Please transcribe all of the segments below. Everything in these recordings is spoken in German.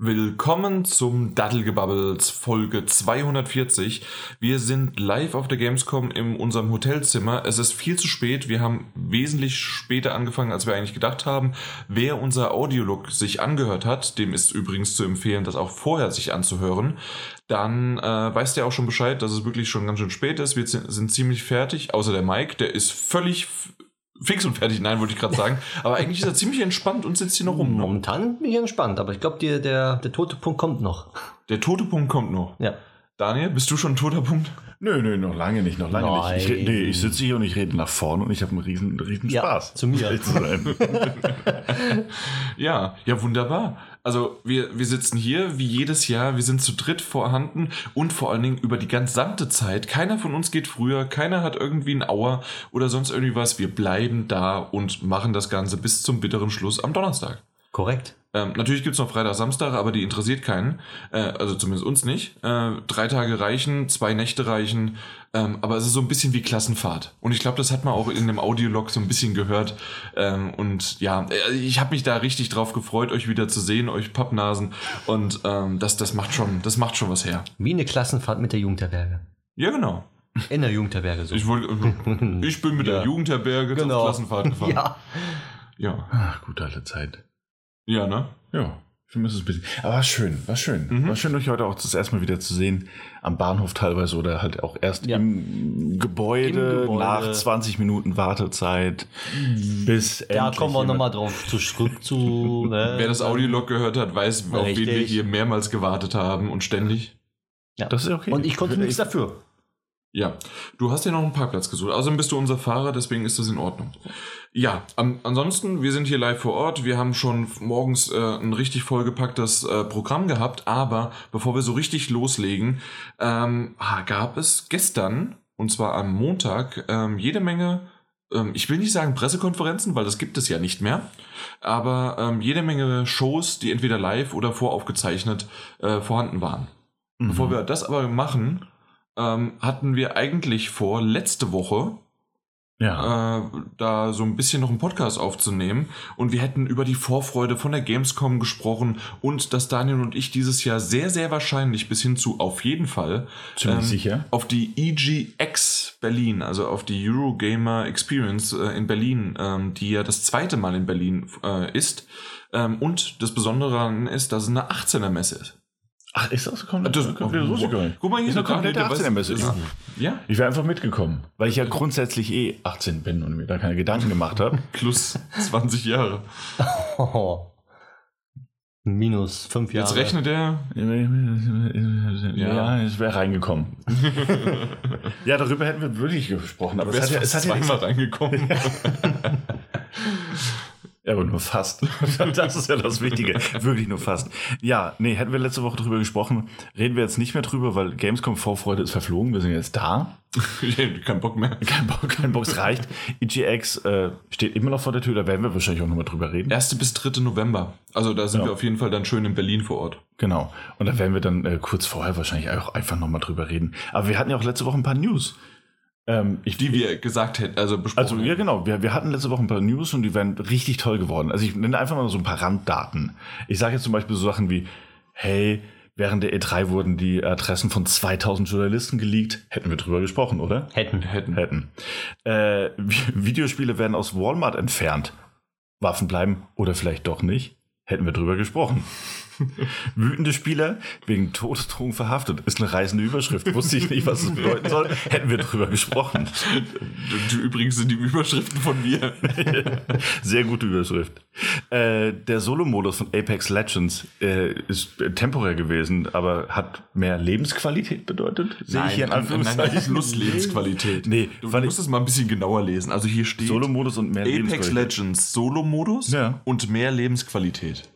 Willkommen zum Dattelgebubbles Folge 240. Wir sind live auf der Gamescom in unserem Hotelzimmer. Es ist viel zu spät. Wir haben wesentlich später angefangen, als wir eigentlich gedacht haben. Wer unser Audiolog sich angehört hat, dem ist übrigens zu empfehlen, das auch vorher sich anzuhören. Dann äh, weiß der auch schon Bescheid, dass es wirklich schon ganz schön spät ist. Wir sind ziemlich fertig, außer der Mike, der ist völlig fix und fertig, nein, wollte ich gerade sagen. Aber eigentlich ist er ziemlich entspannt und sitzt hier noch rum. Momentan bin ich entspannt, aber ich glaube, der, der tote Punkt kommt noch. Der tote Punkt kommt noch. Ja. Daniel, bist du schon ein toter Punkt? Nö, nö, noch lange nicht, noch lange Nein. nicht. Ich, nee, ich sitze hier und ich rede nach vorne und ich habe einen riesen, riesen ja, Spaß. Zu mir. ja, ja, wunderbar. Also wir, wir sitzen hier wie jedes Jahr, wir sind zu dritt vorhanden und vor allen Dingen über die gesamte Zeit. Keiner von uns geht früher, keiner hat irgendwie ein Auer oder sonst irgendwie was. Wir bleiben da und machen das Ganze bis zum bitteren Schluss am Donnerstag. Korrekt. Ähm, natürlich gibt es noch Freitag, Samstag, aber die interessiert keinen. Äh, also zumindest uns nicht. Äh, drei Tage reichen, zwei Nächte reichen. Ähm, aber es ist so ein bisschen wie Klassenfahrt. Und ich glaube, das hat man auch in dem Audiolog so ein bisschen gehört. Ähm, und ja, äh, ich habe mich da richtig drauf gefreut, euch wieder zu sehen, euch Pappnasen. Und ähm, das, das, macht schon, das macht schon was her. Wie eine Klassenfahrt mit der Jugendherberge. Ja, genau. In der Jugendherberge so. Ich, wollt, ich bin mit ja. der Jugendherberge genau. zur Klassenfahrt gefahren. ja. Ja. Ach, gute alte Zeit. Ja, ne? Ja. Ich vermisse es ein bisschen. Aber war schön, war schön. Mhm. War schön, euch heute auch das erste Mal wieder zu sehen. Am Bahnhof teilweise oder halt auch erst ja. im, Gebäude, Im, Gebäude, nach 20 Minuten Wartezeit. Bis Da kommen wir nochmal drauf zurück zu. Ne? Wer das Audiolog gehört hat, weiß, auf wen wir hier mehrmals gewartet haben und ständig. Ja. Das ist okay. Und ich konnte nichts dafür. Ja, du hast ja noch einen Parkplatz gesucht. Außerdem bist du unser Fahrer, deswegen ist das in Ordnung. Ja, an, ansonsten, wir sind hier live vor Ort. Wir haben schon morgens äh, ein richtig vollgepacktes äh, Programm gehabt, aber bevor wir so richtig loslegen, ähm, gab es gestern, und zwar am Montag, ähm, jede Menge, ähm, ich will nicht sagen Pressekonferenzen, weil das gibt es ja nicht mehr, aber ähm, jede Menge Shows, die entweder live oder voraufgezeichnet äh, vorhanden waren. Mhm. Bevor wir das aber machen, ähm, hatten wir eigentlich vor, letzte Woche ja. äh, da so ein bisschen noch einen Podcast aufzunehmen. Und wir hätten über die Vorfreude von der Gamescom gesprochen und dass Daniel und ich dieses Jahr sehr, sehr wahrscheinlich bis hin zu auf jeden Fall ähm, sicher. auf die EGX Berlin, also auf die Eurogamer Experience äh, in Berlin, ähm, die ja das zweite Mal in Berlin äh, ist. Ähm, und das Besondere daran ist, dass es eine 18er Messe ist. Ach, ist das komplett, das, komplett so gegangen? Guck mal, hier ist eine komplette 18er-Messe. Ja. Ich wäre einfach mitgekommen, weil ich ja grundsätzlich eh 18 bin und mir da keine Gedanken gemacht habe. Plus 20 Jahre. Oh. Minus 5 Jahre. Jetzt rechnet er. Ja, ich wäre reingekommen. ja, darüber hätten wir wirklich gesprochen. Aber es hat, ja, es hat ja zweimal reingekommen. Ja, aber nur fast. Das ist ja das Wichtige. Wirklich nur fast. Ja, nee, hätten wir letzte Woche drüber gesprochen. Reden wir jetzt nicht mehr drüber, weil Gamescom Vorfreude ist verflogen. Wir sind jetzt da. kein Bock mehr. Kein Bock, kein Bock, es reicht. EGX äh, steht immer noch vor der Tür, da werden wir wahrscheinlich auch nochmal drüber reden. 1. bis 3. November. Also da sind ja. wir auf jeden Fall dann schön in Berlin vor Ort. Genau. Und da werden wir dann äh, kurz vorher wahrscheinlich auch einfach nochmal drüber reden. Aber wir hatten ja auch letzte Woche ein paar News. Ähm, ich, die wir gesagt hätten, also besprochen. Also ja, genau. Wir, wir hatten letzte Woche ein paar News und die wären richtig toll geworden. Also ich nenne einfach mal so ein paar Randdaten. Ich sage jetzt zum Beispiel so Sachen wie, hey, während der E3 wurden die Adressen von 2000 Journalisten geleakt. Hätten wir drüber gesprochen, oder? Hätten. Hätten. Hätten. Äh, Videospiele werden aus Walmart entfernt. Waffen bleiben oder vielleicht doch nicht. Hätten wir drüber gesprochen. Wütende Spieler wegen Todesdrohung verhaftet. Ist eine reißende Überschrift. Wusste ich nicht, was es bedeuten soll. Hätten wir darüber gesprochen. Übrigens sind die Überschriften von mir. Sehr gute Überschrift. Äh, der Solo-Modus von Apex Legends äh, ist temporär gewesen, aber hat mehr Lebensqualität bedeutet. Sehe ich hier in Anführungszeichen. Nein, Lust-Lebensqualität. Nee, du musst es mal ein bisschen genauer lesen. Also hier steht Solo-Modus und mehr Apex Lebensqualität. Apex Legends Solo-Modus ja. und mehr Lebensqualität.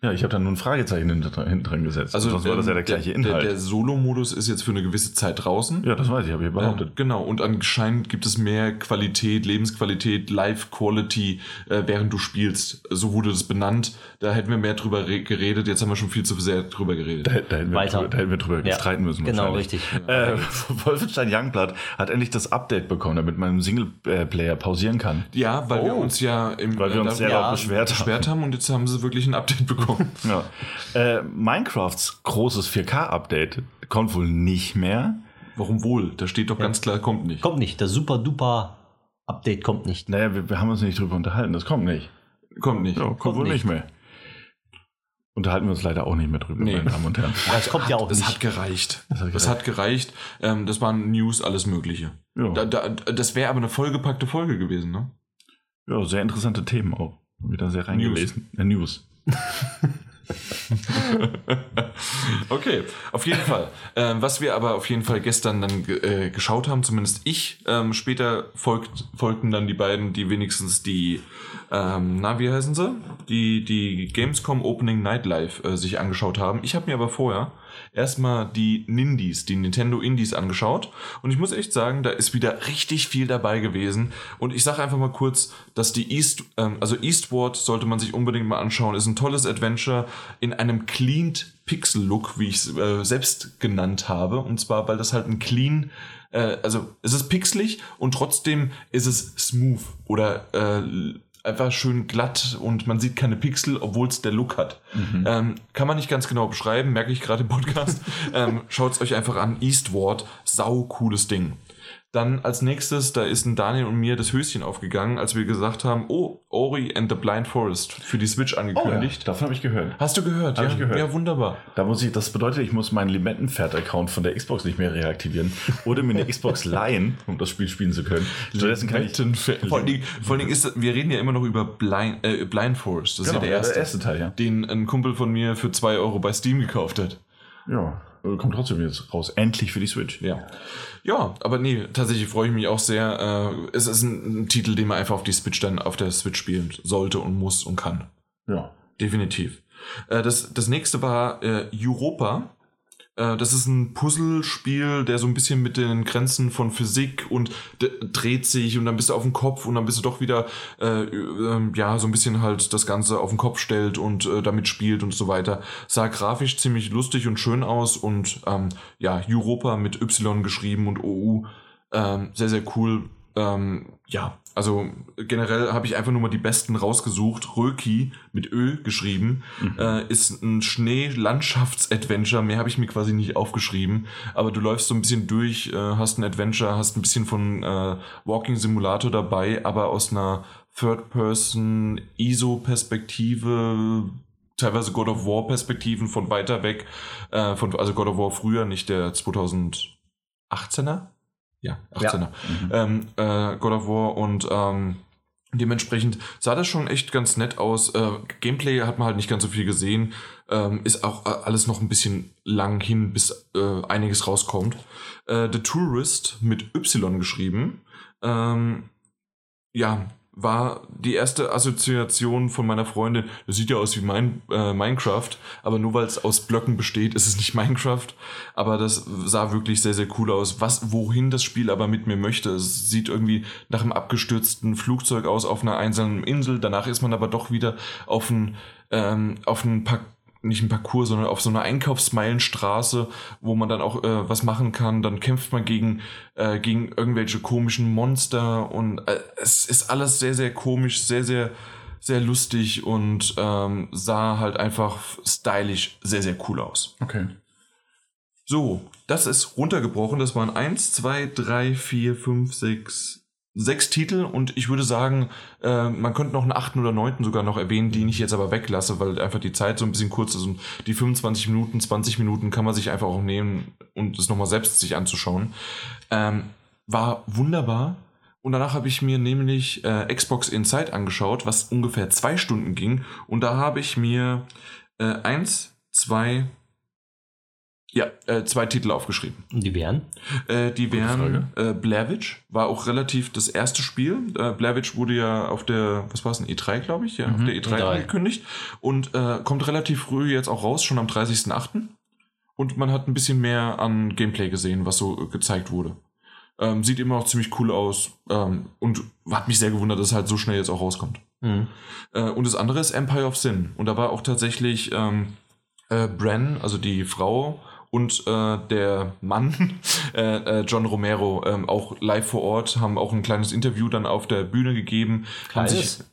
Ja, ich habe da nur ein Fragezeichen hinten dran gesetzt. Also sonst war das ja der gleiche Inhalt. Der, der Solo-Modus ist jetzt für eine gewisse Zeit draußen. Ja, das weiß ich, habe ich behauptet. Äh, genau, und anscheinend gibt es mehr Qualität, Lebensqualität, Live-Quality, äh, während du spielst. So wurde das benannt. Da hätten wir mehr drüber geredet. Jetzt haben wir schon viel zu sehr drüber geredet. Da, da, hätten, wir drüber, da hätten wir drüber ja. streiten müssen. Genau, richtig. Äh, Wolfenstein Youngblood hat endlich das Update bekommen, damit man im Singleplayer pausieren kann. Ja, weil oh. wir uns ja im, weil wir uns äh, sehr ja, beschwert, beschwert haben. haben und jetzt haben sie wirklich ein Update bekommen. Ja. Äh, Minecrafts großes 4K-Update kommt wohl nicht mehr. Warum wohl? Da steht doch ganz klar, kommt nicht. Kommt nicht. Der super duper Update kommt nicht. Naja, wir, wir haben uns nicht drüber unterhalten. Das kommt nicht. Kommt nicht. Ja, kommt, Kommt wohl nicht. nicht mehr. Unterhalten wir uns leider auch nicht mehr drüber, Nee. meine Damen und Herren. Das kommt ja auch Das nicht. hat gereicht. Das hat Das hat gereicht. Ähm, das waren News, alles Mögliche. Ja, Da, da, das wäre aber eine vollgepackte Folge gewesen, ne? ja sehr interessante Themen auch. Wieder sehr reingelesen. News. Äh, News. Okay, auf jeden Fall. Ähm, was wir aber auf jeden Fall gestern dann äh, geschaut haben, zumindest ich, ähm, später folgt, folgten dann die beiden, die wenigstens die, ähm, na, wie heißen sie? Die, die Gamescom Opening Night Live äh, sich angeschaut haben. Ich habe mir aber vorher erstmal die Nindies, die Nintendo Indies angeschaut. Und ich muss echt sagen, da ist wieder richtig viel dabei gewesen. Und ich sage einfach mal kurz, dass die East, ähm, also Eastward sollte man sich unbedingt mal anschauen. Ist ein tolles Adventure in einem cleaned Pixel-Look, wie ich es äh, selbst genannt habe. Und zwar, weil das halt ein clean, äh, also es ist pixelig und trotzdem ist es smooth oder äh, einfach schön glatt und man sieht keine Pixel, obwohl es der Look hat. Ähm, kann man nicht ganz genau beschreiben, merke ich gerade im Podcast. ähm, Schaut es euch einfach an. Eastward, sau cooles Ding. Dann als nächstes, da ist ein Daniel und mir das Höschen aufgegangen, als wir gesagt haben, oh, Ori and the Blind Forest für die Switch angekündigt. davon habe ich gehört. Hast du gehört? Hab ja? ich gehört. Ja, wunderbar. Da muss ich, das bedeutet, ich muss meinen Limettenpferd-Account von der Xbox nicht mehr reaktivieren oder mir eine Xbox leihen, um das Spiel spielen zu können. Stattdessen kann ich Vor allen Dingen, vor allen Dingen ist, wir reden ja immer noch über Blind, äh, Blind Forest. Das Genau, ist ja der erste, der erste Teil, ja. den ein Kumpel von mir für 2 Euro bei Steam gekauft hat. Ja, kommt trotzdem jetzt raus. Endlich für die Switch. Ja. Ja, aber nee, tatsächlich freue ich mich auch sehr. Äh, es ist ein, ein Titel, den man einfach auf die Switch dann auf der Switch spielen sollte und muss und kann. Ja. Definitiv. Äh, das, das nächste war äh, Europa. Äh, das ist ein Puzzlespiel, der so ein bisschen mit den Grenzen von Physik und dreht sich und dann bist du auf dem Kopf und dann bist du doch wieder, äh, ähm, ja, so ein bisschen halt das Ganze auf den Kopf stellt und äh, damit spielt und so weiter. Sah grafisch ziemlich lustig und schön aus und ähm, ja, Europa mit Y geschrieben und OU. Ähm, sehr, sehr cool. Ähm, ja, also generell habe ich einfach nur mal die besten rausgesucht. Röki mit Ö geschrieben. Äh, ist ein Schnee-Landschafts-Adventure. Mehr habe ich mir quasi nicht aufgeschrieben. Aber du läufst so ein bisschen durch, äh, hast ein Adventure, hast ein bisschen von äh, Walking Simulator dabei, aber aus einer Third-Person-ISO-Perspektive, teilweise God of War-Perspektiven von weiter weg. Äh, von, also God of War früher, nicht der 2018er? Ja, 18er. Ähm, äh, God of War und ähm, dementsprechend sah das schon echt ganz nett aus. Äh, Gameplay hat man halt nicht ganz so viel gesehen. Ähm, ist auch äh, alles noch ein bisschen lang hin, bis äh, einiges rauskommt. Äh, The Tourist mit Y geschrieben. Ähm, ja, war die erste Assoziation von meiner Freundin. Das sieht ja aus wie mein, äh, Minecraft, aber nur weil es aus Blöcken besteht, ist es nicht Minecraft. Aber das sah wirklich sehr, sehr cool aus. Was, wohin das Spiel aber mit mir möchte. Es sieht irgendwie nach einem abgestürzten Flugzeug aus auf einer einsamen Insel. Danach ist man aber doch wieder auf ein, ähm, auf ein Park nicht ein Parcours, sondern auf so einer Einkaufsmeilenstraße, wo man dann auch äh, was machen kann. Dann kämpft man gegen, äh, gegen irgendwelche komischen Monster und äh, es ist alles sehr, sehr komisch, sehr, sehr, sehr lustig und ähm, sah halt einfach stylisch sehr, sehr cool aus. Okay. So, das ist runtergebrochen. Das waren 1, 2, 3, 4, 5, 6, sechs Titel und ich würde sagen, äh, man könnte noch einen achten oder neunten sogar noch erwähnen, die ich jetzt aber weglasse, weil einfach die Zeit so ein bisschen kurz ist und die 25 Minuten, 20 Minuten kann man sich einfach auch nehmen und es nochmal selbst sich anzuschauen. Ähm, war wunderbar. Und danach habe ich mir nämlich äh, Xbox Inside angeschaut, was ungefähr zwei Stunden ging. Und da habe ich mir äh, eins, zwei, ja, äh, zwei Titel aufgeschrieben. Und die wären? Äh, die wären äh, Blair Witch, war auch relativ das erste Spiel. Äh, Blair Witch wurde ja auf der, was war es, ein E3, glaube ich, ja, auf der E3, E3. angekündigt und äh, kommt relativ früh jetzt auch raus, schon am 30.08. Und man hat ein bisschen mehr an Gameplay gesehen, was so gezeigt wurde. Ähm, sieht immer noch ziemlich cool aus ähm, und hat mich sehr gewundert, dass es halt so schnell jetzt auch rauskommt. Mhm. Äh, und das andere ist Empire of Sin. Und da war auch tatsächlich ähm, äh, Bran, also die Frau und äh, der Mann, äh, äh, John Romero, ähm, auch live vor Ort, haben auch ein kleines Interview dann auf der Bühne gegeben. Haben Kleines? sich,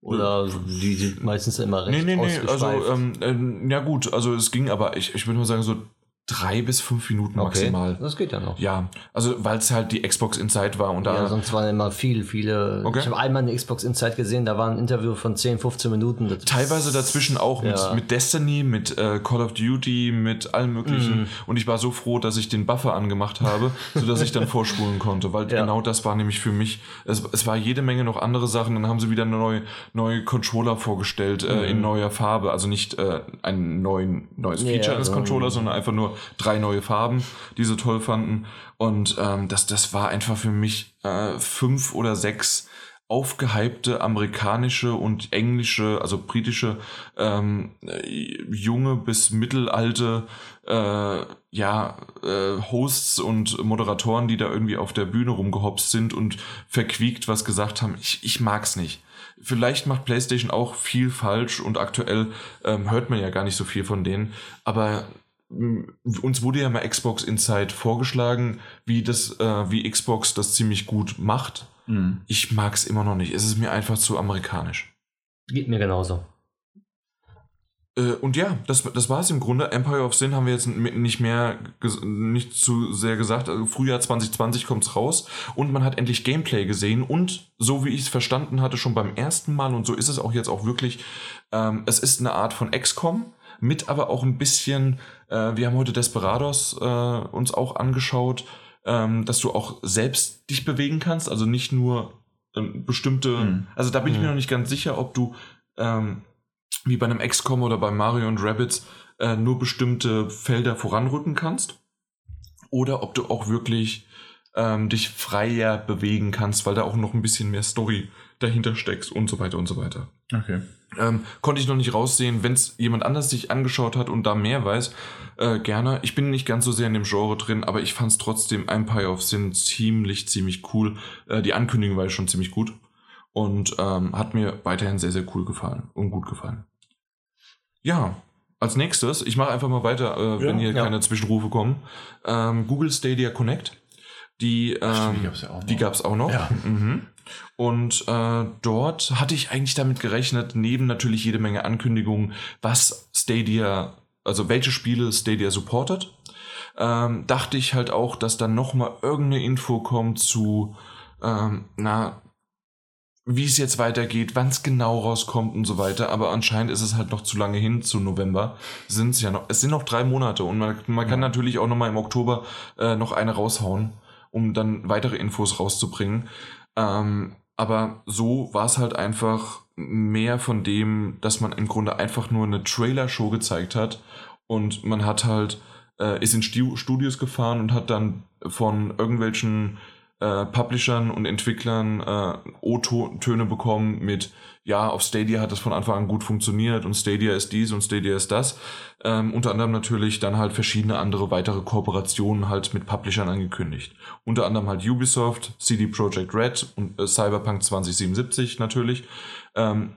Oder die sind meistens immer recht Nee, nee, nee, also, ähm, ähm, ja gut, also es ging aber, ich, ich würde mal sagen, so drei bis fünf Minuten maximal. Das geht ja noch. Ja, also weil es halt die Xbox Inside war und da Ja, sonst waren immer viel, viele. Okay. Ich habe einmal eine Xbox Insight gesehen, da war ein Interview von 10, 15 Minuten. Das teilweise dazwischen auch mit, Ja. mit Destiny, mit äh, Call of Duty, mit allem Mhm. möglichen. Und ich war so froh, dass ich den Buffer angemacht habe, sodass ich dann vorspulen konnte, weil Ja. genau das war nämlich für mich. Es, es war jede Menge noch andere Sachen. Dann haben sie wieder neue, neue Controller vorgestellt äh, in neuer Farbe. Also nicht äh, ein neuen, neues Mhm. Feature eines so- Controllers, sondern einfach nur drei neue Farben, die sie toll fanden. Und ähm, das, das war einfach für mich äh, fünf oder sechs aufgehypte amerikanische und englische, also britische ähm, äh, junge bis mittelalte äh, ja äh, Hosts und Moderatoren, die da irgendwie auf der Bühne rumgehopst sind und verquiekt was gesagt haben. Ich, ich mag's nicht. Vielleicht macht PlayStation auch viel falsch und aktuell ähm, hört man ja gar nicht so viel von denen, aber uns wurde ja mal Xbox Inside vorgeschlagen, wie das, äh, wie Xbox das ziemlich gut macht. Ich mag's immer noch nicht. Es ist mir einfach zu amerikanisch. geht mir genauso. Äh, und ja, das, das war es im Grunde. Empire of Sin haben wir jetzt nicht mehr, nicht zu sehr gesagt. Also Frühjahr 2020 kommt's raus und man hat endlich Gameplay gesehen und so wie ich es verstanden hatte, schon beim ersten Mal und so ist es auch jetzt auch wirklich, ähm, es ist eine Art von XCOM mit aber auch ein bisschen, äh, wir haben heute Desperados äh, uns auch angeschaut, ähm, dass du auch selbst dich bewegen kannst, also nicht nur ähm, bestimmte, Mhm. also da bin ich mir noch nicht ganz sicher, ob du ähm, wie bei einem XCOM oder bei Mario und Rabbids äh, nur bestimmte Felder voranrücken kannst oder ob du auch wirklich ähm, dich freier bewegen kannst, weil da auch noch ein bisschen mehr Story dahinter steckst und so weiter und so weiter. Okay. Ähm, konnte ich noch nicht raussehen. Wenn es jemand anders sich angeschaut hat und da mehr weiß, äh, gerne. Ich bin nicht ganz so sehr in dem Genre drin, aber ich fand es trotzdem Empire of Sin ziemlich, ziemlich cool. Äh, die Ankündigung war schon ziemlich gut und ähm, hat mir weiterhin sehr, sehr cool gefallen und gut gefallen. Ja, als nächstes, ich mache einfach mal weiter, äh, wenn hier ja. keine Zwischenrufe kommen. Ähm, Google Stadia Connect. Die, ähm, die ja noch. Die gab's auch noch. Ja. Mhm. Und äh, dort hatte ich eigentlich damit gerechnet, neben natürlich jede Menge Ankündigungen, was Stadia, also welche Spiele Stadia supportet, ähm, dachte ich halt auch, dass dann nochmal irgendeine Info kommt zu, ähm, na, wie es jetzt weitergeht, wann es genau rauskommt und so weiter. Aber anscheinend ist es halt noch zu lange hin zu November. Sind es ja noch, es sind noch drei Monate und man, man kann natürlich auch nochmal im Oktober äh, noch eine raushauen, um dann weitere Infos rauszubringen. Ähm, aber so war es halt einfach mehr von dem, dass man im Grunde einfach nur eine Trailer-Show gezeigt hat und man hat halt, äh, ist in Stu Studios gefahren und hat dann von irgendwelchen äh, Publishern und Entwicklern äh, O-Töne bekommen mit, ja, auf Stadia hat das von Anfang an gut funktioniert und Stadia ist dies und Stadia ist das. Ähm, unter anderem natürlich dann halt verschiedene andere weitere Kooperationen halt mit Publishern angekündigt. Unter anderem halt Ubisoft, CD Projekt Red und äh, Cyberpunk 2077 natürlich. Ähm,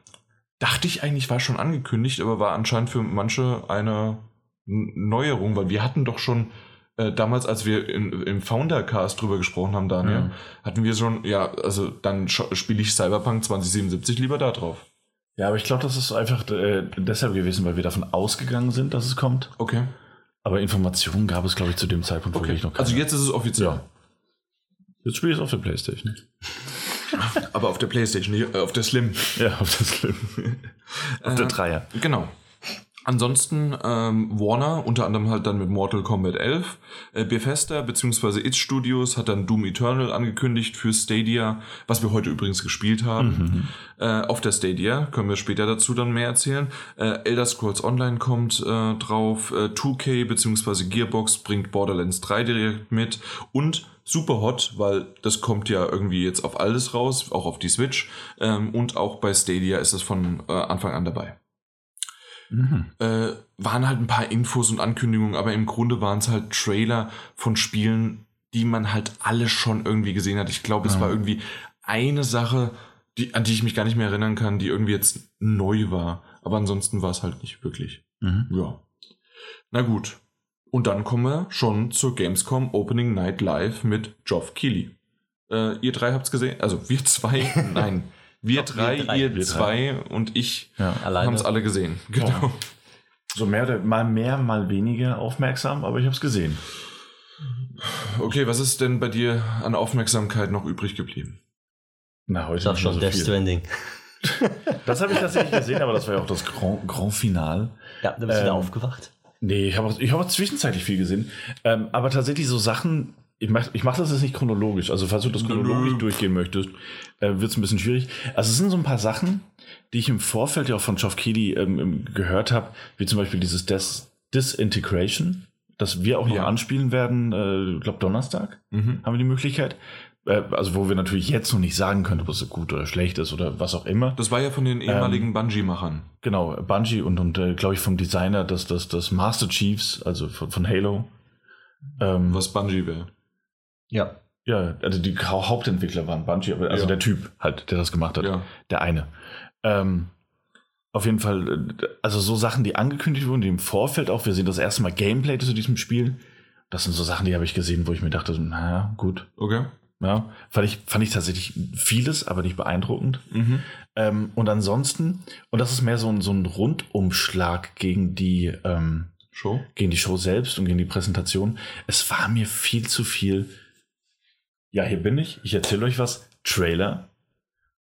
dachte ich eigentlich war schon angekündigt, aber war anscheinend für manche eine Neuerung, weil wir hatten doch schon äh, damals, als wir in, im Foundercast drüber gesprochen haben, Daniel, Ja. hatten wir schon, ja, also dann spiele ich Cyberpunk 2077 lieber da drauf. Ja, aber ich glaube, das ist einfach äh, deshalb gewesen, weil wir davon ausgegangen sind, dass es kommt. Okay. Aber Informationen gab es, glaube ich, zu dem Zeitpunkt okay. wirklich noch keine. Also jetzt ist es offiziell. Ja. Jetzt spiele ich es auf der Playstation. Aber auf der Playstation, nicht äh, auf der Slim. Ja, auf das Slim. auf der Dreier. Genau. Ansonsten ähm, Warner, unter anderem halt dann mit Mortal Kombat 11. Äh, Bethesda bzw. It Studios hat dann Doom Eternal angekündigt für Stadia, was wir heute übrigens gespielt haben. Äh, auf der Stadia, können wir später dazu dann mehr erzählen. Äh, Elder Scrolls Online kommt äh, drauf. Äh, 2K bzw. Gearbox bringt Borderlands 3 direkt mit. Und super hot, weil das kommt ja irgendwie jetzt auf alles raus, auch auf die Switch. Ähm, und auch bei Stadia ist es von äh, Anfang an dabei Mhm. äh, waren halt ein paar Infos und Ankündigungen, aber im Grunde waren es halt Trailer von Spielen, die man halt alle schon irgendwie gesehen hat. Ich glaube, es Ja. war irgendwie eine Sache, die, an die ich mich gar nicht mehr erinnern kann, die irgendwie jetzt neu war. Aber ansonsten war es halt nicht wirklich. Mhm. Ja. Na gut. Und dann kommen wir schon zur Gamescom Opening Night Live mit Geoff Keighley. Äh, ihr drei habt's gesehen? Also wir zwei? Nein. Wir Doch, drei, wir drei. ihr Wir zwei und ich Ja. Haben es alle gesehen. Genau. So mehr, oder- mal mehr, mal weniger aufmerksam, aber ich habe es gesehen. Okay, was ist denn bei dir an Aufmerksamkeit noch übrig geblieben? Na, heute nicht schon, Death so viel. Stranding. Das habe ich tatsächlich gesehen, aber das war ja auch das Grand, Grand Final. Ja, da bist du wieder Ähm, aufgewacht. Nee, ich habe auch, ich hab auch zwischenzeitlich viel gesehen. Ähm, aber tatsächlich so Sachen, ich mache ich mach das jetzt nicht chronologisch. Also falls du das chronologisch Nö. durchgehen möchtest, äh, wird es ein bisschen schwierig. Also es sind so ein paar Sachen, die ich im Vorfeld ja auch von Keighley ähm, ähm, gehört habe, wie zum Beispiel dieses Des Disintegration, das wir auch noch Ja. anspielen werden, äh, ich glaube Donnerstag Mhm. haben wir die Möglichkeit. Äh, also wo wir natürlich jetzt noch nicht sagen können, ob es gut oder schlecht ist oder was auch immer. Das war ja von den ehemaligen Bungie-Machern. Genau, Bungie und, und äh, glaube ich vom Designer des, des, des Master Chiefs, also von, von Halo. Ähm, Was Bungie wäre. Ja. Ja, also die Hau- Hauptentwickler waren Bungie, aber also Ja. der Typ halt, der das gemacht hat. Ja. Der eine. Ähm, auf jeden Fall, also so Sachen, die angekündigt wurden, die im Vorfeld auch, wir sehen das erste Mal Gameplay zu diesem Spiel. Das sind so Sachen, die habe ich gesehen, wo ich mir dachte, naja, gut. Okay. Ja, fand ich, fand ich tatsächlich vieles, aber nicht beeindruckend. Mhm. Ähm, und ansonsten, und das ist mehr so ein, so ein Rundumschlag gegen die, ähm, Show? gegen die Show selbst und gegen die Präsentation. Es war mir viel zu viel. Ja, hier bin ich. Ich erzähle euch was. Trailer.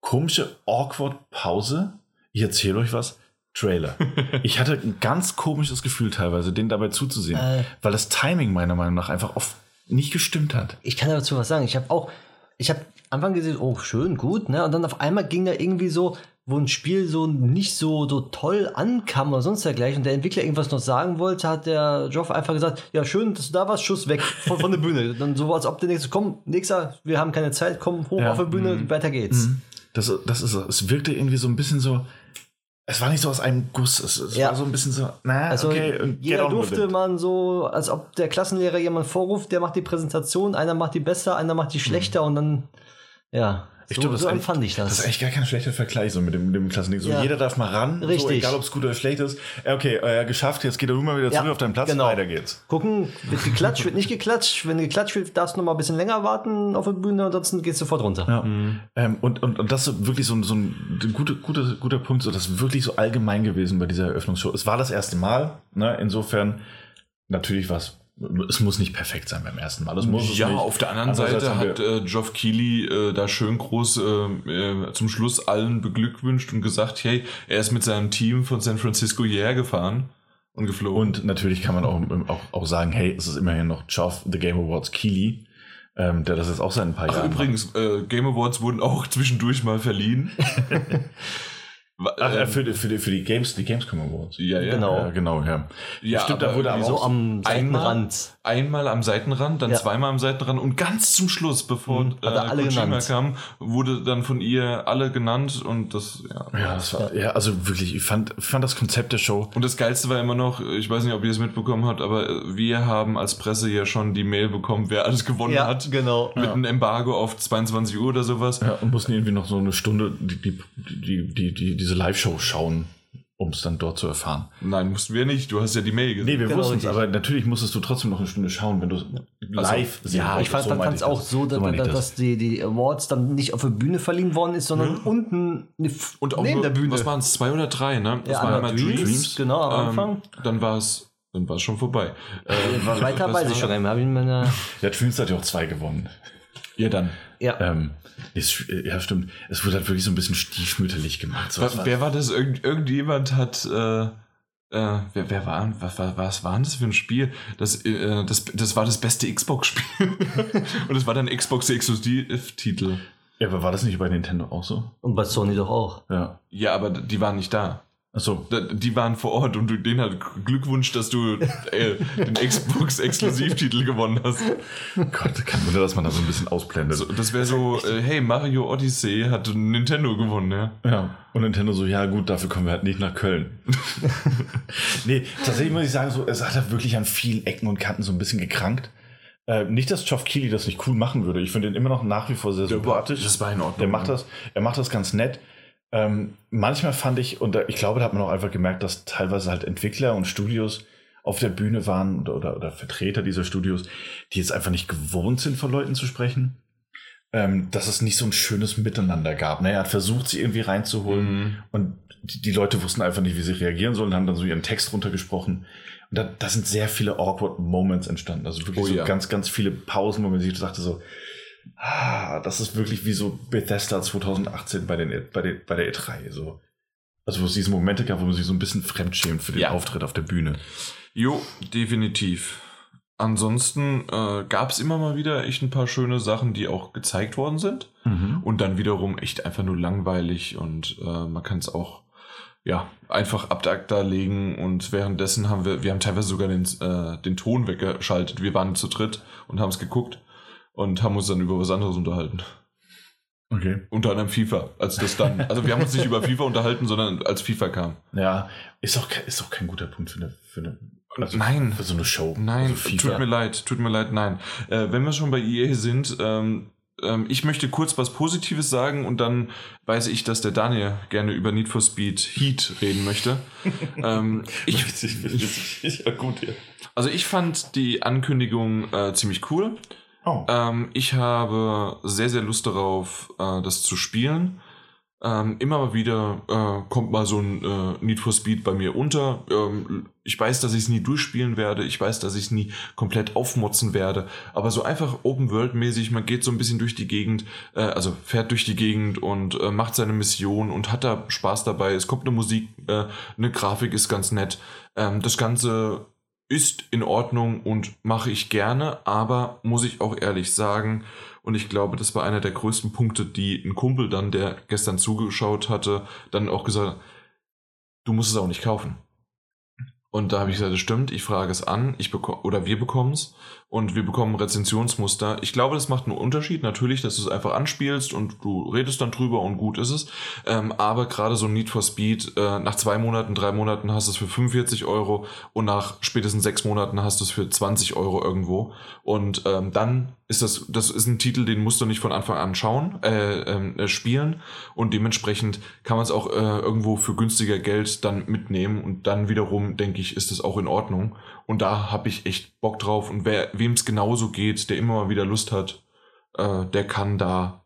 Komische, awkward Pause. Ich erzähle euch was. Trailer. Ich hatte ein ganz komisches Gefühl teilweise, den dabei zuzusehen, Äh. weil das Timing meiner Meinung nach einfach oft nicht gestimmt hat. Ich kann dazu was sagen. Ich habe auch, ich habe Anfang gesehen, oh, schön, gut, ne? Und dann auf einmal ging da irgendwie so, wo ein Spiel so nicht so, so toll ankam oder sonst dergleichen und der Entwickler irgendwas noch sagen wollte, hat der Joff einfach gesagt, ja, schön, dass du da warst, Schuss weg von, von der Bühne. Dann so, als ob der nächste, komm, nächster, wir haben keine Zeit, komm hoch Ja. auf die Bühne, weiter geht's. Das, das ist, es wirkte irgendwie so ein bisschen so. Es war nicht so aus einem Guss. Es, es Ja. war so ein bisschen so, na, Also okay, get jeder durfte man so, als ob der Klassenlehrer jemand vorruft, der macht die Präsentation, einer macht die besser, einer macht die schlechter und dann, ja, Ich so, glaube, das so ist empfand ich das. Das ist echt gar kein schlechter Vergleich so mit dem, dem Klassending. So, Ja. jeder darf mal ran, so, Richtig. egal ob es gut oder schlecht ist. Okay, äh, geschafft, jetzt geht er immer wieder Ja, zurück auf deinen Platz, genau. weiter geht's. Gucken, wird geklatscht, wird nicht geklatscht. Wenn geklatscht wird, darfst du noch mal ein bisschen länger warten auf der Bühne, ansonsten geht's sofort runter. Ja. Ähm, und, und, und das ist wirklich so, ein- so ein guter, guter, guter Punkt, so das ist wirklich so allgemein gewesen bei dieser Eröffnungsshow. Es war das erste Mal, ne? insofern natürlich was. Es muss nicht perfekt sein beim ersten Mal. Das muss Ja, auf der anderen Andererseits Seite hat äh, Geoff Keighley äh, da schön groß äh, äh, zum Schluss allen beglückwünscht und gesagt, hey, er ist mit seinem Team von San Francisco hierher gefahren und geflogen. Und natürlich kann man auch, auch, auch sagen, hey, es ist immerhin noch Geoff The Game Awards Keely, ähm, der das jetzt auch seit ein paar Ach, Jahren übrigens, äh, Game Awards wurden auch zwischendurch mal verliehen. Ach, äh, ähm, für, die- für, die, für die Games, die Gamescom Awards. ja, ja. Genau. Ja, genau, ja. Ja, Stimmt, da wurde aber So am einmal- Seitenrand. Einmal am Seitenrand, dann Ja. zweimal am Seitenrand und ganz zum Schluss, bevor Mhm, äh, alle Kojima genannt. kam, wurde dann von ihr alle genannt und das, ja. Ja, das war, ja, also wirklich, ich fand, ich fand das Konzept der Show. Und das Geilste war immer noch, ich weiß nicht, ob ihr es mitbekommen habt, aber wir haben als Presse ja schon die Mail bekommen, wer alles gewonnen Ja, hat. genau. Mit einem Embargo auf 22 Uhr oder sowas. Ja, und mussten irgendwie noch so eine Stunde die, die, die, die, die, diese Live-Show schauen, um es dann dort zu erfahren. Nein, mussten wir nicht. Du hast ja die Mail gesehen. Nee, wir Genau, wussten es, aber natürlich musstest du trotzdem noch eine Stunde schauen, wenn du live sehen Ja, ich fand es ich auch das. so, dass, ich dass, das. die, die Awards dann nicht auf der Bühne verliehen worden ist, sondern unten ne, f- Und auch neben nur, der Bühne. was waren es, zwei oder drei, ne? Das Ja, waren einmal Dreams, Dreams. genau, am ähm, Anfang. Dann war es dann war es schon vorbei. Äh, Weiter weiß war- ich schon einmal. Ich meiner, Ja, Dreams hat ja auch zwei gewonnen. Ja, dann. Ja. Ähm, ist, ja, stimmt. Es wurde halt wirklich so ein bisschen stiefmütterlich gemacht. So, Wer, war- wer war das? Irgend, irgendjemand hat. Äh, äh, wer, wer war, was, was, was war das für ein Spiel? Das, äh, das, das war das beste Xbox-Spiel. Und es war dann Xbox-Exklusiv-Titel. ja, aber war das nicht bei Nintendo auch so? Und bei Sony doch auch. Ja. Ja, aber die waren nicht da. Achso. Die waren vor Ort und du, denen halt Glückwunsch, dass du äh, den Xbox-Exklusivtitel gewonnen hast. Gott, kein Wunder, dass man da so ein bisschen ausblendet. So, das wäre so, äh, hey, Mario Odyssey hat Nintendo gewonnen, ja. Ja, und Nintendo so, ja gut, dafür kommen wir halt nicht nach Köln. nee, tatsächlich muss ich sagen, so, es hat da wirklich an vielen Ecken und Kanten so ein bisschen gekrankt. Äh, nicht, dass Geoff Keighley das nicht cool machen würde. Ich finde ihn immer noch nach wie vor sehr sympathisch. das war in Ordnung. Der macht das, er macht das ganz nett. Ähm, manchmal fand ich, und ich glaube, da hat man auch einfach gemerkt, dass teilweise halt Entwickler und Studios auf der Bühne waren oder, oder, oder Vertreter dieser Studios, die jetzt einfach nicht gewohnt sind, vor Leuten zu sprechen. ähm, dass es nicht so ein schönes Miteinander gab. Ne? Er hat versucht, sie irgendwie reinzuholen Mhm. und die, die Leute wussten einfach nicht, wie sie reagieren sollen, haben dann so ihren Text runtergesprochen. Und da, da sind sehr viele awkward Moments entstanden. Also wirklich Oh so ja. ganz, ganz viele Pausen, wo man sich dachte so, ah, das ist wirklich wie so Bethesda 2018 bei, den, bei, den, bei der E3. So. Also wo es diese Momente gab, wo man sich so ein bisschen fremdschämt für den Ja. Auftritt auf der Bühne. Jo, definitiv. Ansonsten äh, gab es immer mal wieder echt ein paar schöne Sachen, die auch gezeigt worden sind. Und dann wiederum echt einfach nur langweilig und äh, man kann es auch ja einfach ab da legen und währenddessen haben wir, wir haben teilweise sogar den, äh, den Ton weggeschaltet. Wir waren zu dritt und haben es geguckt und haben uns dann über was anderes unterhalten. Okay. Unter anderem FIFA, als das dann, also wir haben uns nicht über FIFA unterhalten, sondern als FIFA kam. Ja, ist auch, ist auch kein guter Punkt für eine, für eine also Nein. für so eine Show. Nein, also tut mir leid, tut mir leid, nein. Äh, wenn wir schon bei EA sind, ähm, ähm, ich möchte kurz was Positives sagen und dann weiß ich, dass der Daniel gerne über Need for Speed Heat reden möchte. ähm, ich, Witzig, witzig, ist ja gut hier. also ich fand die Ankündigung äh, ziemlich cool. Oh. Ähm, ich habe sehr, sehr Lust darauf, äh, das zu spielen. Ähm, immer mal wieder äh, kommt mal so ein äh, Need for Speed bei mir unter. Ähm, ich weiß, dass ich es nie durchspielen werde. Ich weiß, dass ich es nie komplett aufmotzen werde. Aber so einfach Open-World-mäßig, man geht so ein bisschen durch die Gegend, äh, also fährt durch die Gegend und äh, macht seine Mission und hat da Spaß dabei. Es kommt eine Musik, äh, eine Grafik ist ganz nett. Ähm, das Ganze ist in Ordnung und mache ich gerne, aber muss ich auch ehrlich sagen, und ich glaube, das war einer der größten Punkte, die ein Kumpel dann, der gestern zugeschaut hatte, dann auch gesagt, hat, du musst es auch nicht kaufen. Und da habe ich gesagt, das stimmt, ich frage es an, ich oder wir bekommen es und wir bekommen Rezensionsmuster. Ich glaube, das macht einen Unterschied, natürlich, dass du es einfach anspielst und du redest dann drüber und gut ist es. Ähm, aber gerade so ein Need for Speed, äh, nach zwei Monaten, drei Monaten hast du es für 45 Euro und nach spätestens sechs Monaten hast du es für 20 Euro irgendwo. Und ähm, dann ist das, das ist ein Titel, den musst du nicht von Anfang an schauen, äh, ähm, äh, spielen und dementsprechend kann man es auch äh, irgendwo für günstiger Geld dann mitnehmen und dann wiederum denke ich, ist das auch in Ordnung und da habe ich echt Bock drauf und wer wem es genauso geht, der immer mal wieder Lust hat, äh, der kann da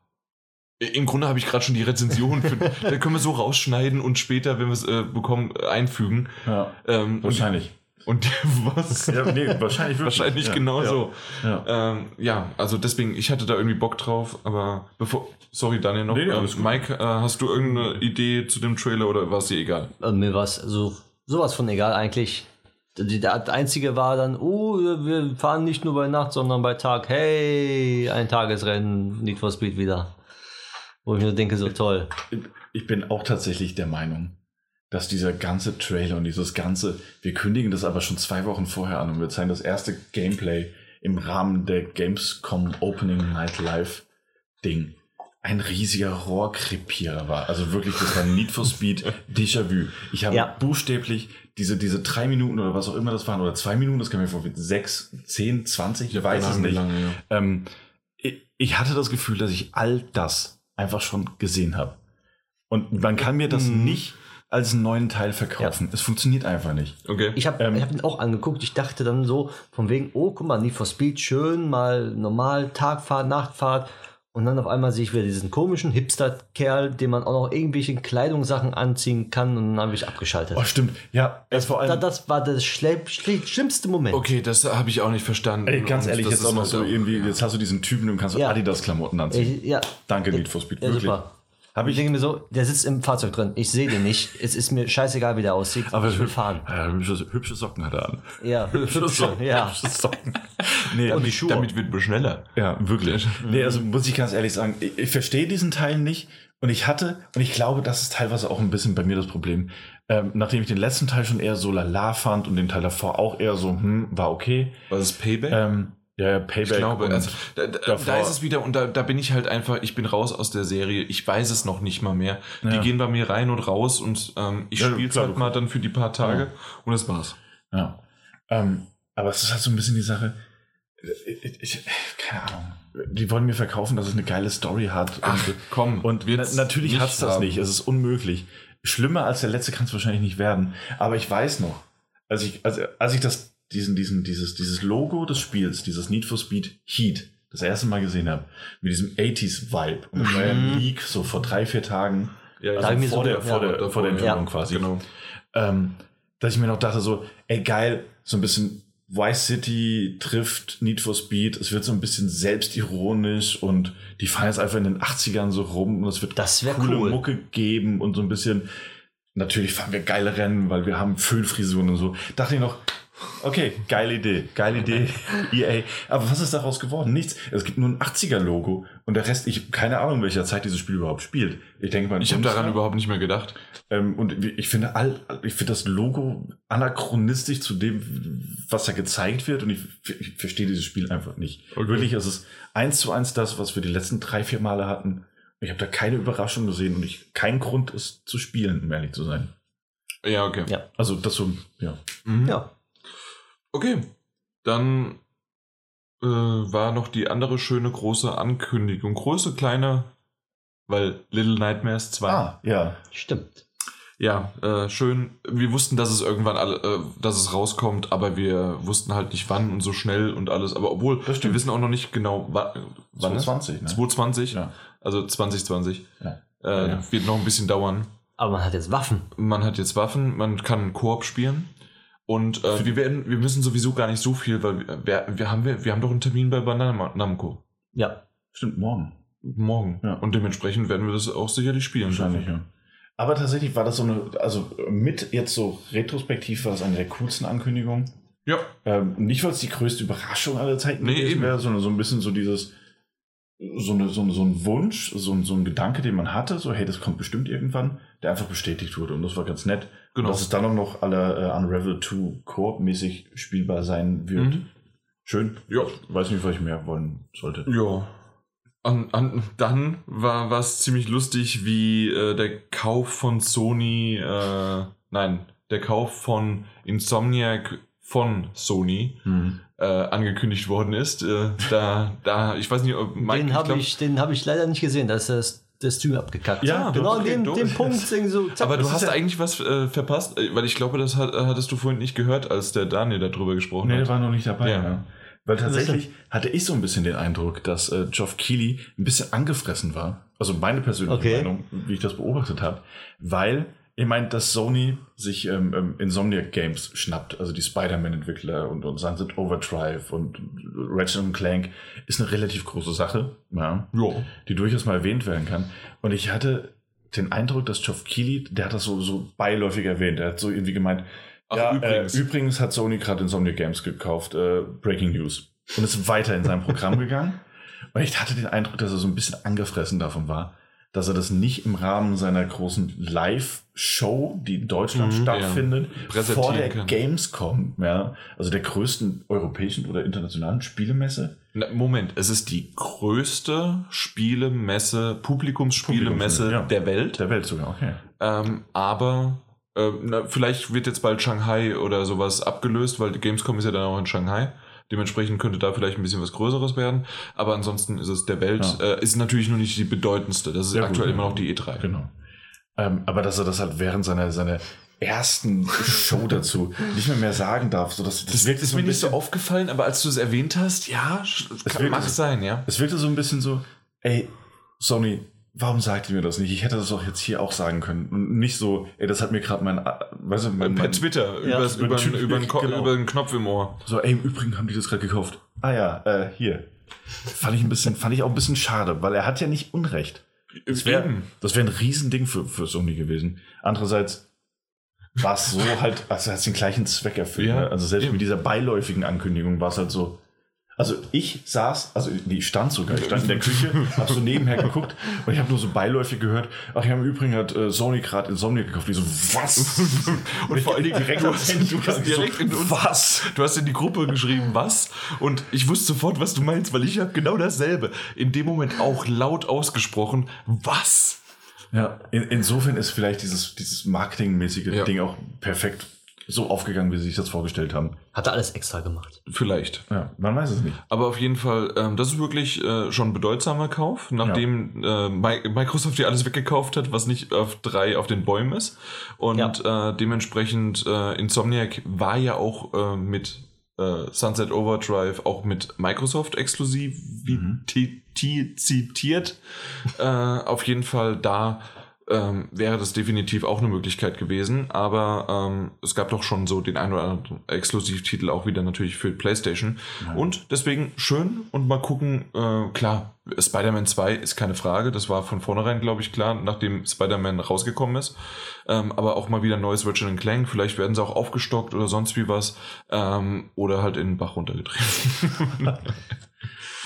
im Grunde habe ich gerade schon die Rezension, für, da können wir so rausschneiden und später, wenn wir es äh, bekommen, äh, einfügen. Ja, Ähm, wahrscheinlich. Und, und was? Ja, nee, wahrscheinlich wirklich. Wahrscheinlich ja, genau ja, so. Ja. Ähm, ja, also deswegen, ich hatte da irgendwie Bock drauf, aber bevor. Sorry, Daniel noch. Nee, ähm. Mike, äh, hast du irgendeine Idee zu dem Trailer oder war es dir egal? Äh, mir war es so, sowas von egal eigentlich. Die, der einzige war dann, oh, wir fahren nicht nur bei Nacht, sondern bei Tag. Hey, ein Tagesrennen, Need for Speed wieder. Wo ich mir denke, so toll. Ich bin auch tatsächlich der Meinung, dass dieser ganze Trailer und dieses ganze, wir kündigen das aber schon zwei Wochen vorher an und wir zeigen das erste Gameplay im Rahmen der Gamescom Opening Night Live Ding. Ein riesiger Rohrkrepierer war. Also wirklich, das war Need for Speed Déjà-vu. Ich habe Ja. buchstäblich diese, diese drei Minuten oder was auch immer das waren, oder zwei Minuten, das kann mir vor sechs, zehn, zwanzig, ich weiß es nicht. Lange, ja. Ähm, ich, ich hatte das Gefühl, dass ich all das einfach schon gesehen habe. Und man kann mir das Mhm. nicht als einen neuen Teil verkaufen. Es funktioniert einfach nicht. Okay. Ich habe Ähm. ich hab ihn auch angeguckt. Ich dachte dann so, von wegen, oh, guck mal, Need for Speed, schön, mal normal, Tagfahrt, Nachtfahrt. Und dann auf einmal sehe ich wieder diesen komischen Hipster-Kerl, dem man auch noch irgendwelche Kleidungssachen anziehen kann. Und dann habe ich abgeschaltet. Oh, stimmt. Ja, es vor allem. Da, das war der schle schle schlimmste Moment. Okay, das habe ich auch nicht verstanden. ey, ganz Und ehrlich, das jetzt ist auch noch halt so irgendwie, jetzt hast du diesen Typen, dem kannst du Ja. Adidas-Klamotten anziehen. Ich, ja, Danke, Need for Speed. ja, wirklich. super. Habe Ich denke mir so, der sitzt im Fahrzeug drin. Ich sehe den nicht. Es ist mir scheißegal, wie der aussieht. Aber ich will fahren. Ja, hübsche, hübsche Socken hat er an. Ja, hübsche, ja. Hübsche Socken. Nee, die Schuhe. Damit wird man schneller. Ja, wirklich. Nee, also muss ich ganz ehrlich sagen, ich, ich verstehe diesen Teil nicht. Und ich hatte, und ich glaube, das ist teilweise auch ein bisschen bei mir das Problem. Ähm, nachdem ich den letzten Teil schon eher so lala fand und den Teil davor auch eher so, hm, war okay. Was ist Payback? Ähm, ja, ja, Payback. ich glaube, also, da, da, da ist es wieder, und da, da bin ich halt einfach, ich bin raus aus der Serie, ich weiß es noch nicht mal mehr. Die Ja. gehen bei mir rein und raus und ähm, ich Ja, spiele es halt mal dann für die paar Tage Ja. und das war's. Ja. Ähm, aber es ist halt so ein bisschen die Sache. Ich, ich, keine Ahnung. Die wollen mir verkaufen, dass es eine geile Story hat. Ach, und, komm, und na, natürlich hat es das nicht. Es ist unmöglich. Schlimmer als der letzte kann es wahrscheinlich nicht werden. Aber ich weiß noch, als ich, als, als ich das, diesen, diesen, dieses, dieses Logo des Spiels, dieses Need for Speed Heat, das erste Mal gesehen habe, mit diesem 80s-Vibe. Und das war ja ein Leak so vor drei, vier Tagen. Ja, also vor, so, der, ja. vor, der, Davor, vor der ja. Enthüllung quasi. Genau. Ähm, dass ich mir noch dachte so, ey geil, so ein bisschen Vice City trifft Need for Speed. Es wird so ein bisschen selbstironisch und die fahren jetzt einfach in den 80ern so rum und es wird Das coole cool. Mucke geben und so ein bisschen, natürlich fahren wir geile Rennen, weil wir haben Föhnfrisuren und so. Dachte ich noch, okay, geile Idee, geile Idee, EA. Aber was ist daraus geworden? Nichts. Es gibt nur ein 80er-Logo und der Rest, ich habe keine Ahnung, welcher Zeit dieses Spiel überhaupt spielt. Ich denke mal, Ich habe daran überhaupt nicht mehr gedacht. ähm, und ich finde all, ich finde das Logo anachronistisch zu dem, was da gezeigt wird. Und ich, ich verstehe dieses Spiel einfach nicht. Okay. Wirklich, es ist eins zu eins das, was wir die letzten drei, vier Male hatten. Ich habe da keine Überraschung gesehen und ich keinen Grund, es zu spielen, um ehrlich zu sein. Ja, okay. Ja. Also das so, ja. Mhm. Ja. Okay. Dann äh, war noch die andere schöne große Ankündigung. Große, kleine, weil Little Nightmares 2. Ah, ja. Stimmt. Ja, äh, schön. Wir wussten, dass es irgendwann alle, äh, dass es rauskommt, aber wir wussten halt nicht wann und so schnell und alles. Aber obwohl, Das wir wissen auch noch nicht genau, wa wann es 2020, ne? 2020, Ja. also 2020. Ja. Äh, Ja. Wird noch ein bisschen dauern. Aber man hat jetzt Waffen. Man hat jetzt Waffen, man kann Koop spielen. Und äh, wir werden, wir müssen sowieso gar nicht so viel, weil wir, wir, haben wir, wir haben doch einen Termin bei Bandai Namco Ja. Stimmt, morgen. morgen Ja. und dementsprechend werden wir das auch sicherlich spielen. Wahrscheinlich, ja. Aber tatsächlich war das so eine, also mit jetzt so retrospektiv war das eine der coolsten Ankündigungen. Ja, Ähm, nicht, weil es die größte Überraschung aller Zeiten Nee, gewesen eben. wäre, sondern so ein bisschen so dieses, so, eine, so, ein- so ein Wunsch, so, ein- so ein Gedanke, den man hatte, so, hey, das kommt bestimmt irgendwann, der einfach bestätigt wurde. Und das war ganz nett. Genau. Dass es dann auch noch alle äh, Unravel 2 Koop-mäßig spielbar sein wird. Mhm. Schön. Ja. Weiß nicht, was ich mehr wollen sollte. Ja. An, an, dann war es ziemlich lustig, wie äh, der Kauf von Sony, äh, nein, der Kauf von Insomniac von Sony Mhm. äh, angekündigt worden ist. Äh, da, da, ich weiß nicht, ob Mike, den habe glaub- ich, den hab ich leider nicht gesehen. Da ist das, der Stream abgekackt. Ja, genau okay, den, den Punkt. So, zack, Aber du hast ja- eigentlich was äh, verpasst, äh, weil ich glaube, das hat, hattest du vorhin nicht gehört, als der Daniel darüber gesprochen Nee, der hat. war noch nicht dabei. Ja. Ja. Weil tatsächlich hatte ich so ein bisschen den Eindruck, dass äh, Geoff Keighley ein bisschen angefressen war. Also meine persönliche Okay. Meinung, wie ich das beobachtet habe. Weil, ich meine, dass Sony sich ähm, ähm, Insomniac Games schnappt, also die Spider-Man-Entwickler und, und Sunset Overdrive und Ratchet Clank, ist eine relativ große Sache, ja, Ja. die durchaus mal erwähnt werden kann. Und ich hatte den Eindruck, dass Geoff Keighley, der hat das so, so beiläufig erwähnt, der hat so irgendwie gemeint, Ach, ja, übrigens. Äh, übrigens hat Sony gerade Insomniac Games gekauft. Äh, Breaking News. Und ist weiter in seinem Programm gegangen. Und ich hatte den Eindruck, dass er so ein bisschen angefressen davon war, dass er das nicht im Rahmen seiner großen Live-Show, die in Deutschland Mhm, stattfindet, Präsentieren vor der kann. Gamescom, ja, also der größten europäischen oder internationalen Spielemesse. Na, Moment, es ist die größte Spielemesse, Publikumsspielemesse Publikumsmesse, ja. der Welt. Der Welt sogar, okay. Ähm, aber äh, na, vielleicht wird jetzt bald Shanghai oder sowas abgelöst, weil die Gamescom ist ja dann auch in Shanghai. Dementsprechend könnte da vielleicht ein bisschen was Größeres werden. Aber ansonsten ist es der Welt, Ja. äh, ist natürlich nur nicht die bedeutendste. Das ist Ja, gut, aktuell ja. immer noch die E E3. Genau. Ähm, aber dass er das halt während seiner, seiner ersten Show dazu nicht mehr mehr sagen darf, so dass Das, wirkt ist so mir nicht so aufgefallen, aber als du es erwähnt hast, ja, sch- kann, mag sein, ja. Es wirkte so ein bisschen so, ey, Sony, warum sagt ihr mir das nicht? Ich hätte das doch jetzt hier auch sagen können. Und nicht so, ey, das hat mir gerade mein, weißt du, mein, Per mein Twitter, Ja. übers, über, Über über, den Ko- genau. über den Knopf im Ohr. so, ey, im Übrigen haben die das gerade gekauft. Ah ja, äh, hier. Fand ich ein bisschen, fand ich auch ein bisschen schade, weil er hat ja nicht Unrecht. Das wäre das wär ein Riesending für, für Sony gewesen. Andererseits war es so halt, also hat es den gleichen Zweck erfüllt. Ja, ne? Also selbst eben. mit dieser beiläufigen Ankündigung war es halt so. Also ich saß, also nee, ich stand sogar, ich stand in der Küche, hab so nebenher geguckt und ich habe nur so beiläufig gehört, ach ja, im Übrigen hat äh, Sony gerade Insomniac gekauft. Ich so, was? Und vor allen Dingen direkt du hast, du hast direkt so, in uns, was? Du hast in die Gruppe geschrieben, was? Und ich wusste sofort, was du meinst, weil ich habe genau dasselbe. In dem Moment auch laut ausgesprochen, was? Ja, in, insofern ist vielleicht dieses, dieses marketingmäßige Ja. Ding auch perfekt so aufgegangen, wie sie sich das vorgestellt haben. Hat er alles extra gemacht. Vielleicht. Ja, man weiß es nicht. Aber auf jeden Fall, ähm, das ist wirklich äh, schon ein bedeutsamer Kauf, nachdem äh, Mi- Microsoft ja alles weggekauft hat, was nicht auf drei auf den Bäumen ist. Und äh, dementsprechend, äh, Insomniac war ja auch äh, mit äh, Sunset Overdrive auch mit Microsoft exklusiviert. Äh, auf jeden Fall da ähm, wäre das definitiv auch eine Möglichkeit gewesen, aber ähm, es gab doch schon so den einen oder anderen Exklusivtitel auch wieder natürlich für PlayStation. Und deswegen schön und mal gucken, äh, klar, Spider-Man 2 ist keine Frage, das war von vornherein, glaube ich, klar, nachdem Spider-Man rausgekommen ist. Ähm, aber auch mal wieder neues Ratchet Clank, vielleicht werden sie auch aufgestockt oder sonst wie was ähm, oder halt in den Bach runtergetrieben.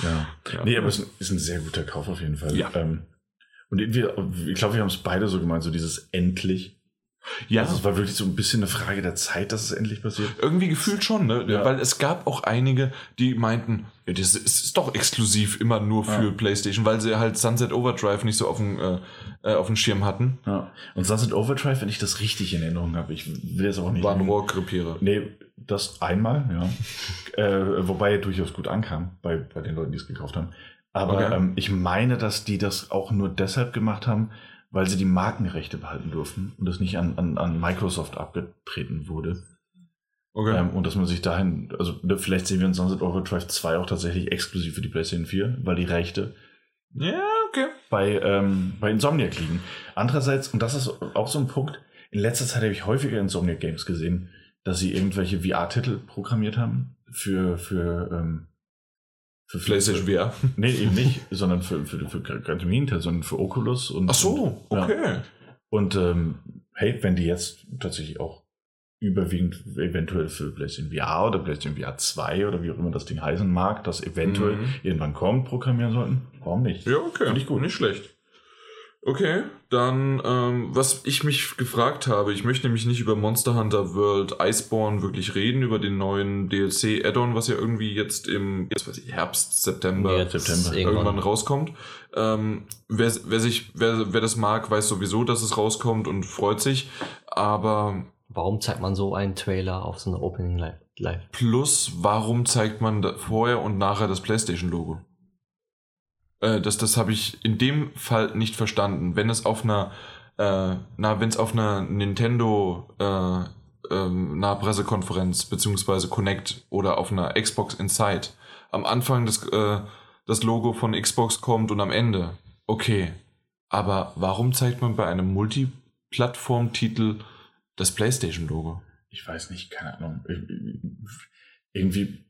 Ja. Ja. Nee, aber es ist ein, ist ein sehr guter Kauf auf jeden Fall. Ja. Ähm, und irgendwie, ich glaube, wir haben es beide so gemeint, so dieses endlich. ja, Also es war wirklich so ein bisschen eine Frage der Zeit, dass es endlich passiert. Irgendwie gefühlt schon, ne? Ja. Weil es gab auch einige, die meinten, ja, das ist, doch exklusiv immer nur für Ja. PlayStation, weil sie halt Sunset Overdrive nicht so auf dem, äh, äh, auf dem Schirm hatten. Ja. Und Sunset Overdrive, wenn ich das richtig in Erinnerung habe, ich will jetzt auch nicht. War ein Rohrkrepierer. Nee, das einmal, ja. äh, wobei er durchaus gut ankam bei, bei den Leuten, die es gekauft haben. Aber Okay. ähm, ich meine, dass die das auch nur deshalb gemacht haben, weil sie die Markenrechte behalten durften und das nicht an, an, an Microsoft abgetreten wurde. Okay. Ähm, und dass man sich dahin, also ne, vielleicht sehen wir in Sunset Overdrive 2 auch tatsächlich exklusiv für die PlayStation 4, weil die Rechte ja, okay. bei, ähm, bei Insomniac liegen. Andererseits, und das ist auch so ein Punkt, in letzter Zeit habe ich häufiger Insomniac Games gesehen, dass sie irgendwelche VR-Titel programmiert haben für, für, ähm, für PlayStation VR. Nee, eben nicht, sondern für, für, für im Gegenteil, sondern für Oculus und. Ach so, Ja. okay. Und ähm, hey, wenn die jetzt tatsächlich auch überwiegend eventuell für PlayStation VR oder PlayStation VR 2 oder wie auch immer das Ding heißen mag, das eventuell Mhm. irgendwann kommt, programmieren sollten, warum nicht? Ja, okay. Finde ich gut. Nicht schlecht. Okay, dann, ähm, was ich mich gefragt habe, ich möchte nämlich nicht über Monster Hunter World Iceborne wirklich reden, über den neuen DLC-Add-on, was ja irgendwie jetzt im jetzt weiß ich, Herbst, September, Jetzt September. irgendwann. irgendwann rauskommt. Ähm, wer, wer, sich, wer, wer das mag, weiß sowieso, dass es rauskommt und freut sich. Aber Warum zeigt man so einen Trailer auf so einer Opening Live? Live? plus, warum zeigt man da vorher und nachher das PlayStation-Logo? Äh, das das habe ich in dem Fall nicht verstanden. Wenn es auf einer, äh, na, wenn es auf einer Nintendo äh, ähm, einer Pressekonferenz beziehungsweise Connect oder auf einer Xbox Inside am Anfang das, äh, das Logo von Xbox kommt und am Ende, okay. Aber warum zeigt man bei einem Multiplattform-Titel das PlayStation-Logo? Ich weiß nicht, keine Ahnung. Irgendwie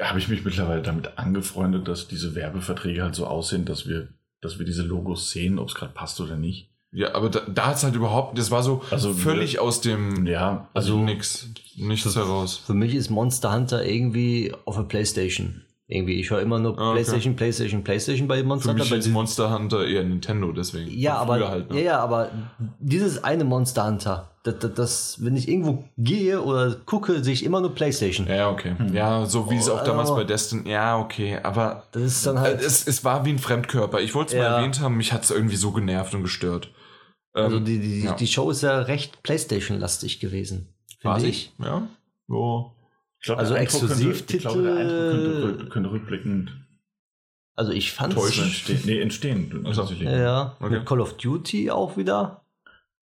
habe ich mich mittlerweile damit angefreundet, dass diese Werbeverträge halt so aussehen, dass wir, dass wir diese Logos sehen, ob es gerade passt oder nicht. Ja, aber da, da hat's halt überhaupt, das war so Also, völlig aus dem, Ja, also, also nix, nichts heraus. Für mich ist Monster Hunter irgendwie auf der Playstation. Irgendwie, ich höre immer nur Ah, okay. Playstation, Playstation, Playstation bei Monster Für mich Hunter. bei ist Monster Hunter eher Nintendo, deswegen. ja, aber, halt, ne? ja, ja, aber dieses eine Monster Hunter, das, das, das, wenn ich irgendwo gehe oder gucke, sehe ich immer nur Playstation. Ja, okay. Ja, so wie es auch damals Oh. bei Destiny, ja, okay, aber Das ist dann halt, es, es war wie ein Fremdkörper. Ich wollte es Ja. mal erwähnt haben, mich hat es irgendwie so genervt und gestört. also Ähm, die, die, ja. die Show ist ja recht Playstation-lastig gewesen. war Finde sie? ich. Ja. So. ich glaube, Also könnte, ich glaube, der Exklusivtitel- Eindruck könnte, könnte rückblickend Also ich fand Täuschend. entstehen. Nee, entstehen. Ach so. tatsächlich. Ja, Okay. mit Call of Duty auch wieder.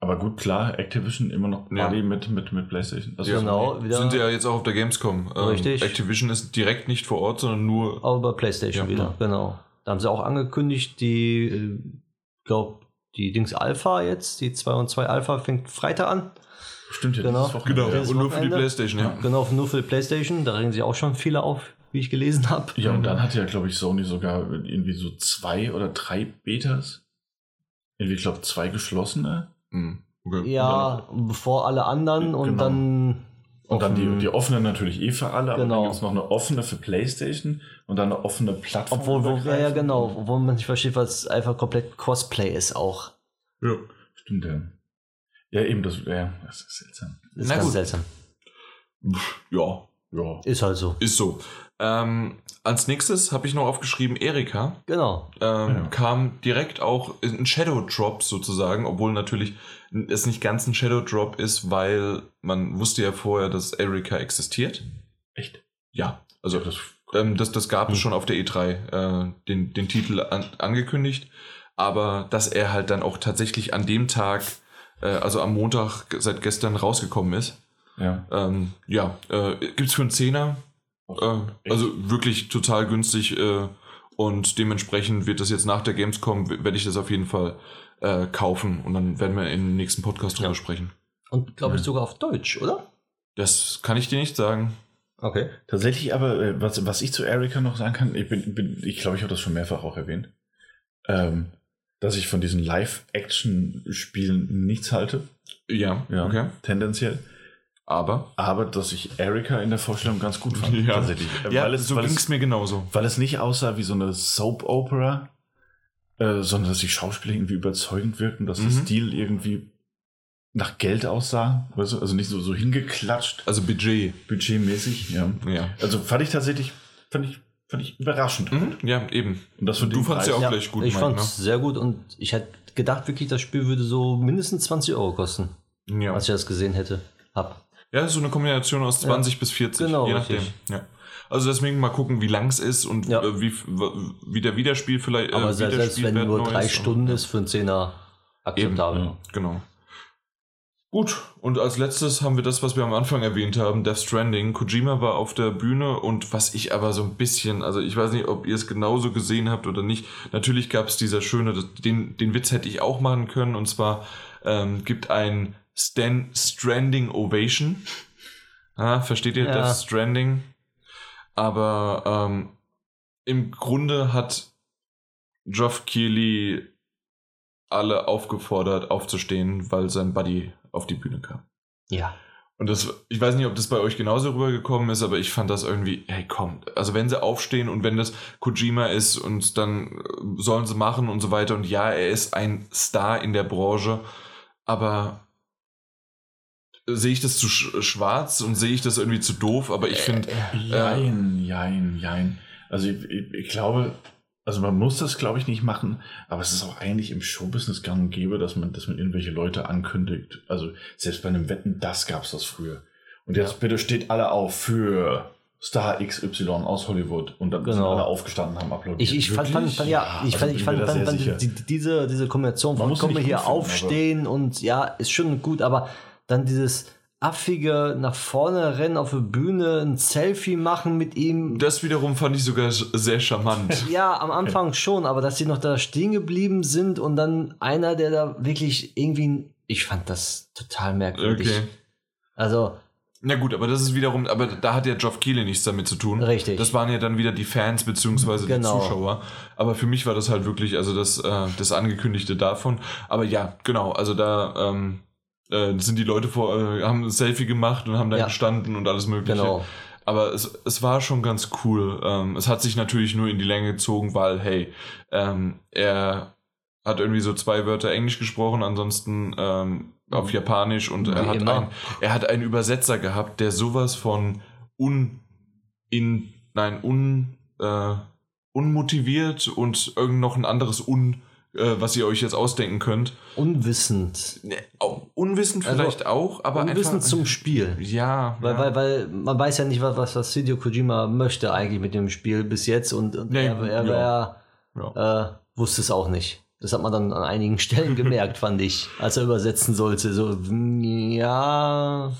Aber gut, klar, Activision immer noch Ja. Buddy mit, mit, mit PlayStation. Also Genau, wieder. Sind ja jetzt auch auf der Gamescom. Ähm, Richtig. Activision ist direkt nicht vor Ort, sondern nur. Aber bei PlayStation Ja, wieder, genau. Da haben sie auch angekündigt, die, äh, glaub, die Dings Alpha jetzt, die 2 und 2 Alpha fängt Freitag an. Stimmt ja, Genau. Genau, Dieses und nur für die. Playstation, ja. Genau, nur für die PlayStation. Da regen sich auch schon viele auf, wie ich gelesen habe. Ja, und dann hat ja, glaube ich, Sony sogar irgendwie so zwei oder drei Betas. Irgendwie, ich glaube, zwei geschlossene. Hm, okay. Ja, bevor alle anderen und Genau. dann. Und dann die, die offene natürlich eh für alle, aber Genau. dann gibt es noch eine offene für PlayStation und dann eine offene Plattform. Obwohl, wo, ja, ja, genau, obwohl man nicht versteht, was einfach komplett Cosplay ist auch. Ja. Stimmt, ja. Ja, eben, das, ja, das ist seltsam. Das ist Na ganz gut. seltsam. ja. Ja. Ist halt so. Ist so. Ähm, als nächstes habe ich noch aufgeschrieben, Erika. Genau. Ähm, Ja. kam direkt auch ein Shadow Drop sozusagen, obwohl natürlich es nicht ganz ein Shadow Drop ist, weil man wusste ja vorher, dass Erika existiert. Echt? Ja, also Ja, das, ähm, das, das gab es Hm. schon auf der E3, äh, den, den Titel an, angekündigt, aber dass er halt dann auch tatsächlich an dem Tag, äh, also am Montag seit gestern rausgekommen ist. Ja. Ähm, ja, äh, gibt's für einen Zehner. Äh, also wirklich total günstig äh, und dementsprechend wird das jetzt nach der Gamescom, werde ich das auf jeden Fall äh, kaufen und dann werden wir im nächsten Podcast drüber Ja. sprechen. Und glaube ich Ja. sogar auf Deutsch, oder? Das kann ich dir nicht sagen. Okay. Tatsächlich aber, äh, was, was ich zu Erika noch sagen kann, ich bin, bin ich glaube, ich habe das schon mehrfach auch erwähnt, ähm, dass ich von diesen Live-Action-Spielen nichts halte, Ja, ja, okay. tendenziell, Aber aber dass ich Erika in der Vorstellung ganz gut fand, Ja. tatsächlich. Ja, weil, es, so ging's es, mir genauso. weil es nicht aussah wie so eine Soap-Opera, äh, sondern dass die Schauspieler irgendwie überzeugend wirkten, dass der Mhm. Stil irgendwie nach Geld aussah, weißt du? also nicht so, so hingeklatscht, Also Budget. budgetmäßig, ja. Ja. Also fand ich tatsächlich, fand ich, fand ich überraschend. Mhm, ja, eben. Und das Du fandst ja auch gleich gut, ich fand es sehr gut und ich hätte gedacht, wirklich, das Spiel würde so mindestens 20 Euro kosten, Ja. als ich das gesehen hätte. Hab. Ja, so eine Kombination aus 20 bis 40, Genau, je nachdem. richtig. Ja. Also deswegen mal gucken, wie lang es ist und Ja. äh, wie, wie der Wiederspiel vielleicht. Aber äh, selbst, selbst wenn nur drei. Stunden ist für einen Zehner akzeptabel. ja. Genau. Gut, und als letztes haben wir das, was wir am Anfang erwähnt haben, Death Stranding. Kojima war auf der Bühne und was ich aber so ein bisschen, also ich weiß nicht, ob ihr es genauso gesehen habt oder nicht. Natürlich gab es dieser schöne, den, den Witz hätte ich auch machen können und zwar ähm, gibt ein Stan Stranding Ovation. Ah, versteht ihr Ja. Death Stranding? Aber ähm, im Grunde hat Geoff Keighley alle aufgefordert, aufzustehen, weil sein Buddy auf die Bühne kam. Ja. Und das, ich weiß nicht, ob das bei euch genauso rübergekommen ist, aber ich fand das irgendwie, hey komm, also wenn sie aufstehen und wenn das Kojima ist und dann äh, sollen sie machen und so weiter und ja, er ist ein Star in der Branche, aber sehe ich das zu sch schwarz und sehe ich das irgendwie zu doof, aber ich finde, Jein, jein, jein. Also ich, ich, ich glaube, also man muss das, glaube ich, nicht machen, aber es ist auch eigentlich im Showbusiness gang und gäbe, dass man, dass man irgendwelche Leute ankündigt. Also selbst bei einem Wetten, das gab es das früher. Und jetzt bitte steht alle auf für Star XY aus Hollywood und dann sind Genau. alle aufgestanden haben applaudiert. Ich, ich fand, fand, fand, ja, ich also fand, ich fand, fand, fand die, diese, diese Kombination von komm hier finden, aufstehen und ja, ist schon gut, aber dann dieses affige nach vorne rennen auf der Bühne, ein Selfie machen mit ihm. das wiederum fand ich sogar sehr charmant. Ja, am Anfang schon, aber dass sie noch da stehen geblieben sind und dann einer, der da wirklich irgendwie, ich fand das total merkwürdig. Okay. Also, Na gut, aber das ist wiederum, aber da hat ja Geoff Keighley nichts damit zu tun. Richtig. Das waren ja dann wieder die Fans beziehungsweise Genau. die Zuschauer. Aber für mich war das halt wirklich, also das, äh, das Angekündigte davon. Aber ja, genau, also da ähm, äh, sind die Leute vor, äh, haben ein Selfie gemacht und haben da Ja. gestanden und alles mögliche. genau. Aber es, es war schon ganz cool. Ähm, es hat sich natürlich nur in die Länge gezogen, weil, hey, ähm, er hat irgendwie so zwei Wörter Englisch gesprochen, ansonsten ähm, auf Japanisch und er hat, immer. ein, er hat einen Übersetzer gehabt, der sowas von un, in, nein, un, äh, unmotiviert und irgend noch ein anderes un, äh, was ihr euch jetzt ausdenken könnt. Unwissend. Ne, auch unwissend Also, vielleicht auch, aber Unwissend einfach, zum Spiel. ja, Weil, ja. weil, weil man weiß ja nicht, was, was, Hideo Kojima möchte eigentlich mit dem Spiel bis jetzt und, und Nee, er, er, ja. er äh, wusste es auch nicht. Das hat man dann an einigen Stellen gemerkt, fand ich, als er übersetzen sollte. So, ja.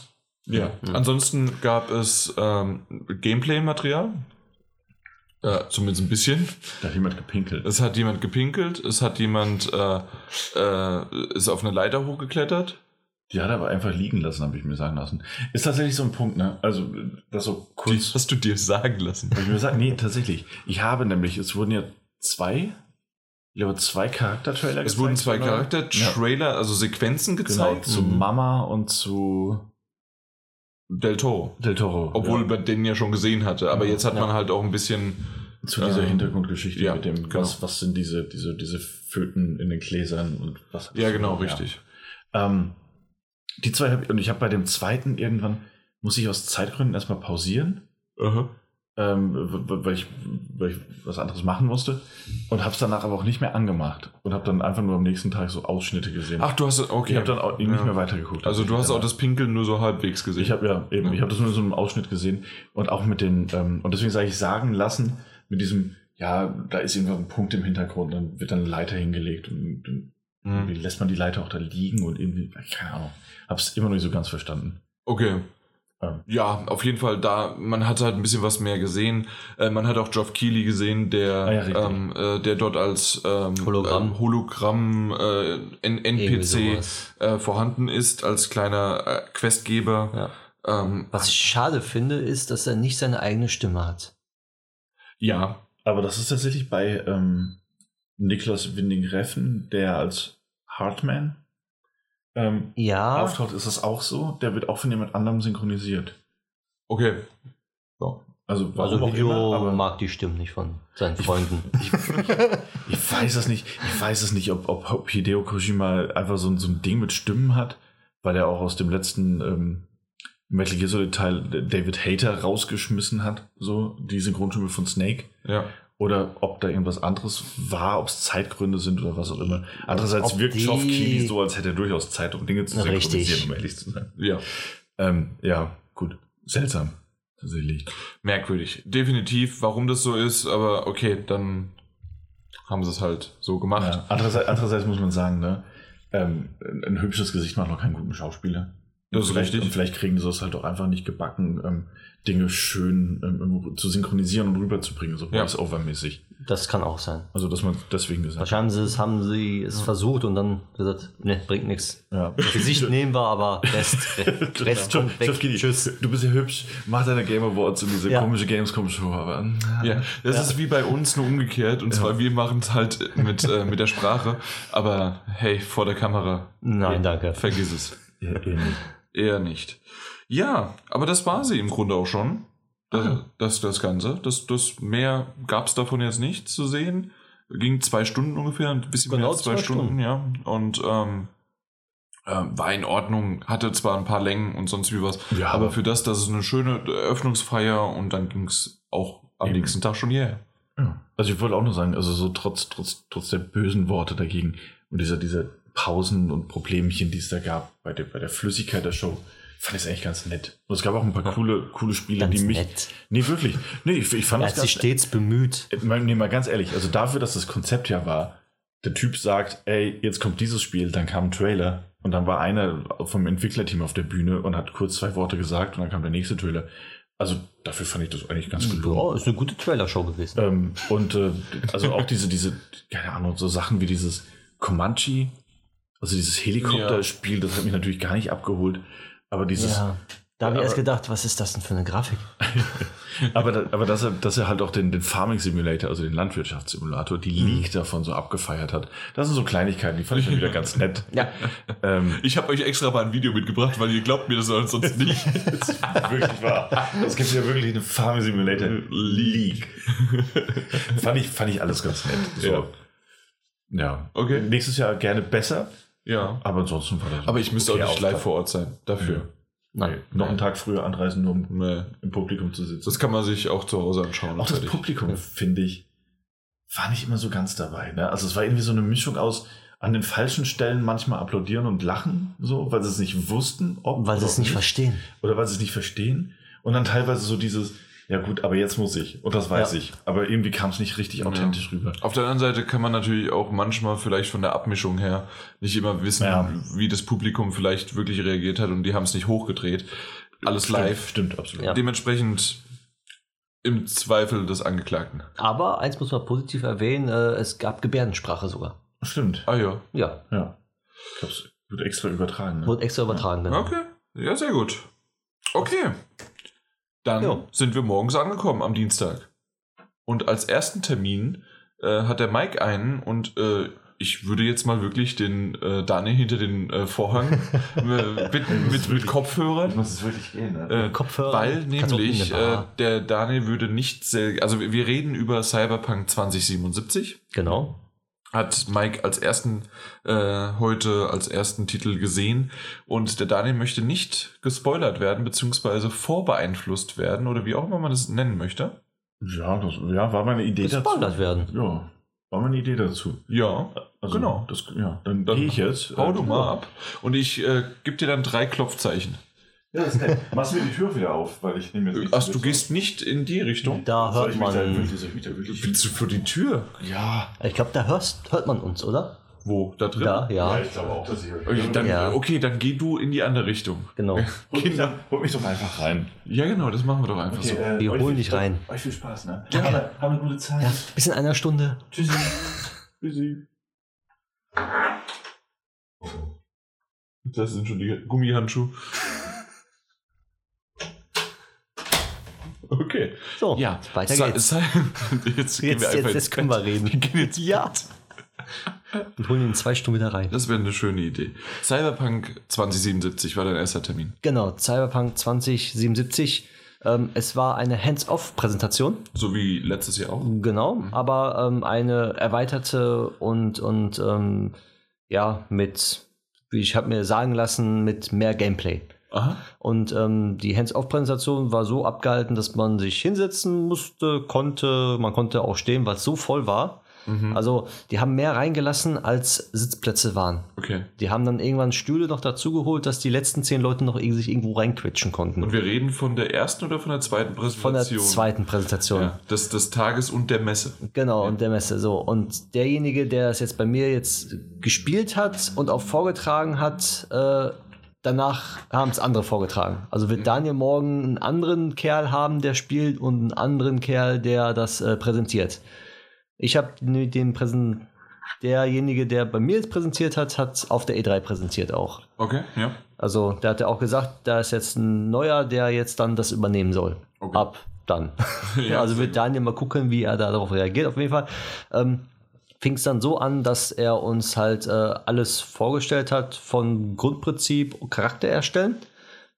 Ja, ansonsten gab es ähm, Gameplay-Material. Äh, zumindest ein bisschen. Da hat jemand gepinkelt. Es hat jemand gepinkelt, es hat jemand äh, äh, ist auf eine Leiter hochgeklettert. Die hat er aber einfach liegen lassen, habe ich mir sagen lassen. Ist tatsächlich so ein Punkt, ne? Also, das so Die kurz. hast du dir sagen lassen. Hab ich mir gesagt, nee, tatsächlich. Ich habe nämlich, es wurden ja zwei, ich glaube, zwei Charaktertrailer Es wurden zwei? Charakter-Trailer, also Sequenzen Genau, gezeigt. zu Mhm. Mama und zu Del Toro. Del Toro. Obwohl ja. man den ja schon gesehen hatte. Aber Ja. jetzt hat Ja. man halt auch ein bisschen. zu dieser ähm, Hintergrundgeschichte ja, mit dem, genau. was, was sind diese, diese, diese Föten in den Gläsern und was. Ja, genau, Ja. richtig. Ähm, die zwei habe ich, und ich habe bei dem zweiten irgendwann, muss ich aus Zeitgründen erstmal pausieren, Aha. Ähm, weil, ich, weil ich was anderes machen musste und habe es danach aber auch nicht mehr angemacht und habe dann einfach nur am nächsten Tag so Ausschnitte gesehen. Ach, du hast. Okay. ich habe dann auch nicht Ja. mehr weitergeguckt. Also, du hast auch das Pinkeln nur so halbwegs gesehen. Ich habe ja eben, Ja. ich habe das nur in so einem Ausschnitt gesehen und auch mit den ähm, und deswegen sage ich sagen lassen mit diesem ja, da ist irgendwo ein Punkt im Hintergrund, dann wird dann eine Leiter hingelegt und dann Mhm. lässt man die Leiter auch da liegen und irgendwie keine Ahnung, habe es immer noch nicht so ganz verstanden. Okay. Ja, auf jeden Fall da, man hat halt ein bisschen was mehr gesehen. Äh, man hat auch Geoff Keighley gesehen, der, Ah ja, ähm, äh, der dort als ähm, Hologramm. äh, Hologramm äh, N NPC äh, vorhanden ist, als kleiner äh, Questgeber. Ja. Ähm, Was ich schade finde, ist, dass er nicht seine eigene Stimme hat. ja, Aber das ist tatsächlich bei ähm, Niklas Winding-Reffen, der als Hartman ähm, Ja, auftaucht, ist das auch so. Der wird auch von jemand anderem synchronisiert. okay. So. Also, warum also auch Video immer, aber mag die Stimmen nicht von seinen Freunden. ich weiß es nicht. Ich weiß es nicht, ob, ob, Hideo Kojima einfach so, ein- so ein Ding mit Stimmen hat, weil er auch aus dem letzten ähm, Metal Gear Solid Teil David Hater rausgeschmissen hat, so die Synchronstimme von Snake. Ja. Oder ob da irgendwas anderes war, ob es Zeitgründe sind oder was auch immer. Andererseits Ob wirkt Keighley so, als hätte er durchaus Zeit, um Dinge zu Richtig. synchronisieren, um ehrlich zu sein. Ja. Ähm, ja, gut. Seltsam. Tatsächlich. Merkwürdig. Definitiv, warum das so ist, aber okay, dann haben sie es halt so gemacht. Ja. Andererseits, andererseits muss man sagen, ne, ähm, ein hübsches Gesicht macht noch keinen guten Schauspieler. Das ist vielleicht, richtig. Und vielleicht kriegen sie es halt auch einfach nicht gebacken, ähm, Dinge schön ähm, zu synchronisieren und rüberzubringen, so Ja. voice-over-mäßig. Das kann auch sein. Also, dass man deswegen gesagt Wahrscheinlich haben sie es, haben sie es versucht und dann gesagt, ne, bringt nichts. Ja. Gesicht nehmen wir, aber Rest, Rest kommt weg. Tschüss. Du bist ja hübsch, mach deine Game Awards und diese Ja. komische Gamescom-Show, aber. Ja, das ist wie bei uns nur umgekehrt. Und zwar, wir machen es halt mit, äh, mit der Sprache. Aber hey, vor der Kamera, Nein, danke. vergiss es. Ja, eh nicht. Eher nicht. Ja, aber das war sie im Grunde auch schon. Das, das, das Ganze. Das, das mehr gab es davon jetzt nicht zu sehen. Ging zwei Stunden ungefähr, ein bisschen Genau mehr als zwei, zwei Stunden, Stunden. ja. Und ähm, ähm, war in Ordnung, hatte zwar ein paar Längen und sonst wie was, Ja, aber aber- für das, dass es eine schöne Eröffnungsfeier und dann ging es auch am Eben. nächsten Tag schon hierher. Ja. Also ich wollte auch nur sagen, also so trotz, trotz, trotz der bösen Worte dagegen und dieser, dieser Pausen und Problemchen, die es da gab bei der, bei der Flüssigkeit der Show, fand ich es eigentlich ganz nett. Und es gab auch ein paar coole, coole Spiele, Ganz die mich. nett. Nee, wirklich. Nee, ich, ich fand Er sich ganz stets bemüht. Äh, mal- Nee, mal ganz ehrlich, also dafür, dass das Konzept ja war, der Typ sagt, ey, jetzt kommt dieses Spiel, dann kam ein Trailer und dann war einer vom Entwicklerteam auf der Bühne und hat kurz zwei Worte gesagt und dann kam der nächste Trailer. Also dafür fand ich das eigentlich ganz gelungen. Ja, ist eine gute Trailer-Show gewesen. Ähm, und äh, also auch diese, diese, keine Ahnung, so Sachen wie dieses Comanche, also dieses Helikopterspiel, das hat mich natürlich gar nicht abgeholt. Aber dieses, Ja. Da habe ich erst gedacht, was ist das denn für eine Grafik? aber, da, aber dass er, dass er halt auch den, den Farming Simulator, also den Landwirtschaftssimulator, die League davon so abgefeiert hat. Das sind so Kleinigkeiten, die fand ich dann wieder ganz nett. Ja. Ähm, Ich habe euch extra mal ein Video mitgebracht, weil ihr glaubt mir das sonst nicht. wirklich wahr. Es gibt ja wirklich eine Farming Simulator League. fand, ich, fand ich alles ganz nett. So. Ja. Ja. Okay. Nächstes Jahr gerne besser, ja. aber ansonsten war das. Aber ich müsste okay auch nicht live vor Ort sein. Dafür. Nein. Noch einen Tag früher anreisen, nur um Nee. im Publikum zu sitzen. Das kann man sich auch zu Hause anschauen. Auch das fertig. Publikum, finde ich, war nicht immer so ganz dabei. Ne? Also es war irgendwie so eine Mischung aus an den falschen Stellen manchmal applaudieren und lachen, so, weil sie es nicht wussten, ob Weil sie es nicht verstehen. oder weil sie es nicht verstehen. Und dann teilweise so dieses, ja gut, aber jetzt muss ich. Und das weiß Ja. ich. Aber irgendwie kam es nicht richtig authentisch rüber. Auf der anderen Seite kann man natürlich auch manchmal vielleicht von der Abmischung her nicht immer wissen, Ja. wie das Publikum vielleicht wirklich reagiert hat und die haben es nicht hochgedreht. Alles Stimmt, live. Stimmt, absolut. Ja. Dementsprechend im Zweifel des Angeklagten. Aber eins muss man positiv erwähnen, äh, es gab Gebärdensprache sogar. Stimmt. Ah ja. Ja, Ja. Ich glaube, es wird extra übertragen. Ne? wurde extra übertragen. Genau. Okay. Ja, sehr gut. Okay. Dann Ja. sind wir morgens angekommen am Dienstag. Und als ersten Termin äh, hat der Mike einen und äh, ich würde jetzt mal wirklich den äh, Daniel hinter den äh, Vorhang äh, bitten mit, mit Kopfhörern. muss es wirklich gehen. Ne? Äh, Kopfhörer. Weil nämlich eine äh, der Daniel würde nicht sehr, also wir reden über Cyberpunk 2077. Genau. Hat Mike als ersten äh, heute als ersten Titel gesehen und der Daniel möchte nicht gespoilert werden beziehungsweise vorbeeinflusst werden oder wie auch immer man das nennen möchte. Ja, das ja, war meine Idee Gespoilert werden. Ja, war meine Idee dazu. Ja, Also, Genau. Das, ja, dann, Dann gehe ich jetzt. hau Äh, du mal ab und ich äh, gebe dir dann drei Klopfzeichen. Ja, das ist nett. Machst du mir die Tür wieder auf, weil ich nehme jetzt Ach, du gehst nicht in die Richtung? Da Soll hört man. wirklich, soll ich mich da wirklich Willst du für die Tür? Ja. Ich glaube, da hörst, hört man uns, oder? Wo? Da drin? Da, ja, ich glaube auch, dass ich euch. Okay, dann, Ja. okay, dann geh du in die andere Richtung. genau. Mich, doch, hol mich doch einfach rein. Ja, genau, das machen wir doch einfach so. äh, Wir holen viel- dich rein. Euch viel Spaß, ne? Haben, haben eine gute Zeit. Ja, bis in einer Stunde. Tschüssi. Tschüssi. Das sind schon die Gummihandschuhe. Okay. So, Ja, weiter geht's. Sa- jetzt, Jetzt, wir jetzt, jetzt können wir reden. Wir gehen jetzt Ja. Wir holen ihn in zwei Stunden wieder rein. Das wäre eine schöne Idee. Cyberpunk 2077 war dein erster Termin. Genau, Cyberpunk 2077. Ähm, es war eine Hands-off-Präsentation, So wie letztes Jahr auch. genau, aber ähm, eine erweiterte und, und ähm, ja, mit, wie ich habe mir sagen lassen, mit mehr Gameplay. Aha. Und ähm, die Hands-off-Präsentation war so abgehalten, dass man sich hinsetzen musste, konnte, man konnte auch stehen, weil es so voll war. Mhm. Also die haben mehr reingelassen, als Sitzplätze waren. Okay. Die haben dann irgendwann Stühle noch dazugeholt, dass die letzten zehn Leute noch irgendwie sich irgendwo reinquetschen konnten. Und wir reden von der ersten oder von der zweiten Von der Präsentation? zweiten Präsentation. Ja, des, des Tages und der Messe. Genau, und der Messe. So. Und derjenige, der es jetzt bei mir jetzt gespielt hat und auch vorgetragen hat, äh, danach haben es andere vorgetragen. Also wird Daniel morgen einen anderen Kerl haben, der spielt und einen anderen Kerl, der das äh, präsentiert. Ich habe den Präsent derjenige, der bei mir jetzt präsentiert hat, hat auf der E3 präsentiert auch. Okay, ja. Also, der hat ja auch gesagt, da ist jetzt ein neuer, der jetzt dann das übernehmen soll. Okay. Ab dann. Ja, also wird Daniel mal gucken, wie er da darauf reagiert. Auf jeden Fall ähm, fing es dann so an, dass er uns halt äh, alles vorgestellt hat von Grundprinzip Charakter erstellen,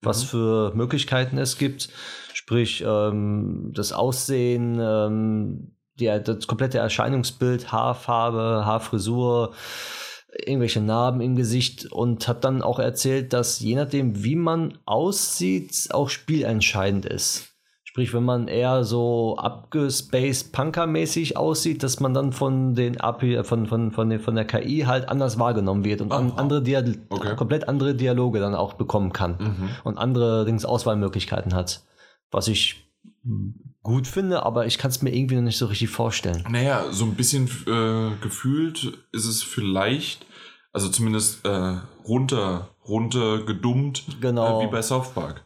was für Möglichkeiten es gibt. Sprich, ähm, das Aussehen, ähm, der, das komplette Erscheinungsbild, Haarfarbe, Haarfrisur, irgendwelche Narben im Gesicht und hat dann auch erzählt, dass je nachdem, wie man aussieht, auch spielentscheidend ist. Sprich, wenn man eher so abgespaced Punker-mäßig aussieht, dass man dann von den AP, von, von, von, den, von der KI halt anders wahrgenommen wird und an, Aha. andere Dia Okay. komplett andere Dialoge dann auch bekommen kann Mhm. und andere Dings Auswahlmöglichkeiten hat. Was ich gut finde, aber ich kann es mir irgendwie noch nicht so richtig vorstellen. Naja, so ein bisschen äh, gefühlt ist es vielleicht, also zumindest äh, runter, runter gedummt, Genau. äh, wie bei South Park.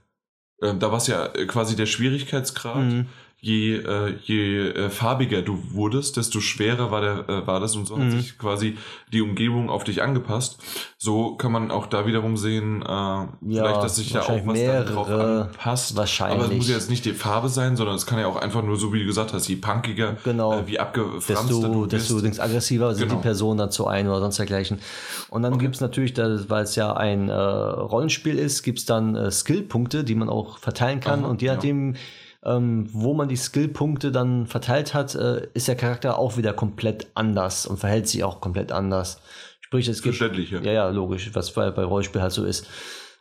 Äh, da war es ja äh, quasi der Schwierigkeitsgrad. Mhm. Je, äh, je äh, farbiger du wurdest, desto schwerer war, der, äh, war das und so hat Mhm. sich quasi die Umgebung auf dich angepasst. So kann man auch da wiederum sehen, äh, vielleicht, dass sich da auch was mehrere, anpasst. wahrscheinlich. Aber es muss ja jetzt nicht die Farbe sein, sondern es kann ja auch einfach nur, so wie du gesagt hast, je punkiger, Genau. äh, wie abgefranster desto, du bist. desto denkst, aggressiver sind Genau. die Personen dazu ein oder sonst dergleichen. Und dann gibt's natürlich, weil es ja ein äh, Rollenspiel ist, gibt's dann äh, Skillpunkte, die man auch verteilen kann. Aha, und je ja. Ähm, wo man die Skillpunkte dann verteilt hat, äh, ist der Charakter auch wieder komplett anders und verhält sich auch komplett anders. Sprich, es gibt ja. ja, logisch, was bei, bei Rollenspiel halt so ist.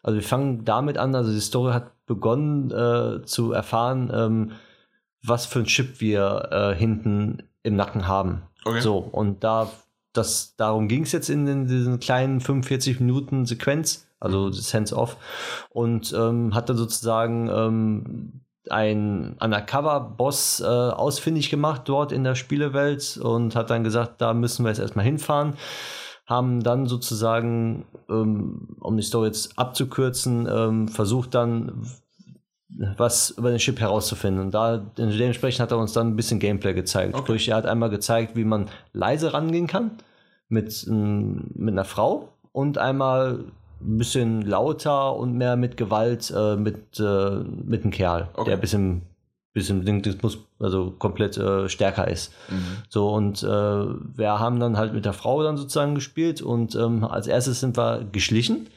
Also wir fangen damit an, also die Story hat begonnen äh, zu erfahren, ähm, was für ein Chip wir äh, hinten im Nacken haben. Okay. So, und da, das, darum ging es jetzt in, den, diesen kleinen 45 Minuten Sequenz, also das Hands-off, und ähm, hat dann sozusagen ähm, ein Undercover-Boss äh, ausfindig gemacht dort in der Spielewelt und hat dann gesagt, da müssen wir jetzt erstmal hinfahren. Haben dann sozusagen, ähm, um die Story jetzt abzukürzen, ähm, versucht dann was über den Chip herauszufinden. Und da dementsprechend hat er uns dann ein bisschen Gameplay gezeigt. Okay. Sprich, er hat einmal gezeigt, wie man leise rangehen kann mit, ähm, mit einer Frau und einmal ein bisschen lauter und mehr mit Gewalt äh, mit, äh, mit einem Kerl, Okay. der ein bisschen, bisschen das muss also komplett äh, stärker ist. Mhm. So, und äh, wir haben dann halt mit der Frau dann sozusagen gespielt und ähm, als erstes sind wir geschlichen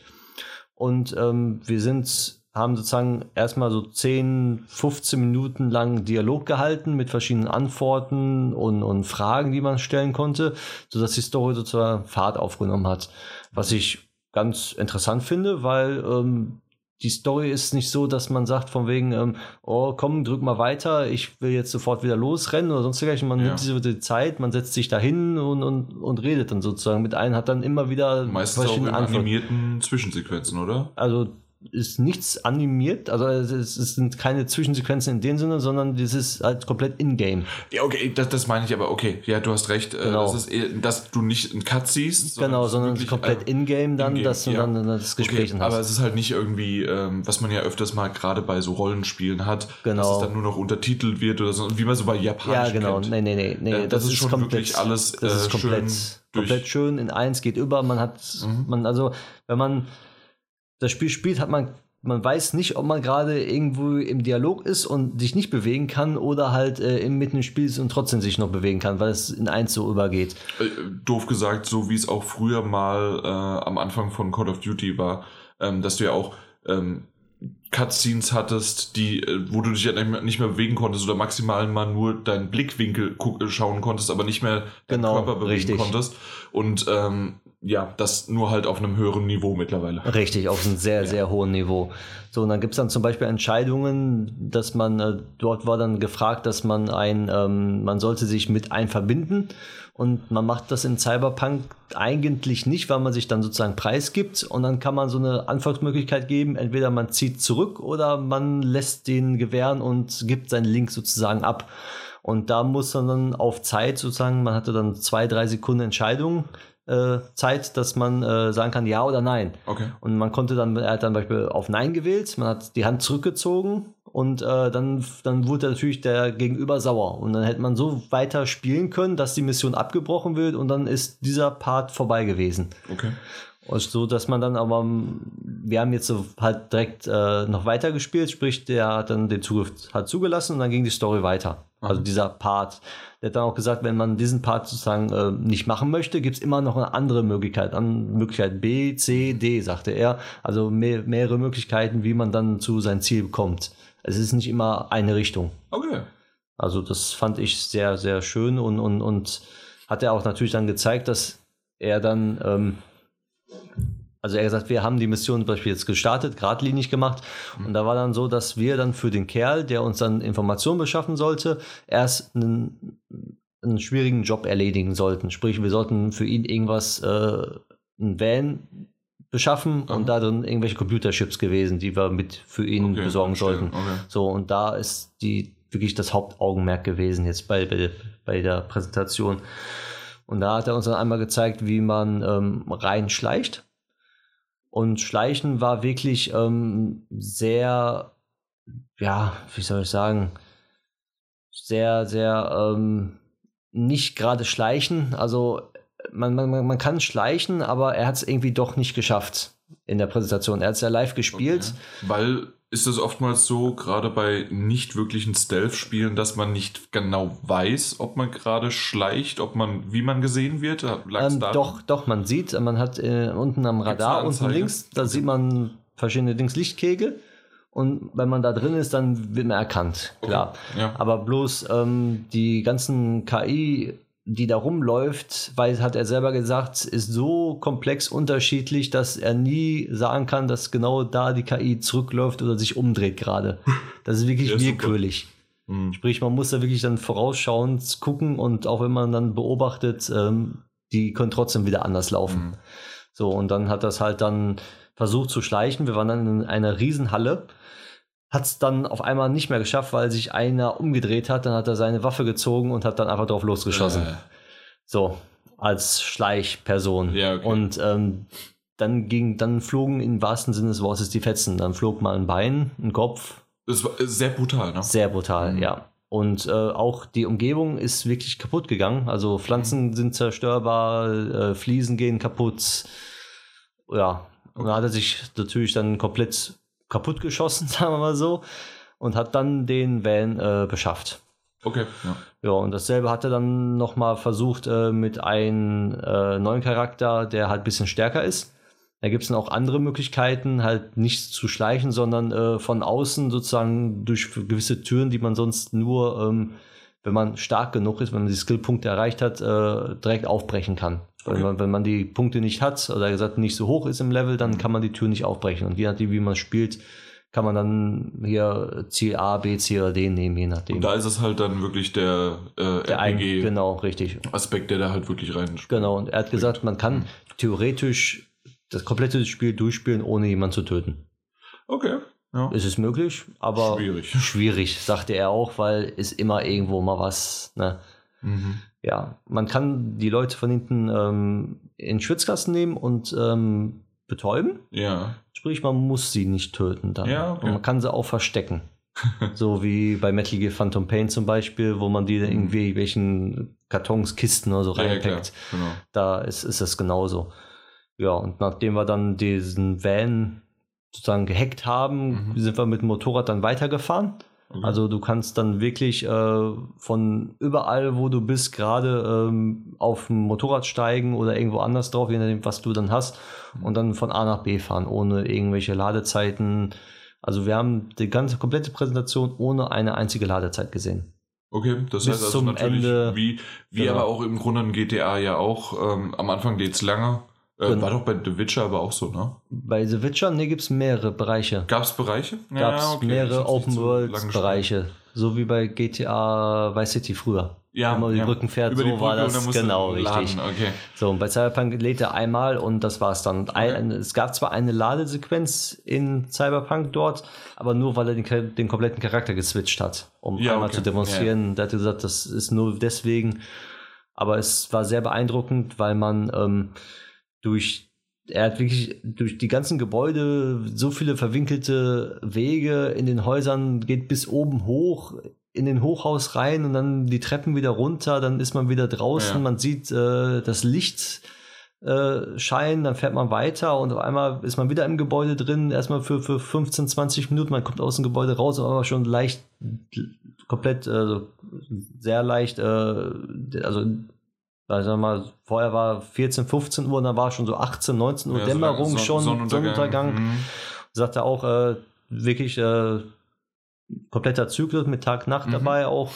und ähm, wir sind, haben sozusagen erstmal so 10, 15 Minuten lang Dialog gehalten mit verschiedenen Antworten und, und Fragen, die man stellen konnte, sodass die Story sozusagen Fahrt aufgenommen hat. Was ich ganz interessant finde, weil ähm, die Story ist nicht so, dass man sagt von wegen, ähm, oh komm, drück mal weiter, ich will jetzt sofort wieder losrennen oder sonst dergleichen. Man Ja. nimmt sich die Zeit, man setzt sich da hin und, und, und redet dann sozusagen mit einem, hat dann immer wieder Meistens auch in Antworten. animierten Zwischensequenzen, oder? Also ist nichts animiert, also es, sind keine Zwischensequenzen in dem Sinne, sondern das ist halt komplett in-game. Ja, okay, das, das meine ich aber, okay, ja, du hast recht. äh, Genau. Das ist eher, dass du nicht einen Cut siehst. Genau, sondern wirklich, komplett äh, in-game dann, in-game, dass du ja. dann das Gespräch Okay, hast. aber es ist halt nicht irgendwie, ähm, was man ja öfters mal gerade bei so Rollenspielen hat, Genau. dass es dann nur noch untertitelt wird oder so, wie man so bei Japanisch ja, genau. kennt. Nee, nee, nee. nee Äh, das ist schon wirklich alles, Das ist äh, komplett, schön Mhm. komplett schön. In eins geht über. Man hat, man, also, wenn man das Spiel spielt, hat man, man weiß nicht, ob man gerade irgendwo im Dialog ist und sich nicht bewegen kann oder halt äh, mitten im Spiel und trotzdem sich noch bewegen kann, weil es in eins so übergeht. Äh, doof gesagt, so wie es auch früher mal äh, am Anfang von Call of Duty war, ähm, dass du ja auch ähm, Cutscenes hattest, die, äh, wo du dich ja nicht mehr, bewegen konntest oder maximal mal nur deinen Blickwinkel äh, schauen konntest, aber nicht mehr deinen Genau, Körper bewegen richtig. konntest. Und ähm, ja, das nur halt auf einem höheren Niveau mittlerweile. Richtig, auf einem sehr, sehr hohen Niveau. So, und dann gibt's dann zum Beispiel Entscheidungen, dass man, äh, dort war dann gefragt, dass man ein, ähm, man sollte sich mit ein verbinden. Und man macht das in Cyberpunk eigentlich nicht, weil man sich dann sozusagen preisgibt. Und dann kann man so eine Antwortmöglichkeit geben. Entweder man zieht zurück oder man lässt den gewähren und gibt seinen Link sozusagen ab. Und da muss man dann auf Zeit sozusagen, man hatte dann zwei, drei Sekunden Entscheidung, äh, Zeit, dass man äh, sagen kann, ja oder nein. Okay. Und man konnte dann, er hat dann zum Beispiel auf Nein gewählt, man hat die Hand zurückgezogen und äh, dann, dann wurde natürlich der Gegenüber sauer. Und dann hätte man so weiter spielen können, dass die Mission abgebrochen wird und dann ist dieser Part vorbei gewesen. Okay. Und so, dass man dann aber, wir haben jetzt so halt direkt äh, noch weiter gespielt, sprich, der hat dann den Zugriff hat zugelassen und dann ging die Story weiter. Also dieser Part. Der hat dann auch gesagt, wenn man diesen Part sozusagen äh, nicht machen möchte, gibt es immer noch eine andere Möglichkeit. An Möglichkeit B, C, D, sagte er. Also mehr, mehrere Möglichkeiten, wie man dann zu sein Ziel kommt. Es ist nicht immer eine Richtung. Okay. Also das fand ich sehr, sehr schön und, und, und hat er auch natürlich dann gezeigt, dass er dann, ähm, also er hat gesagt, wir haben die Mission zum Beispiel jetzt gestartet, geradlinig gemacht und da war dann so, dass wir dann für den Kerl, der uns dann Informationen beschaffen sollte, erst einen, einen schwierigen Job erledigen sollten. Sprich, wir sollten für ihn irgendwas, äh, ein Van beschaffen Aha. und da drin irgendwelche Computerchips gewesen, die wir mit für ihn Okay, besorgen sollten. Okay. So, und da ist die wirklich das Hauptaugenmerk gewesen jetzt bei, bei, bei der Präsentation. Und da hat er uns dann einmal gezeigt, wie man ähm, reinschleicht. Und Schleichen war wirklich ähm, sehr, ja, wie soll ich sagen, sehr, sehr ähm, nicht gerade schleichen. Also man, man, man- man kann schleichen, aber er hat es irgendwie doch nicht geschafft in der Präsentation. Er hat es ja live gespielt. Weil ist es oftmals so, gerade bei nicht wirklichen Stealth-Spielen, dass man nicht genau weiß, ob man gerade schleicht, ob man, wie man gesehen wird? Lag's Ähm, doch, doch, man sieht, man hat äh, unten am Radar, unten links, da sieht man verschiedene Dings Lichtkegel. Und wenn man da drin ist, dann wird man erkannt, klar. ja. Aber bloß ähm, die ganzen KI, die da rumläuft, weil, hat er selber gesagt, ist so komplex unterschiedlich, dass er nie sagen kann, dass genau da die KI zurückläuft oder sich umdreht gerade. Das ist wirklich Ja, willkürlich. Hm. Sprich, man muss da wirklich dann vorausschauend gucken und auch wenn man dann beobachtet, ähm, die können trotzdem wieder anders laufen. Mhm. So, und dann hat das halt dann versucht zu schleichen. Wir waren dann in einer Riesenhalle. Hat es dann auf einmal nicht mehr geschafft, weil sich einer umgedreht hat. Dann hat er seine Waffe gezogen und hat dann einfach drauf losgeschossen. Äh, So, als Schleichperson. Ja, okay. Und ähm, dann ging, dann flogen im wahrsten Sinne des Wortes die Fetzen. Dann flog mal ein Bein, ein Kopf, das war sehr brutal, ne? sehr brutal, Mhm. ja. Und äh, auch die Umgebung ist wirklich kaputt gegangen. Also Mhm. Pflanzen sind zerstörbar, äh, Fliesen gehen kaputt. Ja, und da hat er sich natürlich dann komplett kaputt geschossen, sagen wir mal so, und hat dann den Van äh, beschafft. Okay, ja. Ja, und dasselbe hat er dann nochmal versucht äh, mit einem äh, neuen Charakter, der halt ein bisschen stärker ist. Da gibt es dann auch andere Möglichkeiten, halt nicht zu schleichen, sondern äh, von außen sozusagen durch gewisse Türen, die man sonst nur, ähm, wenn man stark genug ist, wenn man die Skillpunkte erreicht hat, äh, direkt aufbrechen kann. Okay. Wenn, man, wenn man die Punkte nicht hat oder gesagt nicht so hoch ist im Level, dann kann man die Tür nicht aufbrechen. Und je nachdem, wie man spielt, kann man dann hier Ziel A, B, C oder D nehmen, je nachdem. Und da ist es halt dann wirklich der, äh, Der ein, RPG-Aspekt, genau, richtig. der da halt wirklich rein Genau, und er hat gesagt, man kann theoretisch das komplette Spiel durchspielen, ohne jemanden zu töten. Okay. Ja. ist es möglich, aber Schwierig. schwierig, sagte er auch, weil ist immer irgendwo mal was. Ne? Mhm. Ja, man kann die Leute von hinten ähm, in Schwitzkasten nehmen und ähm, betäuben. Ja. Sprich, man muss sie nicht töten dann. Ja, okay. Und man kann sie auch verstecken. so wie bei Metal Gear Phantom Pain zum Beispiel, wo man die dann irgendwie welchen Kartons, Kisten oder so Mhm. Ja, ja, reinpackt. Genau. da ist, ist es genauso. Ja, und nachdem wir dann diesen Van sozusagen gehackt haben, Mhm. sind wir mit dem Motorrad dann weitergefahren. Okay. Also du kannst dann wirklich äh, von überall, wo du bist, gerade ähm, auf ein Motorrad steigen oder irgendwo anders drauf, je nachdem, was du dann hast, Mhm. und dann von A nach B fahren, ohne irgendwelche Ladezeiten. Also wir haben die ganze komplette Präsentation ohne eine einzige Ladezeit gesehen. Okay, das Bis heißt also natürlich, Ende- wie, wie Genau. aber auch im Grunde ein GTA ja auch, ähm, am Anfang geht's lange. Äh. War doch bei The Witcher aber auch so, ne? Bei The Witcher, ne, gibt es mehrere Bereiche. Gab's Bereiche? gab es Ja, okay, mehrere Open-World-Bereiche. So wie bei GTA Vice City früher. Ja, Wenn man die ja. Brücken fährt, Über so die Brücke war das genau richtig. Okay. So, und bei Cyberpunk lädt er einmal und das war's dann. Ein, es gab zwar eine Ladesequenz in Cyberpunk dort, aber nur weil er den, den kompletten Charakter geswitcht hat, um Ja, einmal okay. zu demonstrieren. Der hat gesagt, das ist nur deswegen. Aber es war sehr beeindruckend, weil man ähm, durch er hat wirklich durch die ganzen Gebäude so viele verwinkelte Wege in den Häusern, geht bis oben hoch in den Hochhaus rein und dann die Treppen wieder runter, dann ist man wieder draußen, Ja. man sieht äh, das Licht äh, scheinen, dann fährt man weiter und auf einmal ist man wieder im Gebäude drin, erstmal für, für 15, 20 Minuten, man kommt aus dem Gebäude raus, aber schon leicht, komplett, äh, sehr leicht, äh, also also mal, vorher war 14, 15 Uhr, und dann war schon so 18, 19 Uhr Ja, so Dämmerung Son- schon, Sonnenuntergang. Sonnenuntergang. Mhm. Sagt er auch, äh, wirklich äh, kompletter Zyklus mit Tag-Nacht Mhm. dabei auch.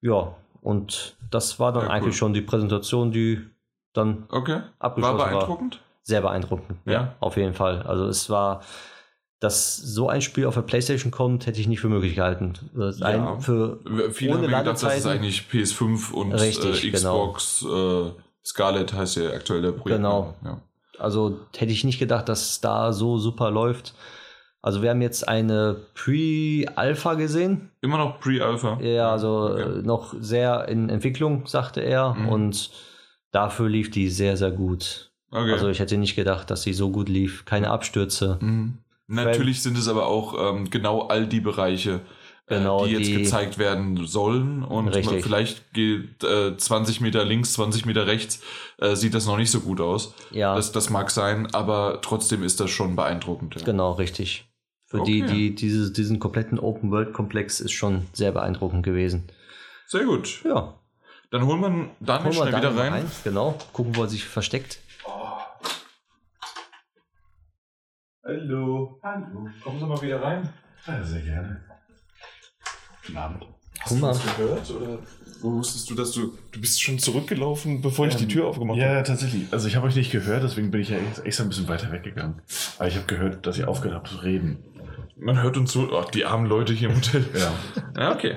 Ja, und das war dann Ja, cool. eigentlich schon die Präsentation, die dann Okay. War abgeschlossen war. beeindruckend? Sehr beeindruckend, ja. Ja. auf jeden Fall. Also es war, dass so ein Spiel auf der Playstation kommt, hätte ich nicht für möglich gehalten. Ja. Für Viele Ohne haben gedacht, das ist eigentlich PS5 und Richtig, äh, genau. Xbox äh, Scarlet heißt ja aktuell der Projekt. Genau. Ja. Also hätte ich nicht gedacht, dass es da so super läuft. Also wir haben jetzt eine Pre-Alpha gesehen. Immer noch Pre-Alpha. Ja, also Okay. äh, noch sehr in Entwicklung, sagte er. Mhm. Und dafür lief die sehr, sehr gut. Okay. Also ich hätte nicht gedacht, dass sie so gut lief. Keine Abstürze. Mhm. Natürlich sind es aber auch ähm, genau all die Bereiche, Genau, äh, die jetzt die- gezeigt werden sollen. Und Richtig. vielleicht geht äh, 20 Meter links, 20 Meter rechts, äh, sieht das noch nicht so gut aus. Ja, Das, das mag sein, aber trotzdem ist das schon beeindruckend. Ja. genau, richtig. Für die, Okay. die dieses, diesen kompletten Open-World-Komplex ist schon sehr beeindruckend gewesen. Sehr gut. Ja, Dann holen wir Daniel holen wir schnell wieder Daniel rein. Genau, gucken, wo er sich versteckt. Hallo. Hallo. Kommen Sie mal wieder rein. Ja, sehr gerne. Guten Abend. Guck mal. gehört? Oder wo wusstest du, dass du. Du bist schon zurückgelaufen, bevor ich die Tür aufgemacht Ja, habe? ja, tatsächlich. Also ich habe euch nicht gehört, deswegen bin ich ja ex- extra ein bisschen weiter weggegangen. Aber ich habe gehört, dass ihr aufgehört habt zu reden. Man hört uns so. Ach, die armen Leute hier im Hotel. Ja. Ja, okay.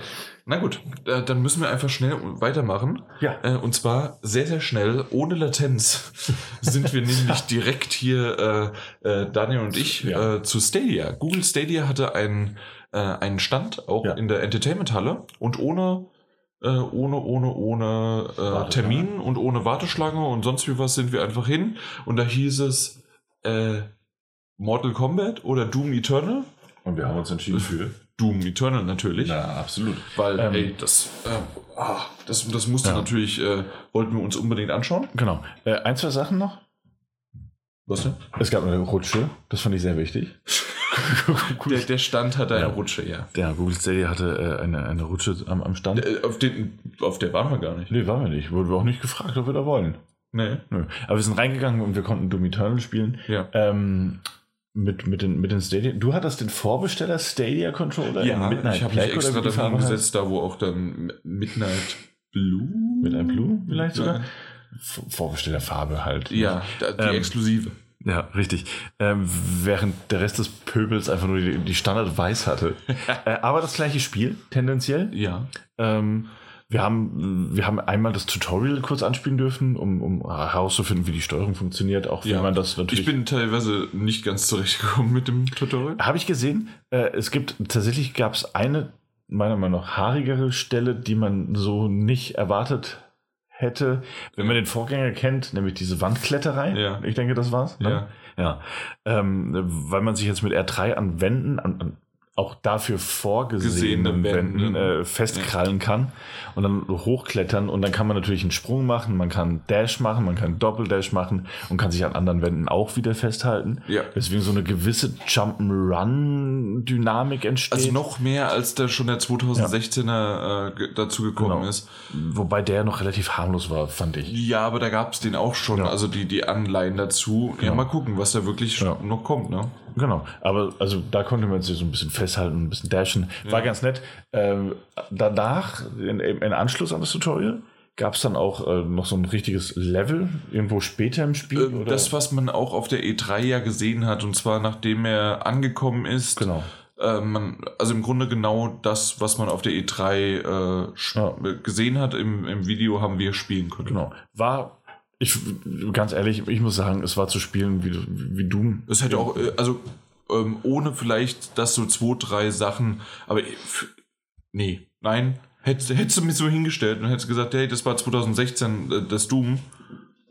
Na gut, äh, dann müssen wir einfach schnell weitermachen. Ja. Äh, Und zwar sehr, sehr schnell, ohne Latenz, sind wir nämlich direkt hier, äh, äh, Daniel und ich, Ja. äh, zu Stadia. Google Stadia hatte einen, äh, einen Stand, auch Ja. in der Entertainment-Halle und ohne, ohne, ohne, ohne. Termin und ohne Warteschlange und sonst wie was sind wir einfach hin. Und da hieß es Mortal Kombat oder Doom Eternal. Und wir haben uns entschieden für. Doom Eternal natürlich. Na, absolut. Weil, Ähm, ey, das, äh, ah, das, das musste Ja. natürlich, äh, wollten wir uns unbedingt anschauen. Genau. Äh, ein, zwei Sachen noch. Was denn? Es gab eine Rutsche, das fand ich sehr wichtig. Der, der Stand hatte eine Ja. Rutsche, ja. Der Google Stadia hatte äh, eine, eine Rutsche am, am Stand. Äh, Auf, den, auf der waren wir gar nicht. Nee, waren wir nicht. Wurden wir auch nicht gefragt, ob wir da wollen. Nee. Nö. Aber wir sind reingegangen und wir konnten Doom Eternal spielen. Ja. Ähm, mit, mit, den, mit den Stadia. Du hattest den Vorbesteller Stadia Controller Ja, Midnight ich habe mich extra heißt? gesetzt, da wo auch dann Midnight Blue. Midnight Blue vielleicht sogar? Vorbestellerfarbe halt. ja die Ähm, exklusive. Ja, richtig. Ähm, während der Rest des Pöbels einfach nur die, die Standard Weiß hatte. äh, aber das gleiche Spiel, tendenziell. Ja. Ähm, Wir haben, wir haben einmal das Tutorial kurz anspielen dürfen, um, um herauszufinden, wie die Steuerung funktioniert, auch wenn Ja. man das natürlich. Ich bin teilweise nicht ganz zurechtgekommen mit dem Tutorial. Habe ich gesehen. Äh, es gibt tatsächlich gab es eine meiner Meinung nach haarigere Stelle, die man so nicht erwartet hätte, wenn man den Vorgänger kennt, nämlich diese Wandkletterei. Ja. Ich denke, das war's. Ne? Ja. Ähm, weil man sich jetzt mit R3 an Wänden, an, an auch dafür vorgesehenen Gesehene Wänden, äh, festkrallen kann und dann hochklettern und dann kann man natürlich einen Sprung machen, man kann Dash machen, man kann Doppeldash machen und kann sich an anderen Wänden auch wieder festhalten. Ja. Deswegen so eine gewisse Jump'n'Run-Dynamik entsteht. Also noch mehr, als da schon der 2016er äh, dazu gekommen Genau. ist. Wobei der noch relativ harmlos war, fand ich. Ja, aber da gab es den auch schon, Ja. also die, die Anleihen dazu. Ja, Genau. mal gucken, was da wirklich Ja. noch kommt, ne? Genau, aber also da konnte man sich so ein bisschen festhalten, ein bisschen dashen. War ganz nett. Ähm, danach, in, in Anschluss an das Tutorial, gab es dann auch äh, noch so ein richtiges Level, irgendwo später im Spiel? Äh, Das, was man auch auf der E3 ja gesehen hat, und zwar nachdem er angekommen ist. Genau. Äh, man, also im Grunde genau das, was man auf der E3 äh, Ja. gesehen hat im, im Video, haben wir spielen können. Genau. War, ich, ganz ehrlich, ich muss sagen, es war zu spielen wie, wie Doom. Es hätte auch, äh, also ähm, ohne vielleicht, dass so zwei, drei Sachen, aber äh, nee, nein, hättest, hättest du mich so hingestellt und hättest gesagt, hey, das war 2016 äh, das Doom,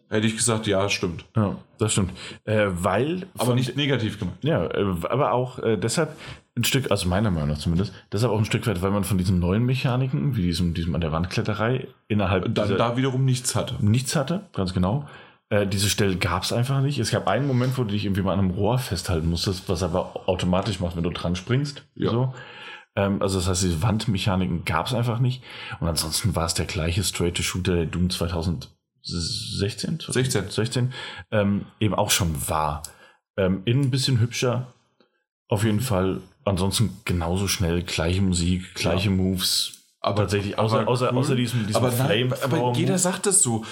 hätte ich gesagt, ja, stimmt. Ja, das stimmt. Äh, weil. Aber nicht negativ gemacht. Ja, aber auch äh, deshalb ein Stück, also meiner Meinung nach zumindest, deshalb auch ein Stück weit, weil man von diesen neuen Mechaniken, wie diesem, diesem an der Wandkletterei, innerhalb Dann dieser- da wiederum nichts hatte. nichts hatte, ganz genau. Äh, diese Stelle gab es einfach nicht. Es gab einen Moment, wo du dich irgendwie mal an einem Rohr festhalten musstest, was aber automatisch macht, wenn du dran springst. Ja. So. Ähm, also das heißt, diese Wandmechaniken gab es einfach nicht. Und ansonsten war es der gleiche Straight-to-Shooter, der Doom 2016? 16. 16 ähm, eben auch schon war. Ähm, innen ein bisschen hübscher, auf jeden Fall. Ansonsten genauso schnell, gleiche Musik, gleiche Moves. Aber tatsächlich, außer, aber außer, cool. außer diesem, diesem aber, nein, aber jeder sagt das so.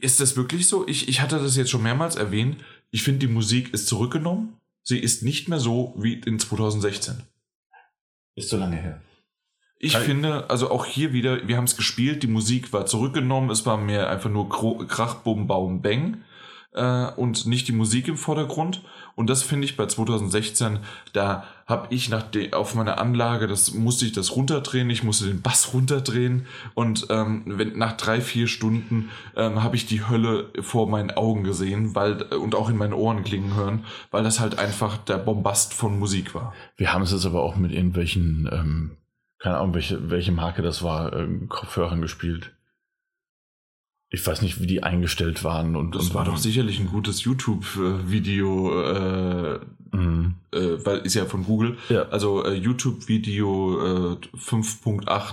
Ist das wirklich so? Ich, ich hatte das jetzt schon mehrmals erwähnt. Ich finde, die Musik ist zurückgenommen. Sie ist nicht mehr so wie in 2016. Ist so lange her. Ich Kann- finde, also auch hier wieder, wir haben es gespielt, die Musik war zurückgenommen, es war mehr einfach nur Krach, Bum, Baum, Bang äh, und nicht die Musik im Vordergrund. Und das finde ich bei 2016, da habe ich nach de, auf meiner Anlage, das musste ich das runterdrehen, ich musste den Bass runterdrehen und ähm, wenn, nach drei, vier Stunden ähm, habe ich die Hölle vor meinen Augen gesehen weil und auch in meinen Ohren klingen hören, weil das halt einfach der Bombast von Musik war. Wir haben es jetzt aber auch mit irgendwelchen, ähm, keine Ahnung, welche, welche Marke das war, ähm, Kopfhörern gespielt. Ich weiß nicht, wie die eingestellt waren. Und, Das und war doch sicherlich ein gutes YouTube-Video, äh, Mhm. äh, weil ist ja von Google. Ja. Also äh, YouTube-Video äh, 5.8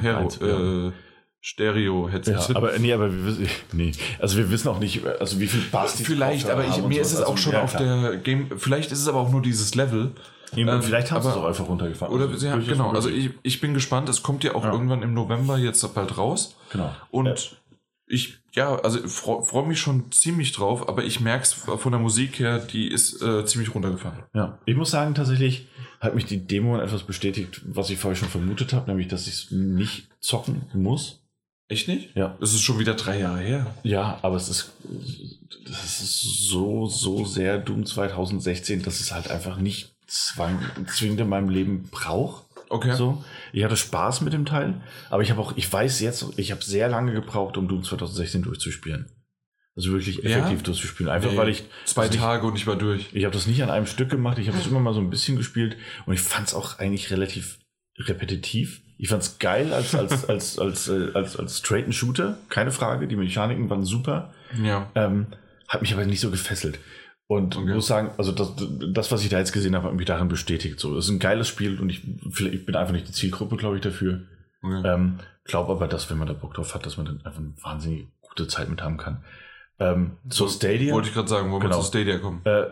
Hero, Eins, ja. äh, Stereo-Headset. Ja, aber nee, aber wir wissen, nee, also wir wissen auch nicht, also wie viel Bass die vielleicht, aber ich, mir ist es auch Also, schon ja, auf der Game. Vielleicht ist es aber auch nur dieses Level. Ähm, vielleicht haben sie es auch einfach runtergefahren. Oder Also, ja, genau. Also ich, ich bin gespannt. Es kommt ja auch Ja. irgendwann im November jetzt bald raus. genau. Und ich, ja, also freue freu mich schon ziemlich drauf, aber ich merke es von der Musik her, die ist äh, ziemlich runtergefahren. Ja, ich muss sagen, tatsächlich hat mich die Demo etwas bestätigt, was ich vorher schon vermutet habe, nämlich, dass ich es nicht zocken muss. Echt nicht? Ja. Das ist schon wieder drei Jahre her. Ja, aber es ist, das ist so, so sehr Doom 2016, dass es halt einfach nicht zwang, zwingend in meinem Leben braucht. Okay. So. Ich hatte Spaß mit dem Teil, aber ich habe auch, ich weiß jetzt, ich habe sehr lange gebraucht, um Doom 2016 durchzuspielen. Also wirklich Ja? effektiv durchzuspielen. Einfach Nee, weil ich Zwei nicht- Tage und ich war durch. Ich habe das nicht an einem Stück gemacht, ich habe das immer mal so ein bisschen gespielt und ich fand es auch eigentlich relativ repetitiv. Ich fand es geil als, als, als, als, äh, als, als straighten Shooter, keine Frage. Die Mechaniken waren super. Ja. Ähm, hat mich aber nicht so gefesselt. Und Okay. muss sagen, also das, das, was ich da jetzt gesehen habe, hat mich darin bestätigt. So, es ist ein geiles Spiel und ich, vielleicht- ich bin einfach nicht die Zielgruppe, glaube ich, dafür. Okay. Ähm, glaube aber, dass, wenn man da Bock drauf hat, dass man dann einfach eine wahnsinnig gute Zeit mit haben kann. Ähm, zur Stadia. Wollte ich gerade sagen, wo wir Genau. zu Stadia kommen. Äh,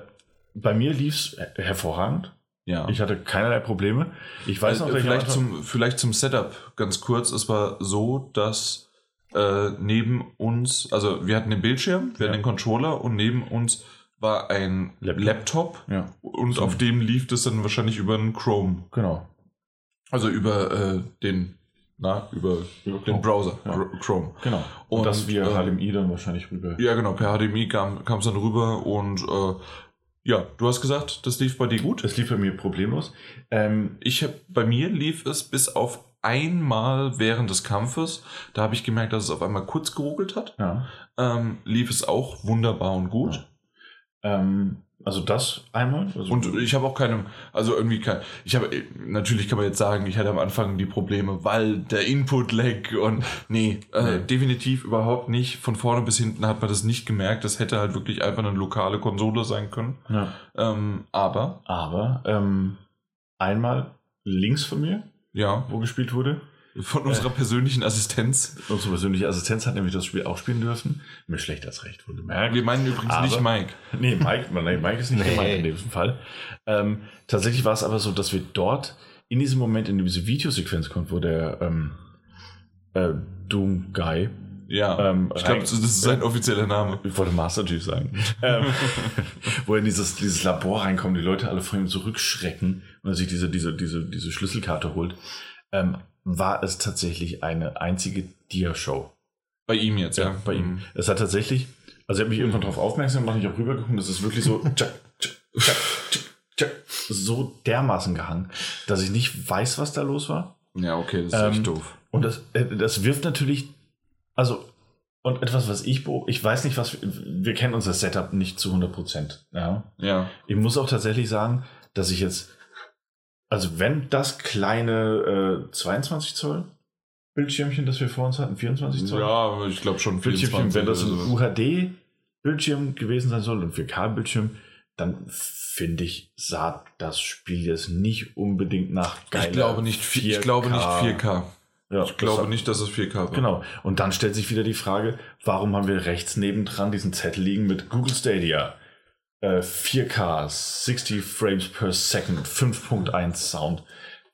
bei mir lief es hervorragend. Ja. Ich hatte keinerlei Probleme. Ich weiß noch, dass ich vielleicht, zum, vielleicht zum Setup ganz kurz. Es war so, dass äh, neben uns, also wir hatten den Bildschirm, wir Ja. hatten den Controller und neben uns war ein Laptop. Laptop, Ja, und So. auf dem lief das dann wahrscheinlich über einen Chrome. genau. Also über äh, den Na, über, Über den. Browser, Ja. Chr- Chrome. Genau. Und, Und, das via äh, HDMI dann wahrscheinlich rüber. Ja, genau, per HDMI kam es dann rüber und äh, ja, du hast gesagt, das lief bei dir gut. Das lief bei mir problemlos. Ähm, Ich hab, bei mir lief es bis auf einmal während des Kampfes, da habe ich gemerkt, dass es auf einmal kurz geruckelt hat, ja. ähm, lief es auch wunderbar und gut. Ähm, also das einmal. Also Und ich habe auch keine, also irgendwie kein, ich habe, natürlich kann man jetzt sagen, ich hatte am Anfang die Probleme, weil der Input-Lag und nee, äh, Nee. definitiv überhaupt nicht. Von vorne bis hinten hat man das nicht gemerkt. Das hätte halt wirklich einfach eine lokale Konsole sein können. ja. Ähm, aber, Aber ähm, einmal links von mir, ja, wo gespielt wurde. Von unserer persönlichen Assistenz. Unsere persönliche Assistenz hat nämlich das Spiel auch spielen dürfen. Mir schlecht als recht, wohlgemerkt. Wir meinen übrigens Aber- nicht Mike. Nee, Mike, nee, Mike ist nicht Nee. gemeint in diesem Fall. Ähm, tatsächlich war es aber so, dass wir dort in diesem Moment in diese Videosequenz kommt, wo der ähm, äh, Doom Guy, Ja, Ähm, ich glaube, das ist sein offizieller Name. ich wollte Master Chief sagen, ähm, wo er in dieses, dieses Labor reinkommt, die Leute alle vor ihm zurückschrecken und er sich diese, diese, diese, diese Schlüsselkarte holt, ähm, war es tatsächlich eine einzige Dia-Show. Bei ihm jetzt, ja. Ja, bei ihm. Mhm. Es hat tatsächlich, also er hat mich irgendwann darauf aufmerksam gemacht, ich habe rübergeguckt, das ist wirklich so tschak, tschak, tschak, tschak, so dermaßen gehangen, dass ich nicht weiß, was da los war. Ja, okay, das ist Ähm, echt doof. Und das, äh, das wirft natürlich, also, und etwas, was ich, beob- ich weiß nicht, was, wir, wir kennen unser Setup nicht zu 100 Prozent. Ja. Ja. Ich muss auch tatsächlich sagen, dass ich jetzt, also wenn das kleine äh, 22 Zoll Bildschirmchen, das wir vor uns hatten, 24 Zoll, Ja, ich glaube schon Bildschirmchen, 24 wenn das ein oder sowas. UHD-Bildschirm gewesen sein soll und 4K-Bildschirm, dann finde ich, sah das Spiel jetzt nicht unbedingt nach geiler Ich glaube nicht, vi- ich glaube nicht 4K. Ja, Ich glaube das- nicht, dass es 4K war. Genau. Und dann stellt sich wieder die Frage, warum haben wir rechts nebendran diesen Zettel liegen mit Google Stadia? Äh, 4K, 60 Frames per Second, 5.1 Sound.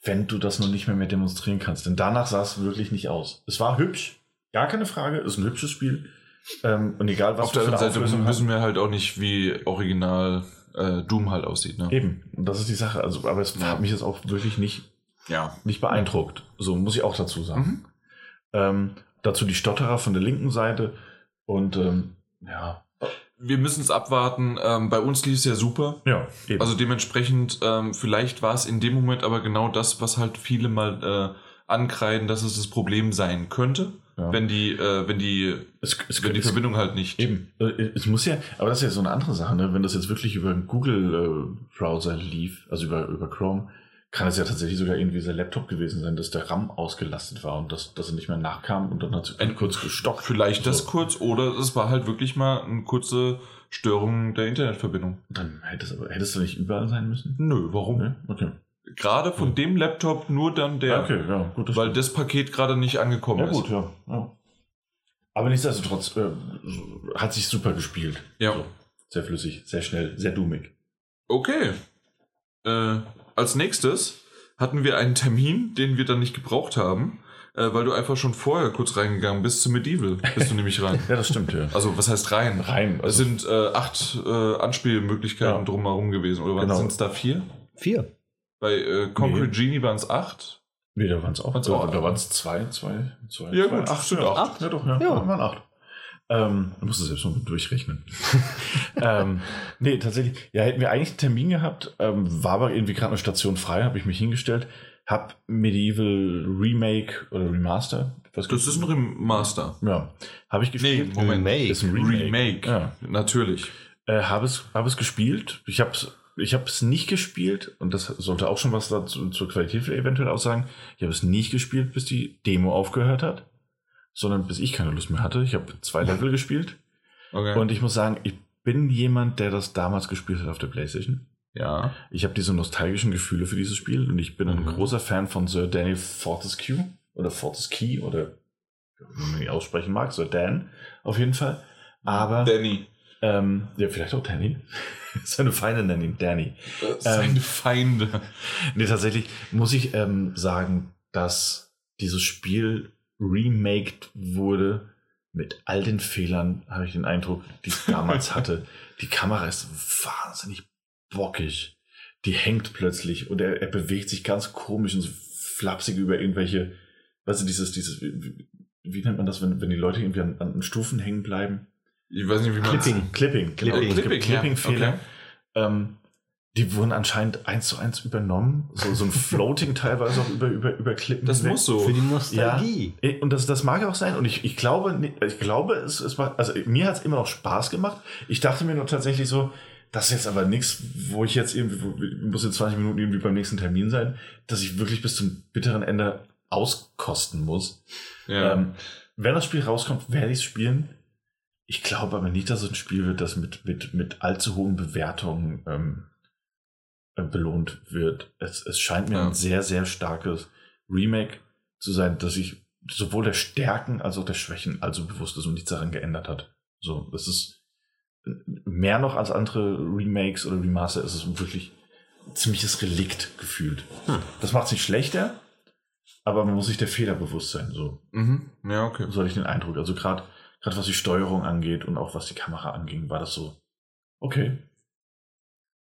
Wenn du das noch nicht mehr, mehr demonstrieren kannst. Denn danach sah es wirklich nicht aus. Es war hübsch, gar keine Frage, ist ein hübsches Spiel. Ähm, und egal, was Auf der anderen Seite Auflösung wissen wir halt auch nicht, wie original äh, Doom halt aussieht. Ne? Eben, und das ist die Sache. Also, aber es Ja. hat mich jetzt auch wirklich nicht, Ja. nicht beeindruckt. So muss ich auch dazu sagen. Mhm. Ähm, dazu die Stotterer von der linken Seite. Und ähm, ja, Wir müssen es abwarten. Ähm, bei uns lief es ja super. ja, eben. Also dementsprechend, ähm, vielleicht war es in dem Moment aber genau das, was halt viele mal äh, ankreiden, dass es das Problem sein könnte, Ja. wenn die, äh, wenn die, es, es, wenn die es, Verbindung halt nicht. Eben. Äh, Es muss ja, aber das ist ja so eine andere Sache, ne? Wenn das jetzt wirklich über einen Google-Browser lief, also über, über Chrome, kann es ja tatsächlich sogar irgendwie dieser Laptop gewesen sein, dass der RAM ausgelastet war und dass, dass er nicht mehr nachkam und dann hat es kurz gestockt. Vielleicht das So. kurz oder es war halt wirklich mal eine kurze Störung der Internetverbindung. Dann hättest aber hättest du nicht überall sein müssen? Nö, warum? Ne? Okay. Gerade von dem Laptop nur dann der, okay, ja, gut. das weil stimmt. das Paket gerade nicht angekommen ja, ist. gut, ja, ja. Aber nichtsdestotrotz äh, hat sich super gespielt. Ja. So, sehr flüssig, sehr schnell, sehr dummig. Okay. Äh, als nächstes hatten wir einen Termin, den wir dann nicht gebraucht haben, äh, weil du einfach schon vorher kurz reingegangen bist zu Medieval. Bist du nämlich rein. Ja, das stimmt, ja. Also, was heißt rein? Rein. Es Also, sind äh, acht äh, Anspielmöglichkeiten Ja. drumherum gewesen. Oder Genau. sind es da vier? Vier. Bei äh, Concrete Nee. Genie waren es acht. nee, da waren es auch. Waren's Ja, auch da waren es zwei, zwei, zwei. Ja, zwei, gut, acht, sind ja, acht. Ja, doch, ja. Ja. ja. waren acht. Ähm, du musst es selbst mal durchrechnen. ähm, nee, tatsächlich. Ja, hätten wir eigentlich einen Termin gehabt, ähm, war aber irgendwie gerade eine Station frei, habe ich mich hingestellt, hab Medieval Remake oder Remaster. Was Das ist ein Remaster. Ja, habe ich Nee, gespielt. Moment. Remake. Ist ein Remake. Remake. Ja. Natürlich. Äh, habe es, hab es gespielt. Ich habe es ich hab's nicht gespielt und das sollte auch schon was dazu, zur Qualität eventuell aussagen. Ich habe es nicht gespielt, bis die Demo aufgehört hat, sondern bis ich keine Lust mehr hatte. Ich habe zwei Level gespielt Okay. und ich muss sagen, ich bin jemand, der das damals gespielt hat auf der PlayStation. ja. Ich habe diese nostalgischen Gefühle für dieses Spiel und ich bin ein Mhm. großer Fan von Sir Daniel Fortescue oder Fortescue oder wie man ihn aussprechen mag, Sir Dan auf jeden Fall. Aber Danny. ähm, ja, vielleicht auch Danny. Seine Feinde nennen ihn Danny. Seine Ähm, Feinde. Nee, tatsächlich muss ich ähm, sagen, dass dieses Spiel remaked wurde mit all den Fehlern, habe ich den Eindruck, die es damals hatte. Die Kamera ist wahnsinnig bockig. Die hängt plötzlich und er, er bewegt sich ganz komisch und so flapsig über irgendwelche weißt du, dieses, dieses, wie, wie nennt man das, wenn, wenn die Leute irgendwie an, an Stufen hängen bleiben? Ich weiß nicht, wie man Clipping. Clipping, genau. Clipping. Es gibt Clipping, ja. Clipping-Fehler. Okay. Ähm, die wurden anscheinend eins zu eins übernommen. So, so ein Floating teilweise auch über, über, über Klippen. Das hinweg. muss so. Für die Nostalgie. Eh, Und das, das mag auch sein. Und ich, ich glaube, ich glaube, es, es war, also mir hat es immer noch Spaß gemacht. Ich dachte mir nur tatsächlich so, das ist jetzt aber nichts, wo ich jetzt irgendwie, wo- ich muss jetzt 20 Minuten irgendwie beim nächsten Termin sein, dass ich wirklich bis zum bitteren Ende auskosten muss. Ja. Ähm, wenn das Spiel rauskommt, werde ich es spielen. Ich glaube aber nicht, dass es ein Spiel wird, das mit, mit, mit allzu hohen Bewertungen ähm, äh, belohnt wird. Es, es scheint mir Ja. ein sehr, sehr starkes Remake zu sein, dass sich sowohl der Stärken als auch der Schwächen also bewusst ist und nichts daran geändert hat. So, das ist mehr noch als andere Remakes oder Remaster ist es wirklich ein ziemliches Relikt gefühlt. Hm. Das macht es nicht schlechter, aber man muss sich der Fehler bewusst sein. So, mhm. Ja, okay. so hatte ich den Eindruck. Also gerade gerade was die Steuerung angeht und auch was die Kamera anging, war das so, okay.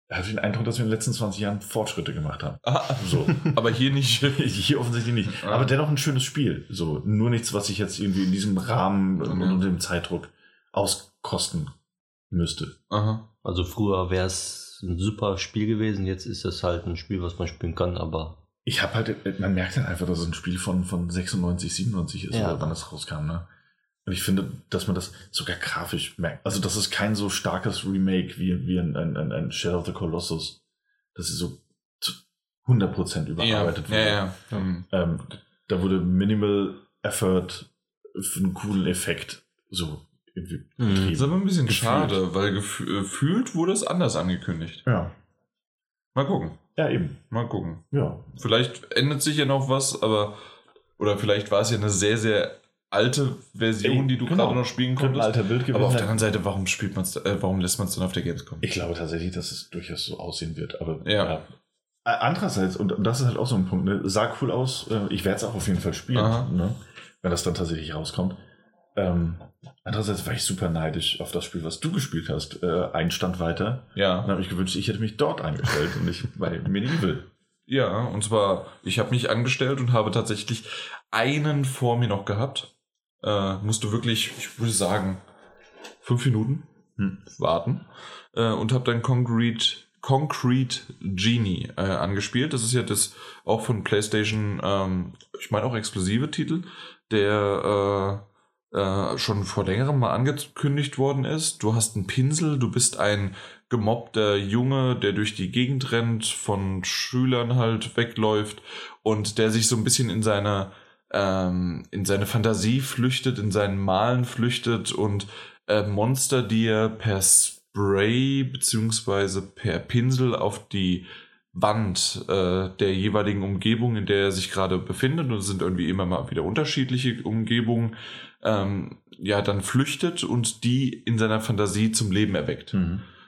Da hatte ich den Eindruck, dass wir in den letzten 20 Jahren Fortschritte gemacht haben. Ah, So. aber hier nicht. Hier offensichtlich nicht. Ah. Aber dennoch ein schönes Spiel. So, nur nichts, was ich jetzt irgendwie in diesem Rahmen und Ja. unter dem Zeitdruck auskosten müsste. Aha. Also früher wäre es ein super Spiel gewesen, jetzt ist es halt ein Spiel, was man spielen kann, aber Ich habe halt, man merkt halt einfach, dass es ein Spiel von, von 96, 97 ist, Ja. oder wann das rauskam, ne? Und ich finde, dass man das sogar grafisch merkt. Also, das ist kein so starkes Remake wie, wie ein, ein, ein, Shadow of the Colossus. Das ist so zu 100% Ja, überarbeitet ja, ja. Hm. Ähm, da wurde Minimal Effort für einen coolen Effekt so irgendwie Mhm. Das ist betrieben. aber ein bisschen Gefühlt. schade, weil gefü- äh, gefühlt wurde es anders angekündigt. Ja. Mal gucken. Ja, eben. Mal gucken. Ja. Vielleicht ändert sich ja noch was, aber. Oder vielleicht war es ja eine sehr, sehr alte Version, Ey, die du genau. gerade noch spielen konntest. alter Bild Aber auf der anderen Seite, warum spielt man's, äh, warum lässt man es dann auf der Gamescom? Ich glaube tatsächlich, dass es durchaus so aussehen wird. Aber Ja. Äh, Andererseits, und das ist halt auch so ein Punkt, ne? sah cool aus. äh, Ich werde es auch auf jeden Fall spielen, ne? wenn das dann tatsächlich rauskommt. Ähm, andererseits war ich super neidisch auf das Spiel, was du gespielt hast. Äh, ein Stand weiter. Ja. Dann habe ich gewünscht, ich hätte mich dort angestellt und nicht bei Medieval. Ja, und zwar, ich habe mich angestellt und habe tatsächlich einen vor mir noch gehabt. Äh, musste wirklich, ich würde sagen, fünf Minuten Hm. warten. Äh, und habe dann Concrete, Concrete Genie äh, angespielt. Das ist ja das auch von PlayStation, ähm, ich meine auch exklusive Titel, der äh, äh, schon vor längerem mal angekündigt worden ist. Du hast einen Pinsel, du bist ein gemobbter Junge, der durch die Gegend rennt, von Schülern halt wegläuft und der sich so ein bisschen in seiner ähm, in seine Fantasie flüchtet, in seinen Malen flüchtet und äh, Monster, die er per Spray beziehungsweise per Pinsel auf die Wand äh, der jeweiligen Umgebung, in der er sich gerade befindet, und es sind irgendwie immer mal wieder unterschiedliche Umgebungen, ähm, ja, dann flüchtet und die in seiner Fantasie zum Leben erweckt.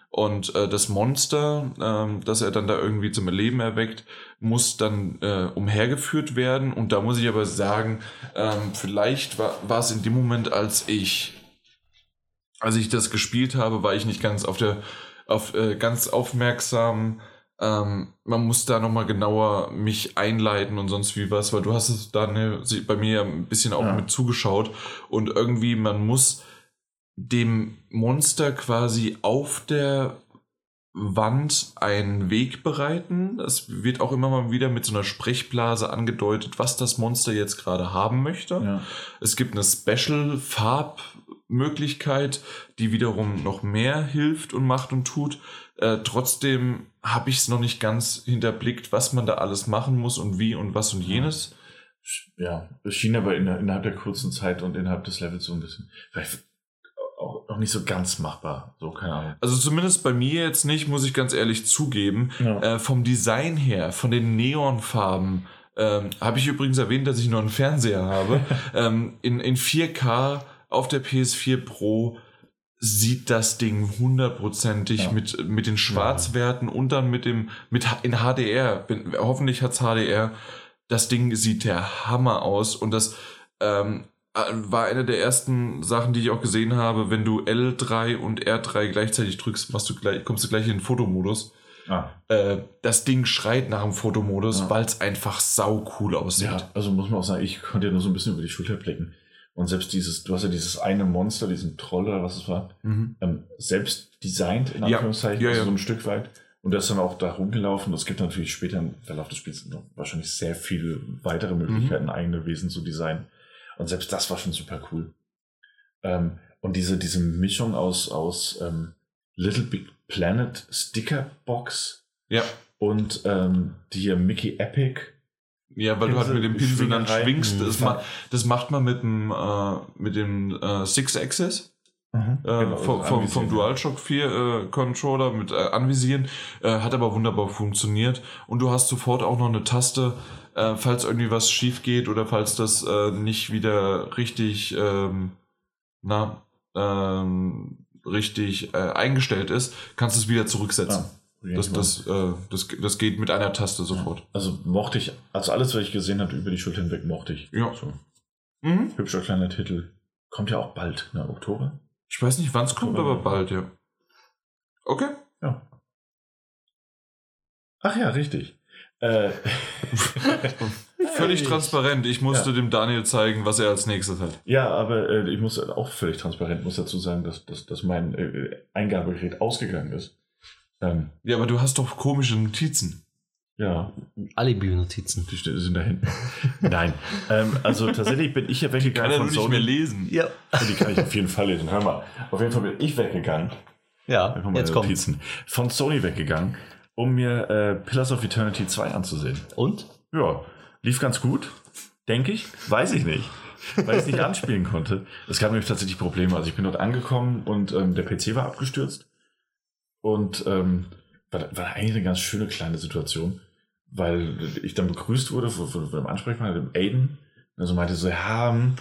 Und äh, das Monster, ähm, das er dann da irgendwie zum Leben erweckt, muss dann äh, umhergeführt werden. Und da muss ich aber sagen, ähm, vielleicht war, war es in dem Moment, als ich, als ich das gespielt habe, war ich nicht ganz auf der, auf äh, ganz aufmerksam. Ähm, man muss da nochmal genauer mich einleiten und sonst wie was, weil du hast es da ne, bei mir ein bisschen auch Ja. mit zugeschaut und irgendwie man muss dem Monster quasi auf der Wand einen Weg bereiten. Es wird auch immer mal wieder mit so einer Sprechblase angedeutet, was das Monster jetzt gerade haben möchte. Ja. Es gibt eine Special-Farbmöglichkeit, die wiederum noch mehr hilft und macht und tut. Äh, trotzdem habe ich es noch nicht ganz hinterblickt, was man da alles machen muss und wie und was und jenes. ja, es schien aber innerhalb der kurzen Zeit und innerhalb des Levels so ein bisschen, vielleicht auch noch nicht so ganz machbar. So, keine Ahnung. Also zumindest bei mir jetzt nicht, muss ich ganz ehrlich zugeben. Ja. Äh, vom Design her, von den Neonfarben, ähm, habe ich übrigens erwähnt, dass ich nur einen Fernseher habe. ähm, in, in 4K auf der PS4 Pro sieht das Ding hundertprozentig Ja. mit, mit den Schwarzwerten und dann mit dem, mit in HDR. Bin, hoffentlich hat's HDR. Das Ding sieht der Hammer aus und das ähm, äh, war eine der ersten Sachen, die ich auch gesehen habe. Wenn du L3 und R3 gleichzeitig drückst, machst du gleich, kommst du gleich in den Fotomodus. Ah. Äh, das Ding schreit nach dem Fotomodus, Ja. weil es einfach sau cool aussieht. Ja, also muss man auch sagen, ich konnte ja nur so ein bisschen über die Schulter blicken. Und selbst dieses, du hast ja dieses eine Monster, diesen Troll oder was es war, Mhm. ähm, selbst designt, in Ja. Anführungszeichen, Ja, also ja. so ein Stück weit. Und ist dann auch da rumgelaufen. Es gibt natürlich später im Verlauf des Spiels noch wahrscheinlich sehr viele weitere Mhm. Möglichkeiten, eigene Wesen zu designen. Und selbst das war schon super cool. Ähm, und diese, diese Mischung aus, aus ähm, Little Big Planet Sticker Box Ja. und ähm, die hier Mickey Epic. Ja, weil du halt Pinsel- mit dem Pinsel dann schwingst. Mhm. Das, ma das macht man mit dem, äh, mit dem äh, Six-Axis. Äh, Genau, vom, vom, vom. DualShock 4 äh, Controller mit äh, Anvisieren. Äh, hat aber wunderbar funktioniert. Und du hast sofort auch noch eine Taste, äh, falls irgendwie was schief geht oder falls das äh, nicht wieder richtig, ähm, na, ähm, richtig eingestellt ist, kannst du es wieder zurücksetzen. Ah, Das, das, äh, das, das geht mit einer Taste sofort. Also mochte ich, also alles, was ich gesehen habe über die Schulter hinweg, mochte ich. Ja. So. Mhm. Hübscher kleiner Titel. Kommt ja auch bald, ne? Oktober? Ich weiß nicht, wann es kommt, aber bald, ja. Okay. Ja. Ach ja, richtig. Äh, Völlig transparent. Ich musste Ja. dem Daniel zeigen, was er als nächstes hat. ja, aber äh, ich muss auch völlig transparent muss dazu sagen, dass, dass, dass mein äh, Eingabegerät ausgegangen ist. Ähm, Ja, aber du hast doch komische Notizen. Ja, Alibi-Notizen. die ste- sind da hinten. Nein, ähm, also tatsächlich bin ich ja weggegangen von Sony. lesen. Ja. Die kann ich auf jeden Fall lesen. Hör mal. Auf jeden Fall bin ich weggegangen. Ja, jetzt kommt. Notizen. Von Sony weggegangen, um mir äh, Pillars of Eternity 2 anzusehen. Und? Ja, lief ganz gut, denke ich. Weiß ich nicht. Weil ich es nicht anspielen konnte. Es gab nämlich tatsächlich Probleme. Also ich bin dort angekommen und ähm, der PC war abgestürzt. Und ähm, war, war eigentlich eine ganz schöne kleine Situation, weil ich dann begrüßt wurde von, von, von dem Ansprechpartner, dem Aiden. Also meinte so, ja, hm,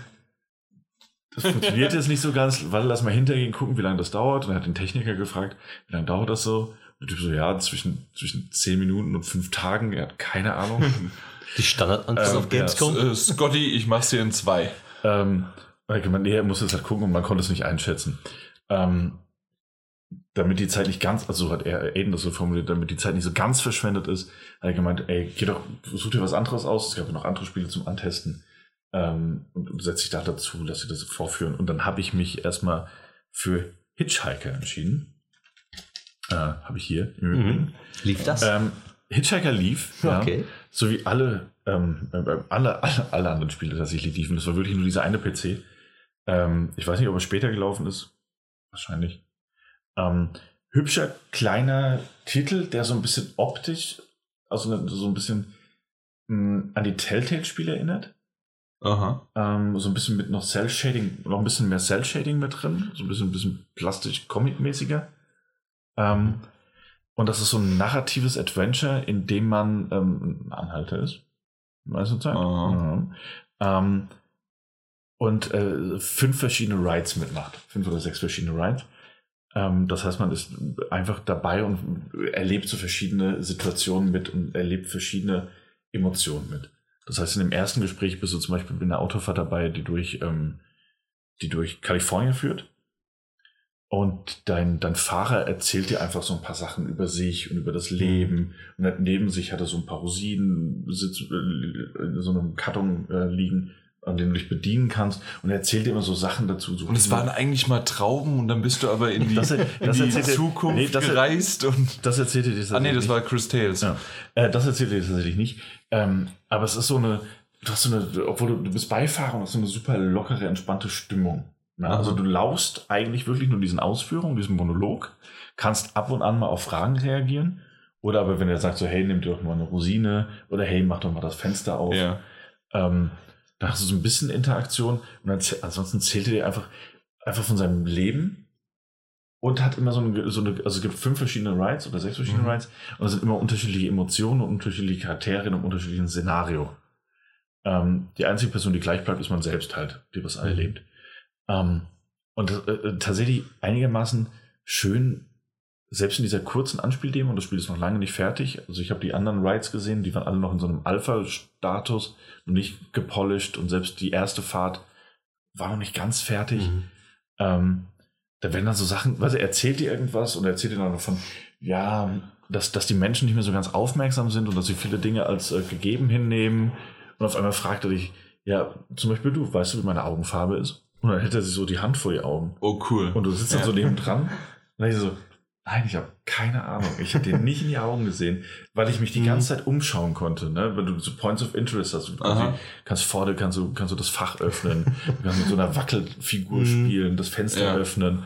das funktioniert jetzt nicht so ganz, warte, lass mal hintergehen, gucken, wie lange das dauert. Und er hat den Techniker gefragt, wie lange dauert das so? Und der Typ so, ja, zwischen, zwischen 10 Minuten und 5 Tagen, er hat keine Ahnung. Die Standardantwort Ähm, auf Gamescom? Äh, Scotty, ich mach's dir in zwei. Ähm, weil ich gemeint, nee, er muss jetzt halt gucken und man konnte es nicht einschätzen. Ähm, damit die Zeit nicht ganz, also so hat er Aiden das so formuliert, damit die Zeit nicht so ganz verschwendet ist, hat er gemeint, ey, geh doch, such dir was anderes aus, es gab ja noch andere Spiele zum Antesten ähm, und, und setz dich da dazu, lass dir das vorführen. Und dann habe ich mich erstmal für Hitchhiker entschieden. Äh, habe ich hier Übrigen. Lief das? Ähm, Hitchhiker lief, ja, Okay. so wie alle, ähm, äh, alle, alle, alle anderen Spiele tatsächlich liefen. Das war wirklich nur dieser eine PC. Ähm, ich weiß nicht, ob er später gelaufen ist. Wahrscheinlich. Ähm, hübscher, kleiner Titel, der so ein bisschen optisch, also so ein bisschen mh, an die Telltale-Spiele erinnert. Aha. Ähm, so ein bisschen mit noch Cell-Shading, noch ein bisschen mehr Cell-Shading mit drin. So ein bisschen, ein bisschen plastisch-comic-mäßiger. Ähm, und das ist so ein narratives Adventure, in dem man ähm, ein Anhalter ist. Meiste Zeit. Aha. Ja. Ähm, und äh, fünf verschiedene Rides mitmacht. Fünf oder sechs verschiedene Rides. Ähm, das heißt, man ist einfach dabei und erlebt so verschiedene Situationen mit und erlebt verschiedene Emotionen mit. Das heißt, in dem ersten Gespräch bist du zum Beispiel mit einer Autofahrt dabei, die durch, ähm, die durch Kalifornien führt. Und dein, dein Fahrer erzählt dir einfach so ein paar Sachen über sich und über das Leben. Und neben sich hat er so ein paar Rosinen äh, in so einem Karton äh, liegen, an dem du dich bedienen kannst. Und er erzählt dir immer so Sachen dazu. So Und es waren eigentlich mal Trauben und dann bist du aber in die, Das- in das die erzählt er- Zukunft nee, das- gereist und. das erzählt er dir Ah nee, das war Chris Tales. Ja. Äh, das erzählt er dir tatsächlich nicht. Ähm, aber es ist so eine, du hast so eine, obwohl du, du bist Beifahrer und hast so eine super lockere, entspannte Stimmung. Aha. also du laust eigentlich wirklich nur diesen Ausführungen, diesem Monolog, kannst ab und an mal auf Fragen reagieren. Oder aber wenn er sagt so, hey, nimm dir doch mal eine Rosine oder hey, mach doch mal das Fenster auf. Ja. Ähm, da hast du so ein bisschen Interaktion und dann, ansonsten zählt er dir einfach, einfach von seinem Leben und hat immer so eine, so eine, also es gibt fünf verschiedene Rides oder sechs verschiedene Mhm. Rides und es sind immer unterschiedliche Emotionen und unterschiedliche Charaktere in einem unterschiedlichen Szenario. Ähm, die einzige Person, die gleich bleibt, ist man selbst halt, die was Mhm. erlebt. Ähm, und äh, äh, tatsächlich einigermaßen schön, selbst in dieser kurzen Anspieldemo, und das Spiel ist noch lange nicht fertig, also ich habe die anderen Rides gesehen, die waren alle noch in so einem Alpha-Status, noch nicht gepolished und selbst die erste Fahrt war noch nicht ganz fertig. Mhm. Ähm, da werden dann so Sachen, du, er erzählt dir irgendwas und er erzählt dir dann davon, ja, dass, dass die Menschen nicht mehr so ganz aufmerksam sind und dass sie viele Dinge als äh, gegeben hinnehmen. Und auf einmal fragt er dich, ja, zum Beispiel du, weißt du, wie meine Augenfarbe ist? Und dann hält er sich so die Hand vor die Augen. Oh, cool. Und du sitzt dann Ja. so neben dran. Und dann ich so, nein, ich habe keine Ahnung. Ich habe den nicht in die Augen gesehen, weil ich mich die Mhm. ganze Zeit umschauen konnte. Ne? Wenn du so Points of Interest hast, du kannst vorne kannst du, kannst du das Fach öffnen, du kannst mit so einer Wackelfigur Mhm. spielen, das Fenster Ja. öffnen.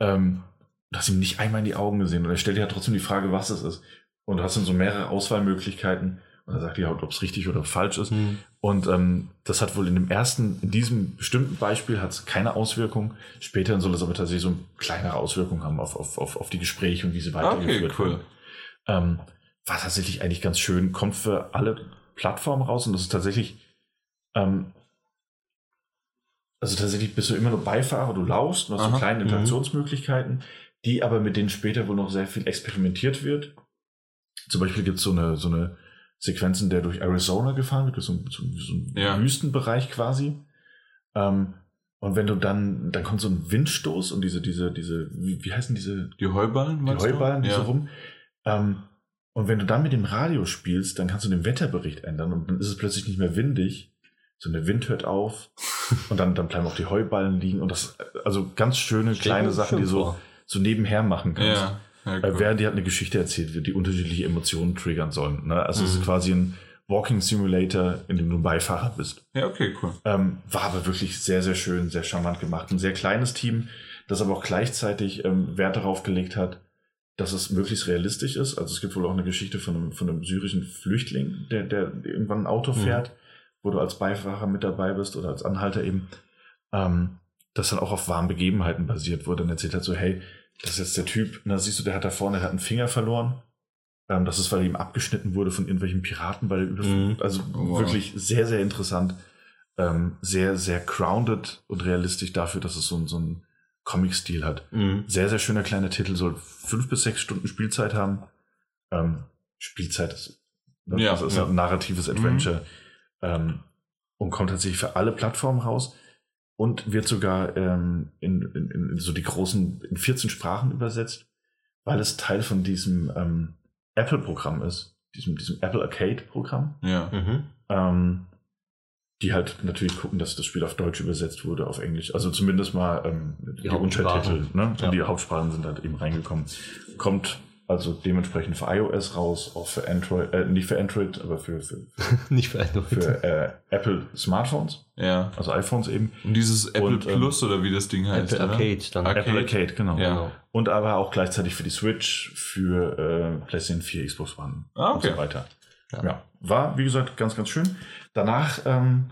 Ähm, du hast ihm nicht einmal in die Augen gesehen. Und er stellt dir ja trotzdem die Frage, was es ist. Und du hast dann so mehrere Auswahlmöglichkeiten. Und er sagt halt, ob es richtig oder falsch ist. Hm. Und ähm, das hat wohl in dem ersten, in diesem bestimmten Beispiel hat es keine Auswirkung. Später soll es aber tatsächlich so eine kleinere Auswirkung haben auf, auf, auf, auf die Gespräche und wie sie weitergeführt cool. werden. Ähm, war tatsächlich eigentlich ganz schön. Kommt für alle Plattformen raus und das ist tatsächlich, ähm, also tatsächlich bist du immer nur Beifahrer, du laust, du hast so Aha. kleine Mhm. Interaktionsmöglichkeiten, die aber mit denen später wohl noch sehr viel experimentiert wird. Zum Beispiel gibt es so eine, so eine Sequenz, in der durch Arizona gefahren wird, durch so, ein- so, so ein Ja. Wüstenbereich quasi. Ähm, und wenn du dann, dann kommt so ein Windstoß und diese, diese, diese, wie, wie heißen diese, Die Heuballen, die? Heuballen, die ja. so rum. Ähm, und wenn du dann mit dem Radio spielst, dann kannst du den Wetterbericht ändern und dann ist es plötzlich nicht mehr windig, sondern der Wind hört auf und dann, dann bleiben auch die Heuballen liegen und das, also ganz schöne kleine Sachen, die so, so nebenher machen kannst. Ja, cool. Während die halt eine Geschichte erzählt wird, die unterschiedliche Emotionen triggern sollen. Ne? Also es Mhm. ist quasi ein Walking Simulator, in dem du ein Beifahrer bist. ja, okay, cool. Ähm, war aber wirklich sehr, sehr schön, sehr charmant gemacht. Ein sehr kleines Team, das aber auch gleichzeitig ähm, Wert darauf gelegt hat, dass es möglichst realistisch ist. Also es gibt wohl auch eine Geschichte von einem, von einem syrischen Flüchtling, der, der irgendwann ein Auto Mhm. fährt, wo du als Beifahrer mit dabei bist oder als Anhalter eben, ähm, das dann auch auf wahren Begebenheiten basiert wurde. Und erzählt hat so, hey, das ist jetzt der Typ, na siehst du, der hat da vorne, der hat einen Finger verloren. Ähm, das ist, weil er ihm abgeschnitten wurde von irgendwelchen Piraten, weil er Mhm. also Wow. wirklich sehr, sehr interessant. Ähm, sehr, sehr grounded und realistisch dafür, dass es so, so einen Comic-Stil hat. Mhm. Sehr, sehr schöner kleiner Titel, soll fünf bis sechs Stunden Spielzeit haben. Ähm, Spielzeit ist, ne, Ja, das ist ja. ein narratives Adventure. Ähm, und kommt tatsächlich für alle Plattformen raus und wird sogar ähm, in, in, in so die großen, in 14 Sprachen übersetzt, weil es Teil von diesem ähm, Apple-Programm ist, diesem, diesem Apple Arcade-Programm. Ja. Mhm. Ähm, die halt natürlich gucken, dass das Spiel auf Deutsch übersetzt wurde, auf Englisch. Also zumindest mal ähm, die, Hauptsprachen. Untertitel. Ne? Und Ja. die Hauptsprachen sind halt eben reingekommen. Kommt also dementsprechend für iOS raus, auch für Android, äh, nicht für Android, aber für, für, Nicht für einen für äh, Apple Smartphones, Ja. also iPhones eben. Und dieses Apple Und, ähm, Plus oder wie das Ding heißt. Apple? Arcade dann. Arcade. Apple Arcade, genau. Ja. Genau. Und aber auch gleichzeitig für die Switch, für äh, PlayStation 4, Xbox One Ah, okay. und so weiter. Ja. Ja. war wie gesagt ganz, ganz schön. Danach ähm,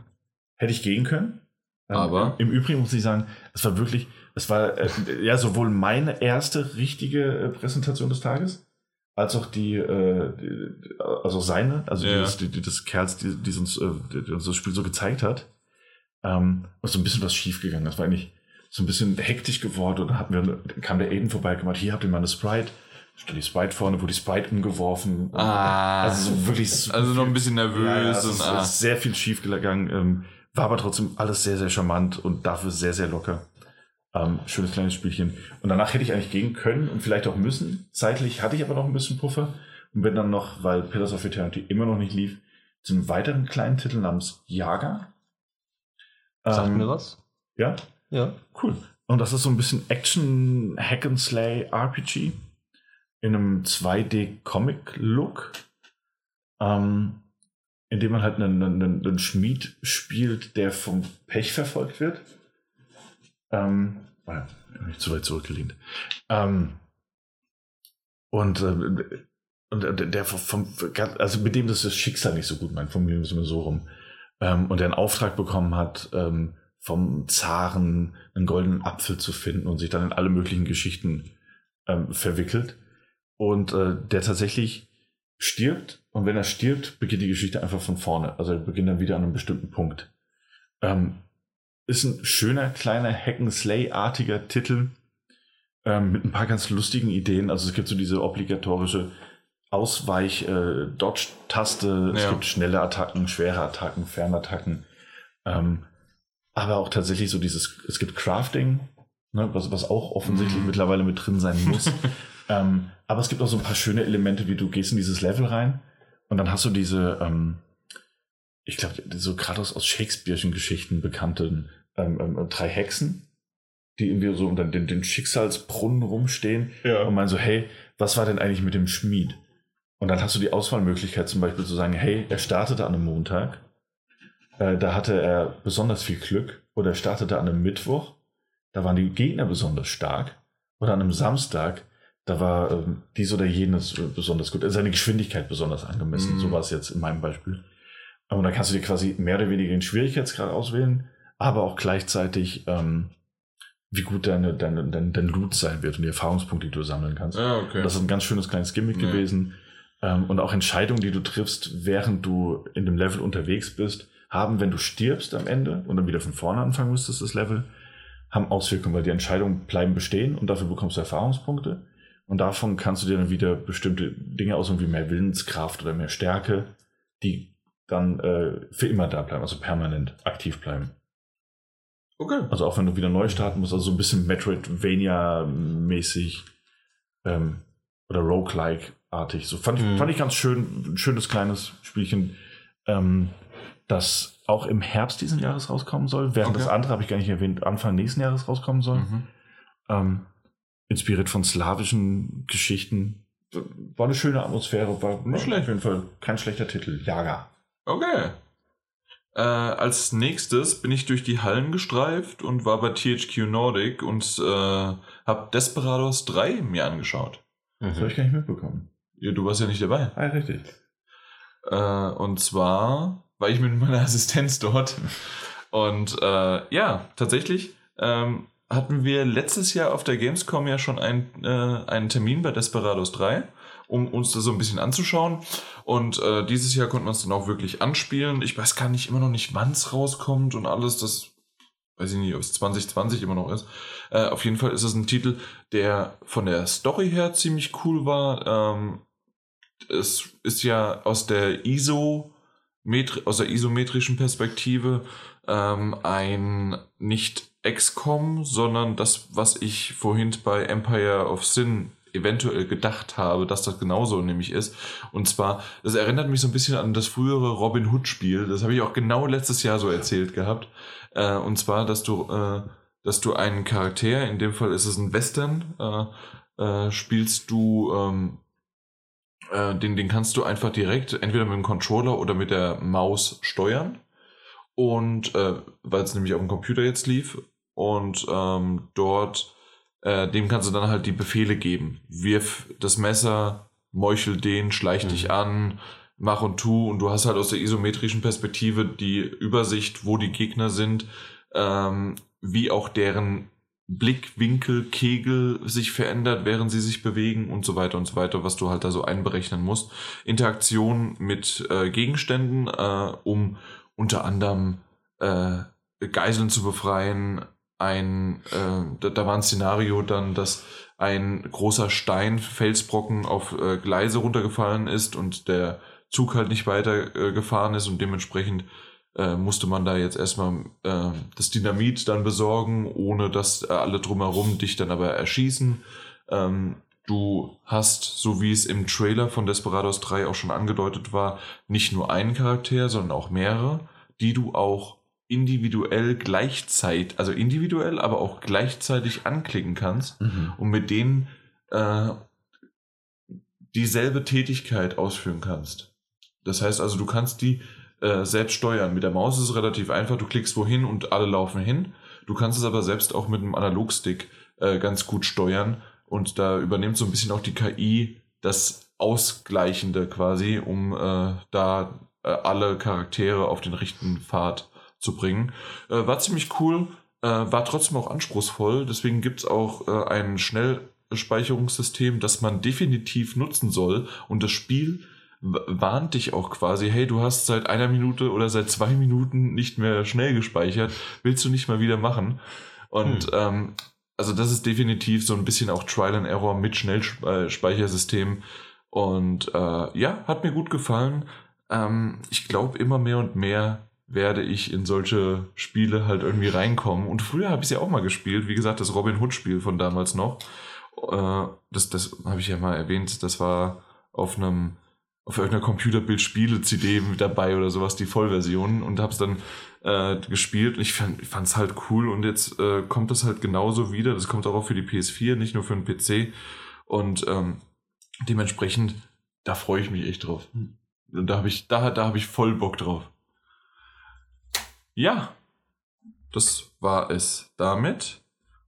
hätte ich gehen können. Ähm, Aber? Im Übrigen muss ich sagen, es war wirklich, es war äh, ja sowohl meine erste richtige äh, Präsentation des Tages, als auch die, äh, die also seine, also Ja. dieses, die, des Kerls, die, die, uns, äh, die uns das Spiel so gezeigt hat. Ähm, und so ein bisschen was schief gegangen. Das war eigentlich so ein bisschen hektisch geworden. Und dann hatten wir, kam der Aiden vorbei und gemacht, hier habt ihr mal eine Sprite. Stand die Sprite vorne, wurde die Sprite umgeworfen. Ah. Also so wirklich Also noch ein bisschen nervös ja, ja, es und ist, ah. sehr viel schief gegangen. Ähm, war aber trotzdem alles sehr, sehr charmant und dafür sehr, sehr locker. Ähm, schönes kleines Spielchen. Und danach hätte ich eigentlich gehen können und vielleicht auch müssen. Zeitlich hatte ich aber noch ein bisschen Puffer und bin dann noch, weil Pillars of Eternity immer noch nicht lief, zu einem weiteren kleinen Titel namens Jaga. Sagt Ähm, mir was? Ja, Ja. Cool. Und das ist so ein bisschen Action Hack and Slay RPG in einem 2D Comic Look, ähm, in dem man halt einen, einen, einen Schmied spielt, der vom Pech verfolgt wird. Ähm, ah, hab mich zu weit zurückgelehnt. Ähm, und äh, und der, vom, also mit dem das das Schicksal nicht so gut meint, formulieren wir es mal so rum. Ähm, und der einen Auftrag bekommen hat, ähm, vom Zaren einen goldenen Apfel zu finden und sich dann in alle möglichen Geschichten ähm, verwickelt. Und äh, der tatsächlich stirbt und wenn er stirbt, beginnt die Geschichte einfach von vorne. Also er beginnt dann wieder an einem bestimmten Punkt. Ähm, ist ein schöner, kleiner Hack-and-Slay-artiger Titel ähm, mit ein paar ganz lustigen Ideen. Also es gibt so diese obligatorische Ausweich-Dodge-Taste. es Ja. gibt schnelle Attacken, schwere Attacken, Fernattacken. Ähm, aber auch tatsächlich so dieses, es gibt Crafting, ne, was, was auch offensichtlich mittlerweile mit drin sein muss. ähm, aber es gibt auch so ein paar schöne Elemente, wie du gehst in dieses Level rein und dann hast du diese, ähm, ich glaube, so gerade aus, aus Shakespeare'schen Geschichten bekannten ähm, ähm, drei Hexen, die irgendwie so um den, den, Schicksalsbrunnen rumstehen Ja. und meinen so, hey, was war denn eigentlich mit dem Schmied? Und dann hast du die Auswahlmöglichkeit zum Beispiel zu sagen, hey, er startete an einem Montag, äh, da hatte er besonders viel Glück, oder er startete an einem Mittwoch, da waren die Gegner besonders stark, oder an einem Samstag, da war ähm, dies oder jenes äh, besonders gut, also seine Geschwindigkeit besonders angemessen, Mhm. so war es jetzt in meinem Beispiel. Und dann kannst du dir quasi mehr oder weniger den Schwierigkeitsgrad auswählen, aber auch gleichzeitig, ähm, wie gut deine, deine, dein, dein Loot sein wird und die Erfahrungspunkte, die du sammeln kannst. Ja, okay. Das ist ein ganz schönes kleines Gimmick Ja. gewesen. Ähm, und auch Entscheidungen, die du triffst, während du in dem Level unterwegs bist, haben, wenn du stirbst am Ende und dann wieder von vorne anfangen müsstest, das Level, haben Auswirkungen, weil die Entscheidungen bleiben bestehen und dafür bekommst du Erfahrungspunkte. Und davon kannst du dir dann wieder bestimmte Dinge aussuchen, wie mehr Willenskraft oder mehr Stärke, die dann äh, für immer da bleiben, also permanent aktiv bleiben. Okay. Also auch wenn du wieder neu starten musst, also so ein bisschen Metroidvania-mäßig ähm, oder Roguelike-artig. So fand, ich Mhm. fand ich ganz schön, ein schönes kleines Spielchen, ähm, das auch im Herbst diesen Jahres rauskommen soll, während Okay. das andere, habe ich gar nicht erwähnt, Anfang nächsten Jahres rauskommen soll. Mhm. Ähm, inspiriert von slawischen Geschichten. War eine schöne Atmosphäre, war Nicht schlecht. auf jeden Fall kein schlechter Titel. Jaga. Okay. Äh, als nächstes bin ich durch die Hallen gestreift und war bei THQ Nordic und äh, habe Desperados 3 mir angeschaut. Das habe ich gar nicht mitbekommen. Ja, du warst ja nicht dabei. Ah, richtig. Äh, und zwar war ich mit meiner Assistenz dort. Und äh, ja, tatsächlich ähm, hatten wir letztes Jahr auf der Gamescom ja schon ein, äh, einen Termin bei Desperados 3, um uns das so ein bisschen anzuschauen. Und äh, dieses Jahr konnten wir es dann auch wirklich anspielen. Ich weiß gar nicht immer noch nicht, wann es rauskommt und alles. Das weiß ich nicht, ob es 2020 immer noch ist. Äh, auf jeden Fall ist es ein Titel, der von der Story her ziemlich cool war. Ähm, es ist ja aus der ISO aus der isometrischen Perspektive ähm, ein nicht XCOM, sondern das, was ich vorhin bei Empire of Sin eventuell gedacht habe, dass das genauso nämlich ist. Und zwar, das erinnert mich so ein bisschen an das frühere Robin Hood Spiel. Das habe ich auch genau letztes Jahr so erzählt gehabt. Äh, und zwar, dass du, äh, dass du einen Charakter, in dem Fall ist es ein Western, äh, äh, spielst du ähm, äh, den, den kannst du einfach direkt entweder mit dem Controller oder mit der Maus steuern. Und äh, weil es nämlich auf dem Computer jetzt lief. Und ähm, dort, äh, dem kannst du dann halt die Befehle geben. Wirf das Messer, meuchel den, schleich Mhm. dich an, mach und tu. Und du hast halt aus der isometrischen Perspektive die Übersicht, wo die Gegner sind, ähm, wie auch deren Blickwinkel, Kegel sich verändert, während sie sich bewegen und so weiter und so weiter, was du halt da so einberechnen musst. Interaktion mit äh, Gegenständen, äh, um unter anderem äh, Geiseln zu befreien. Ein, äh, da, da war ein Szenario dann, dass ein großer Stein, Felsbrocken auf äh, Gleise runtergefallen ist und der Zug halt nicht weiter äh, gefahren ist und dementsprechend äh, musste man da jetzt erstmal äh, das Dynamit dann besorgen, ohne dass äh, alle drumherum dich dann aber erschießen. Ähm, du hast, so wie es im Trailer von Desperados 3 auch schon angedeutet war, nicht nur einen Charakter, sondern auch mehrere, die du auch individuell gleichzeitig, also individuell, aber auch gleichzeitig anklicken kannst Mhm. und mit denen äh, dieselbe Tätigkeit ausführen kannst. Das heißt also, du kannst die äh, selbst steuern. Mit der Maus ist es relativ einfach. Du klickst wohin und alle laufen hin. Du kannst es aber selbst auch mit einem Analogstick äh, ganz gut steuern. Und da übernimmt so ein bisschen auch die KI das Ausgleichende quasi, um äh, da äh, alle Charaktere auf den richtigen Pfad zu bringen. Äh, war ziemlich cool, äh, war trotzdem auch anspruchsvoll. Deswegen gibt es auch äh, ein Schnellspeicherungssystem, das man definitiv nutzen soll. Und das Spiel warnt dich auch quasi, hey, du hast seit einer Minute oder seit zwei Minuten nicht mehr schnell gespeichert, willst du nicht mal wieder machen? Und ähm, also das ist definitiv so ein bisschen auch Trial and Error mit Schnellspeichersystem. Und äh, ja, hat mir gut gefallen. Ähm, ich glaube, immer mehr und mehr werde ich in solche Spiele halt irgendwie reinkommen. Und früher habe ich sie auch mal gespielt. Wie gesagt, das Robin Hood-Spiel von damals noch. Äh, das das habe ich ja mal erwähnt. Das war auf einem auf irgendeiner Computerbild-Spiele-CD dabei oder sowas, die Vollversion und habe es dann äh, gespielt. Ich fand es halt cool und jetzt äh, kommt das halt genauso wieder. Das kommt auch für die PS4, nicht nur für den PC. Und ähm, dementsprechend, da freue ich mich echt drauf. Und da habe ich, da, da habe ich voll Bock drauf. Ja, das war es damit.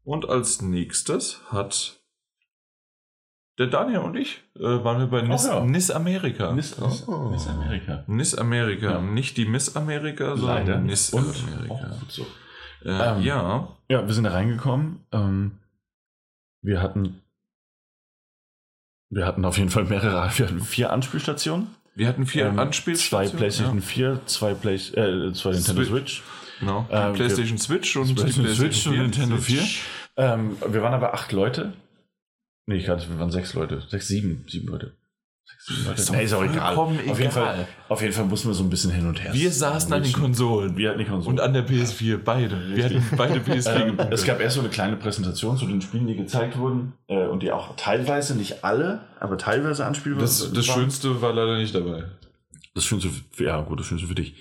Und als nächstes hat der Daniel und ich äh, waren wir bei Nis, ja. Nis Amerika. Miss, Miss, Oh. Miss Amerika. Nis Amerika. Ja. Nicht die Miss Amerika, sondern Leider. Nis Und Amerika. gut so. Äh, Ähm, ja, Ja, wir sind da reingekommen. Ähm, wir hatten wir hatten auf jeden Fall mehrere, wir hatten vier Anspielstationen. Wir hatten vier Ähm, Anspielstationen. Zwei PlayStation Ja, 4, zwei, Play äh, zwei Nintendo Switch. Genau. Die Ähm, PlayStation Switch und PlayStation PlayStation Switch und 4. Nintendo Switch. 4. Ähm, wir waren aber acht Leute. Nee, ich hatte, wir waren sechs Leute. Sechs, sieben, sieben Leute. Doch Nee, ist auch egal. Auf jeden. Fall, auf jeden Fall mussten wir so ein bisschen hin und her. Wir saßen an den. Konsolen. Wir hatten die Konsolen. Und an der PS4, beide. Wir hatten beide PS4 Ähm, es gab erst so eine kleine Präsentation zu den Spielen, die gezeigt wurden äh, und die auch teilweise, nicht alle, aber teilweise anspielbar Das, das waren. Schönste war leider nicht dabei. Das Schönste, für, ja gut, das Schönste für dich.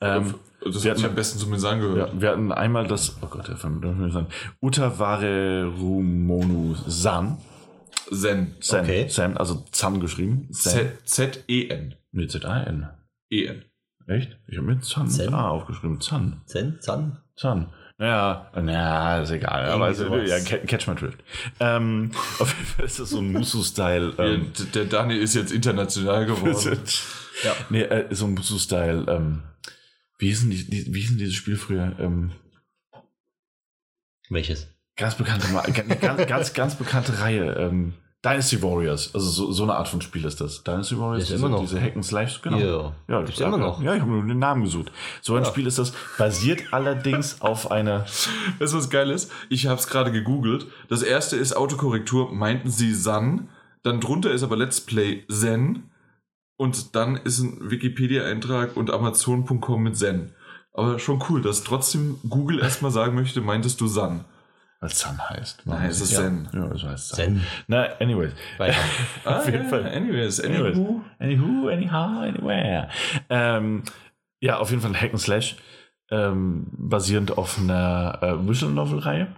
Ähm, das wir hatten- am besten zumindest angehört. ja, wir hatten einmal das, oh Gott, wir sagen, Utaware Rumonu San. Zen. San, Okay. San, also Zan geschrieben. Z-E-N. Mit Z-A-N. E-N. Echt? Ich habe mir Zan mit Zen? A aufgeschrieben. Zan. Zen, Zan. Zan. Naja, naja, ist egal. Aber also, ja, Ca- Catch my drift. Ähm, auf jeden Fall ist das so ein Musu-Style. Ähm, Ja, der Daniel ist jetzt international geworden. ja. Nee, äh, so ein Musu-Style. Ähm, wie hieß denn die, die, wie hieß denn dieses Spiel früher? Ähm, Welches? Ganz bekannte, ganz, ganz, ganz, bekannte Reihe. Ähm, Dynasty Warriors. Also so, so eine Art von Spiel ist das. Dynasty Warriors, Ist diese, immer noch. diese Hack and Slash, genau. Ja. Ja, Gibt's das- immer noch. Ja, ich habe nur den Namen gesucht. So ein Ja. Spiel ist das. Basiert allerdings auf einer. Weißt du, was geil ist? Ich habe es gerade gegoogelt. Das erste ist Autokorrektur, meinten sie San. Dann drunter ist aber Let's Play Zen. Und dann ist ein Wikipedia-Eintrag und Amazon.com mit Zen. Aber schon cool, dass trotzdem Google erstmal sagen möchte, meintest du San. Weil Sun heißt. Nein, es ist ja. Zen. Ja, es heißt Sun. Zen. Na, anyways. Weiter. Auf jeden Fall. Ah, Anyways, Anyways. anywho. Anywho, anyhow, anywhere. Ähm, ja, auf jeden Fall Hack and Slash. Ähm, basierend auf einer äh, Visual Novel Reihe.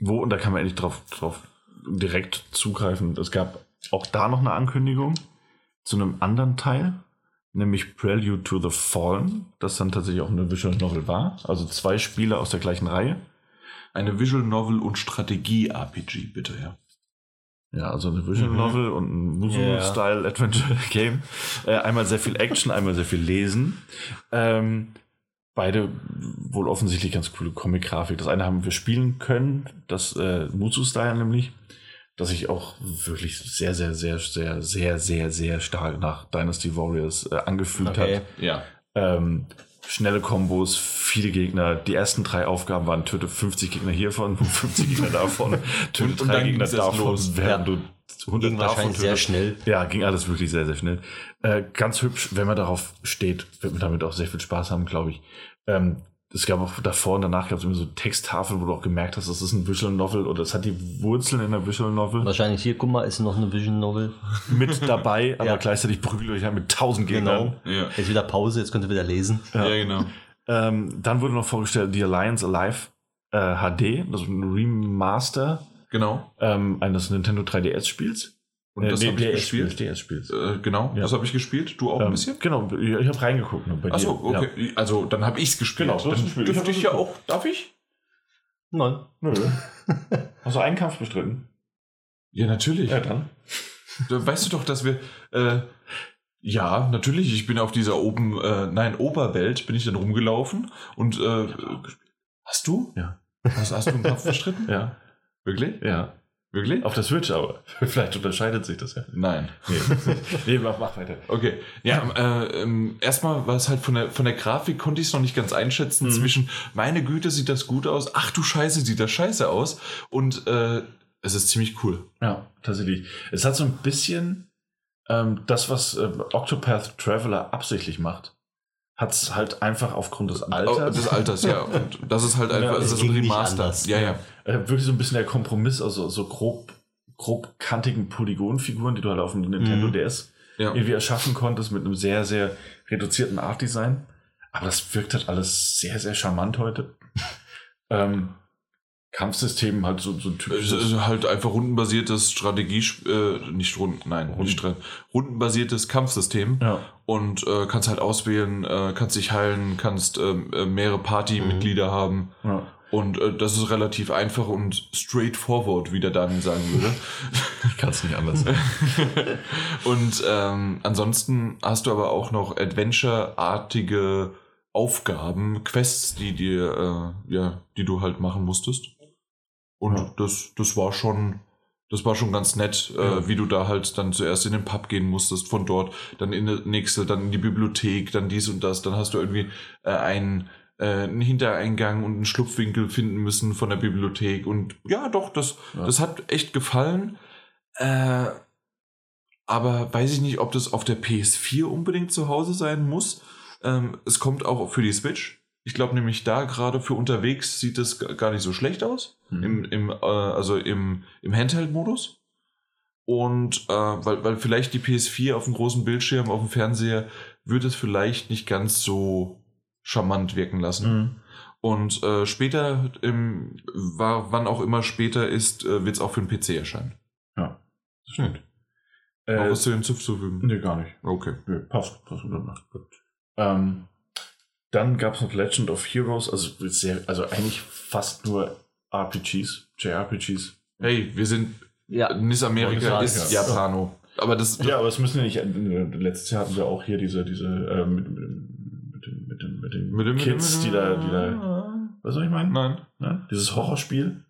Wo, und da kann man endlich drauf, drauf direkt zugreifen. Es gab auch da noch eine Ankündigung zu einem anderen Teil, nämlich Prelude to the Fallen, das dann tatsächlich auch eine Visual Novel war. Also zwei Spiele aus der gleichen Reihe. Eine Visual Novel und Strategie-RPG, bitte, ja. Ja, also eine Visual Mhm. Novel und ein Ja. Musu-Style-Adventure-Game. Äh, einmal sehr viel Action, einmal sehr viel Lesen. Ähm, beide wohl offensichtlich ganz coole Comic-Grafik. Das eine haben wir spielen können, das äh, Musu-Style nämlich, das sich auch wirklich sehr, sehr, sehr, sehr, sehr, sehr, sehr stark nach Dynasty Warriors äh, angefühlt Okay. hat. Ja. Ähm, schnelle Kombos, viele Gegner. Die ersten drei Aufgaben waren töte 50 Gegner hiervon, 50 Gegner davon, töte Und- und drei dann Gegner davon, los. während Ja. du 100 Ging davon wahrscheinlich sehr tötest. schnell. Ja, ging alles wirklich sehr, sehr schnell. Äh, ganz hübsch, wenn man darauf steht, wird man damit auch sehr viel Spaß haben, glaube ich. Ähm, es gab auch davor und danach gab es immer so Texttafeln, wo du auch gemerkt hast, das ist ein Visual Novel oder es hat die Wurzeln in der Visual Novel Wahrscheinlich hier, guck mal, ist noch eine Vision Novel. mit dabei, aber Ja. gleichzeitig prügelt euch halt mit tausend Gegnern. Genau. Ja. Jetzt wieder Pause, jetzt könnt ihr wieder lesen. Ja, genau. Ähm, dann wurde noch vorgestellt The Alliance Alive äh, HD, also ein Remaster Genau. ähm, eines Nintendo 3DS-Spiels. Und das habe ich gespielt. DS-Spiels. Äh, genau, Ja. das habe ich gespielt. Du auch ein Ähm, bisschen? genau, ich, habe reingeguckt. Bei Achso, okay. Also, dann habe ich es gespielt. Genau, dann dürfte Ich ja auch. Darf ich? Nein. Ja. Nö. Hast du einen Kampf bestritten? Ja, natürlich. dann. Da weißt du doch, dass wir. Äh, ja, natürlich. Ich bin auf dieser oben, äh, nein, Oberwelt bin ich dann rumgelaufen und. Äh, hast du? Ja. Hast, hast du einen Kampf bestritten? Ja. Wirklich? Ja. Wirklich? Auf der Switch aber. Vielleicht unterscheidet sich das ja. Nein. Nee, nee mach, mach weiter. Okay. Ja, äh, ähm, erstmal war es halt von der, von der Grafik, konnte ich es noch nicht ganz einschätzen. Mhm. Zwischen, meine Güte, sieht das gut aus. Ach du Scheiße, sieht das scheiße aus. Und äh, es ist ziemlich cool. Ja, tatsächlich. Es hat so ein bisschen ähm, das, was äh, Octopath Traveler absichtlich macht, hat es halt einfach aufgrund des Alters, des Alters, ja. Und das ist halt einfach, Ja, das es ist ein Remaster. Ja, ja. äh, wirklich so ein bisschen der Kompromiss, also so grob, grob kantigen Polygonfiguren, die du halt auf dem Nintendo Mhm. DS Ja. irgendwie erschaffen konntest mit einem sehr, sehr reduzierten Art-Design. Aber das wirkt halt alles sehr, sehr charmant heute. ähm, Kampfsystem halt so, so typisches. ist halt einfach rundenbasiertes Strategie, äh, nicht Runden, nein, Runden. nicht rundenbasiertes Kampfsystem. ja. Und äh, kannst halt auswählen, äh, kannst dich heilen, kannst ähm, äh, mehrere Partymitglieder haben. ja. Und äh, das ist relativ einfach und straightforward, wie der Daniel sagen würde. Ich kann es nicht anders sagen. und ähm, ansonsten hast du aber auch noch Adventure-artige Aufgaben, Quests, die dir, äh, ja, die du halt machen musstest. Und Ja. das, das war schon, das war schon ganz nett, äh, Ja. wie du da halt dann zuerst in den Pub gehen musstest, von dort, dann in die nächste, dann in die Bibliothek, dann dies und das, dann hast du irgendwie äh, einen, äh, einen Hintereingang und einen Schlupfwinkel finden müssen von der Bibliothek. Und ja, doch, das, Ja. das hat echt gefallen. Äh, aber weiß ich nicht, ob das auf der PS4 unbedingt zu Hause sein muss. Ähm, es kommt auch für die Switch. Ich glaube nämlich da gerade für unterwegs sieht es gar nicht so schlecht aus. Mhm. Im, im, äh, also im, im Handheld-Modus. Und äh, weil, weil vielleicht die PS4 auf dem großen Bildschirm, auf dem Fernseher, wird es vielleicht nicht ganz so charmant wirken lassen. Mhm. Und äh, später, im, war, wann auch immer später ist, äh, wird es auch für den PC erscheinen. Ja, das stimmt. Äh, was zu hinzuzufügen? nee, gar nicht. Okay. Nee, passt, passt. Ähm, dann gab es noch Legend of Heroes, also sehr, also eigentlich fast nur RPGs, JRPGs. Hey, wir sind. Ja. Nis Amerika Ja, ist ja. Japano. Aber das. Ja, aber es müssen ja nicht. äh, Letztes Jahr hatten wir auch hier diese, diese äh, mit, mit, mit, den, mit, den, mit den Mit dem- mit Kids, die da, die da. Was soll ich meinen? Nein. Ne? Dieses Horrorspiel.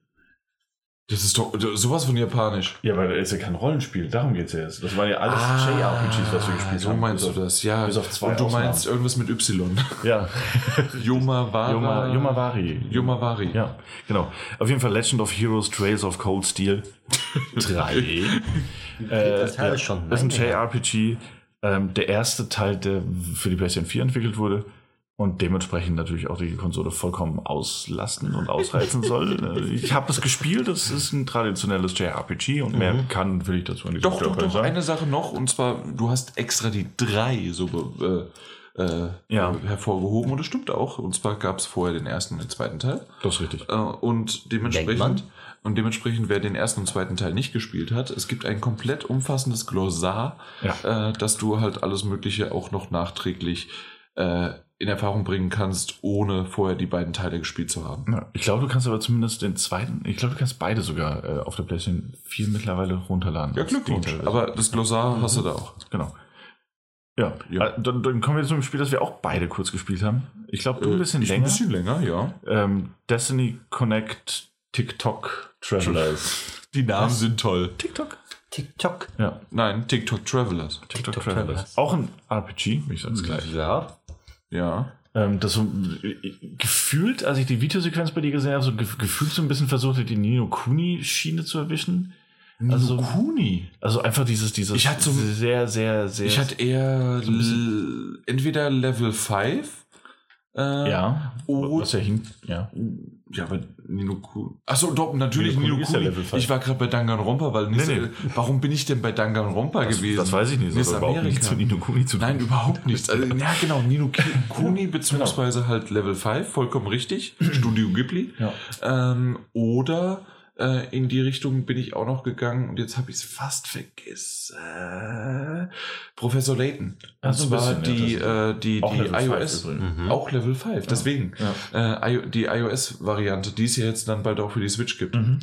Das ist doch sowas von japanisch. Ja, weil das ist ja kein Rollenspiel, darum geht es ja jetzt. Das waren ja alles JRPGs, was wir gespielt Ah, so haben. meinst du das, ja. bis auf zwei Und du Ausnahmen. meinst irgendwas mit Y. Ja. Yomawara. Yoma. Yomavari. Ja, genau. Auf jeden Fall Legend of Heroes Trails of Cold Steel 3. äh, Das Teil ist schon Das ist ein. JRPG. Ähm, der erste Teil, der für die PlayStation 4 entwickelt wurde und dementsprechend natürlich auch die Konsole vollkommen auslasten und ausreizen soll. Ich habe das gespielt, das ist ein traditionelles JRPG und mehr kann will ich dazu nicht Doch, doch, doch. Eine Sache noch. Und zwar, du hast extra die drei so äh, äh, Ja. hervorgehoben. Und das stimmt auch. Und zwar gab es vorher den ersten und den zweiten Teil. Das ist richtig. Äh, und dementsprechend, und dementsprechend, wer den ersten und zweiten Teil nicht gespielt hat, es gibt ein komplett umfassendes Glossar, Ja. äh, dass du halt alles Mögliche auch noch nachträglich äh, in Erfahrung bringen kannst, ohne vorher die beiden Teile gespielt zu haben. Ja, ich glaube, du kannst aber zumindest den zweiten, ich glaube, du kannst beide sogar äh, auf der PlayStation 4 mittlerweile runterladen. Ja, Glückwunsch. Aber das Glossar hast du da auch. Genau. Ja, Ja. Äh, Dann, dann kommen wir zu einem Spiel, das wir auch beide kurz gespielt haben. Ich glaube, du ein bisschen Äh, ich länger. Ein bisschen länger, ja. Ähm, Destiny Connect TikTok Travelers. Die Namen sind toll. TikTok? TikTok. Ja, Nein, TikTok Travelers. TikTok, TikTok Travelers. Travelers. Auch ein RPG, ich sag's gleich. Ja. Ja. Ähm, das so äh, gefühlt, als ich die Videosequenz bei dir gesehen habe, so ge gefühlt so ein bisschen versucht, die Nino Kuni-Schiene zu erwischen. Also- Kuni. Also einfach dieses, dieses Ich hatte so- sehr, sehr, sehr. Ich hatte eher So ein bisschen- l- entweder Level 5. Äh, ja, Oh. was ja hing, ja. Ja, aber Nino Kuni. Achso, doch, natürlich Nino Nino Kuni Kuni. ist ja Level 5. ich war gerade bei Danganronpa, weil Nis- Nee, nee. warum bin ich denn bei Danganronpa Das, gewesen? das weiß ich nicht. Das hat überhaupt nichts mit Nino Kuni zu tun. Nein, überhaupt nichts. Also, ja, genau, Nino Kuni Genau. beziehungsweise halt Level 5, vollkommen richtig. Studio Ghibli. Ja. Ähm, oder äh, in die Richtung bin ich auch noch gegangen und jetzt habe ich es fast vergessen. Professor Layton. Und so zwar bisschen, ja, die, das äh, die, Auch die Level 5 iOS. Mhm. Auch Level 5, deswegen. Ja. Äh, die iOS-Variante, die es ja jetzt dann bald auch für die Switch gibt. Mhm.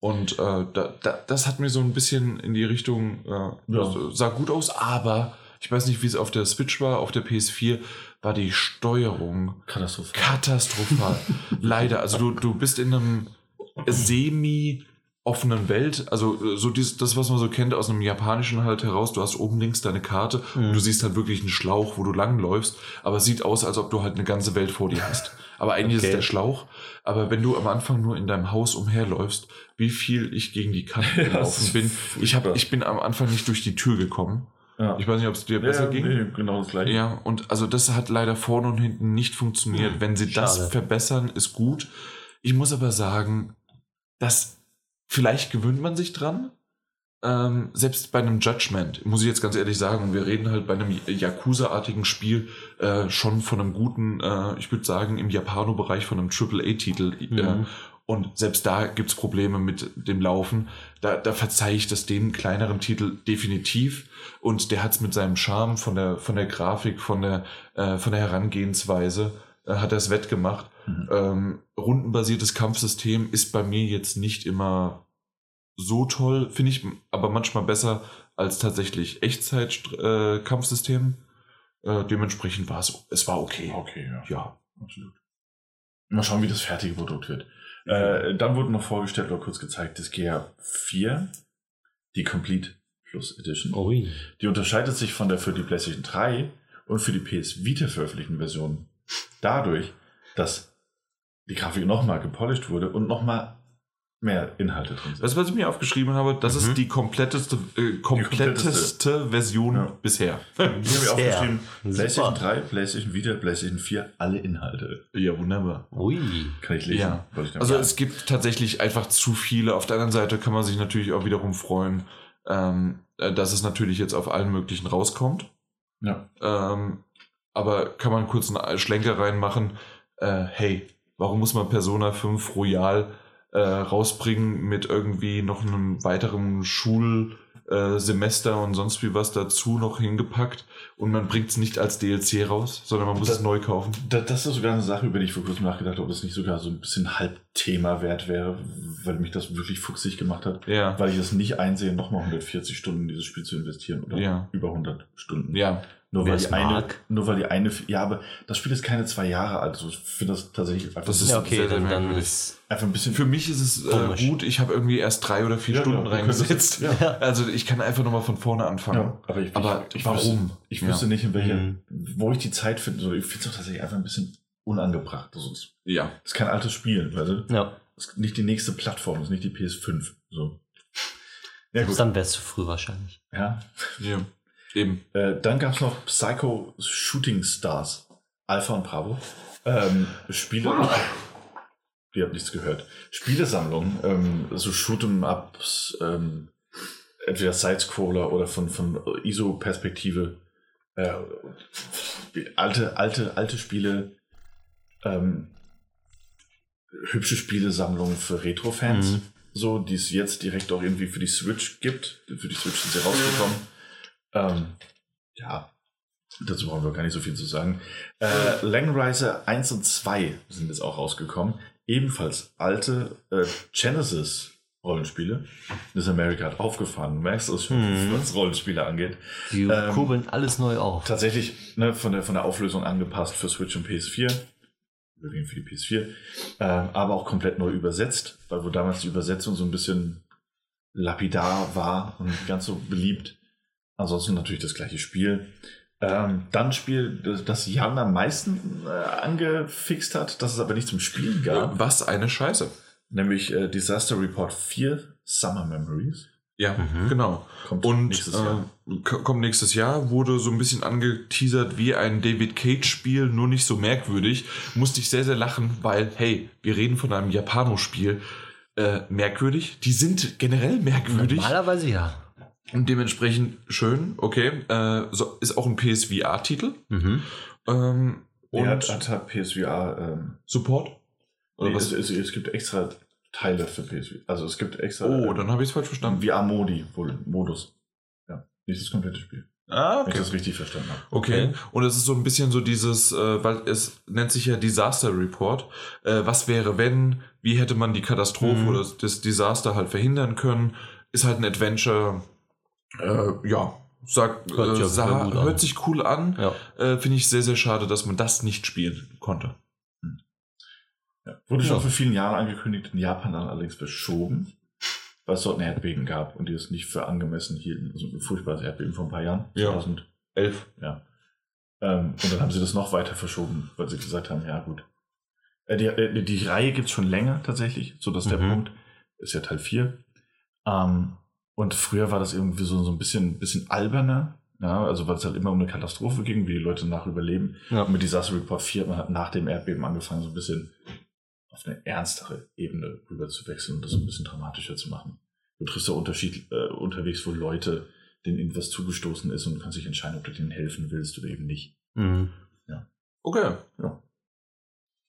Und äh, da, da, das hat mir so ein bisschen in die Richtung, äh, Ja. sah gut aus, aber ich weiß nicht, wie es auf der Switch war, auf der PS4 war die Steuerung Katastrophe. katastrophal. Leider. Also du, du bist in einem semi offenen Welt, also äh, so dies, das, was man so kennt aus einem japanischen halt heraus, du hast oben links deine Karte und du siehst halt wirklich einen Schlauch, wo du langläufst, aber es sieht aus, als ob du halt eine ganze Welt vor dir hast. Aber eigentlich ist Okay. es der Schlauch, aber wenn du am Anfang nur in deinem Haus umherläufst, wie viel ich gegen die Kante gelaufen ist bin, ich, hab, ich bin am Anfang nicht durch die Tür gekommen. Ja. Ich weiß nicht, ob es dir besser ging. nee, genau das gleiche. Ja, und also das hat leider vorne und hinten nicht funktioniert. Wenn sie das schade. verbessern, ist gut. Ich muss aber sagen, dass vielleicht gewöhnt man sich dran. Ähm, selbst bei einem Judgment, muss ich jetzt ganz ehrlich sagen, wir reden halt bei einem Yakuza-artigen Spiel äh, schon von einem guten, äh, ich würde sagen, im Japano-Bereich von einem AAA-Titel. Äh, Mhm. und selbst da gibt's Probleme mit dem Laufen. Da, da verzeihe ich das dem kleineren Titel definitiv. Und der hat's mit seinem Charme von der, von der Grafik, von der, äh, von der Herangehensweise, äh, hat er es wettgemacht. Mhm. Ähm, rundenbasiertes Kampfsystem ist bei mir jetzt nicht immer so toll, finde ich aber manchmal besser als tatsächlich Echtzeit-Kampfsystem. Äh, dementsprechend war es, es war okay. Okay, ja. Ja. Absolut. Mal schauen, wie das fertige Produkt wird. Äh, dann wurde noch vorgestellt oder kurz gezeigt, das GR 4, die Complete Plus Edition. Ui. Die unterscheidet sich von der für die PlayStation 3 und für die PS Vita veröffentlichten Version dadurch, dass die Grafik nochmal gepolished wurde und nochmal mehr Inhalte drin sind. Das, was ich mir aufgeschrieben habe, das Mhm. ist die kompletteste, äh, kompletteste, kompletteste. Version Ja. bisher. Hier habe ich aufgeschrieben. PlayStation 3, PlayStation Vita, PlayStation 4, alle Inhalte. ja, wunderbar. Ui. Kann ich lesen? Ja. Ich Also sagen. es gibt tatsächlich einfach zu viele. Auf der anderen Seite kann man sich natürlich auch wiederum freuen, ähm, äh, dass es natürlich jetzt auf allen möglichen rauskommt. ja. Ähm, aber kann man kurz einen Schlenker reinmachen? Äh, hey, warum muss man Persona 5 Royal äh, rausbringen mit irgendwie noch einem weiteren Schulsemester äh, und sonst wie was dazu noch hingepackt und man bringt es nicht als DLC raus, sondern man muss Das- es neu kaufen? Da- Das ist sogar eine Sache, über die ich vor kurzem nachgedacht habe, ob es nicht sogar so ein bisschen Halbthema wert wäre, weil mich das wirklich fuchsig gemacht hat. Ja. Weil ich es nicht einsehe, nochmal 140 Stunden in dieses Spiel zu investieren oder Ja. über 100 Stunden. Ja, Nur Wer weil, es die eine, mag. nur weil die eine, ja, aber das Spiel ist keine zwei Jahre alt. Also ich finde das tatsächlich einfach, Das ist Ja, sehr, okay, sehr dann, dann ist. einfach ein bisschen Für mich ist es äh, gut, ich habe irgendwie erst drei oder vier Ja, Stunden genau, du könntest- reingesetzt. ja. Also ich kann einfach nochmal von vorne anfangen. Ja, aber ich, Aber ich, ich warum? Wüsste, ich wüsste Ja. nicht, in welcher, Mhm. wo ich die Zeit finde. So, ich finde es auch tatsächlich einfach ein bisschen unangebracht. Also, es Ja. ist kein altes Spiel, weißt du? Ja, Das ist nicht die nächste Plattform, das ist nicht die PS5. So. Ja, gut. dann wäre es zu früh wahrscheinlich. Ja. ja. Eben. Äh, dann gab es noch Psycho Shooting Stars, Alpha und Bravo. Ähm, Spiele. Ihr habt nichts gehört. Spielesammlung, ähm, so Shoot'em-Ups, ähm, entweder Sidescroller oder von, von ISO-Perspektive. Äh, alte, alte, alte Spiele. Ähm, hübsche Spielesammlung für Retro-Fans. Mhm. So, die es jetzt direkt auch irgendwie für die Switch gibt. Für die Switch sind sie rausgekommen. Ähm, ja, dazu brauchen wir gar nicht so viel zu sagen. Äh, Langriser 1 und 2 sind jetzt auch rausgekommen. Ebenfalls alte äh, Genesis Rollenspiele. Das America hat aufgefahren. Du merkst es schon, Mhm. was Rollenspiele angeht. Die Ähm, kurbeln alles neu auf. Tatsächlich ne, von, der, von der Auflösung angepasst für Switch und PS4. Überwiegend für die PS4. Ähm, aber auch komplett neu übersetzt, weil wo damals die Übersetzung so ein bisschen lapidar war und nicht ganz so beliebt. Ansonsten natürlich das gleiche Spiel. Ähm, dann Spiel, das- Jan am meisten äh, angefixt hat, das es aber nicht zum Spielen gab, Was eine Scheiße. nämlich äh, Disaster Report 4 Summer Memories. Ja, Mhm. genau. Kommt Und nächstes Jahr. äh, kommt nächstes Jahr, wurde so ein bisschen angeteasert wie ein David Cage-Spiel, nur nicht so merkwürdig. Musste ich sehr, sehr lachen, weil, hey, wir reden von einem Japano-Spiel. Äh, merkwürdig. Die sind generell merkwürdig. Normalerweise ja. Und dementsprechend schön, okay. Äh, so, ist auch ein PSVR-Titel. Mhm. Ähm, und Er hat, hat, PSVR ähm, Support? Oder Nee, was? es, es, es gibt extra Teile für PSV. Also es gibt extra oh, äh, dann habe ich es falsch verstanden. VR-Modi, wohl Modus. Ja, nicht das komplette Spiel. Ah, Wenn ich das richtig verstanden habe. Okay. Okay. Und es ist so ein bisschen so dieses, äh, weil es nennt sich ja Disaster Report. Äh, was wäre, wenn? Wie hätte man die Katastrophe Mhm. oder das, das Desaster halt verhindern können? Ist halt ein Adventure. Äh, ja, sagt, Hört sich äh, sah, an. hört sich cool an. Ja. Äh, Finde ich sehr, sehr schade, dass man das nicht spielen konnte. Ja. Wurde schon Ja. vor vielen Jahren angekündigt, in Japan dann allerdings verschoben, weil es dort ein Erdbeben gab und die es nicht für angemessen hielten. Also ein furchtbares Erdbeben vor ein paar Jahren. Ja. 2000, Elf. ja. Ähm, und dann haben sie das noch weiter verschoben, weil sie gesagt haben, ja gut. Äh, die, äh, die Reihe gibt es schon länger tatsächlich, so dass der Mhm. Punkt ist ja Teil 4. Ähm, und früher war das irgendwie so, so ein bisschen, bisschen alberner Ja, also weil es halt immer um eine Katastrophe ging, wie die Leute nach überleben. Ja. Und mit Disaster Report 4 hat man halt nach dem Erdbeben angefangen, so ein bisschen auf eine ernstere Ebene rüber zu wechseln und das ein bisschen dramatischer zu machen. Du triffst ja Unterschied, äh, unterwegs, wo Leute, denen irgendwas zugestoßen ist und du kannst dich entscheiden, ob du denen helfen willst oder eben nicht. Mhm. Okay. Ja.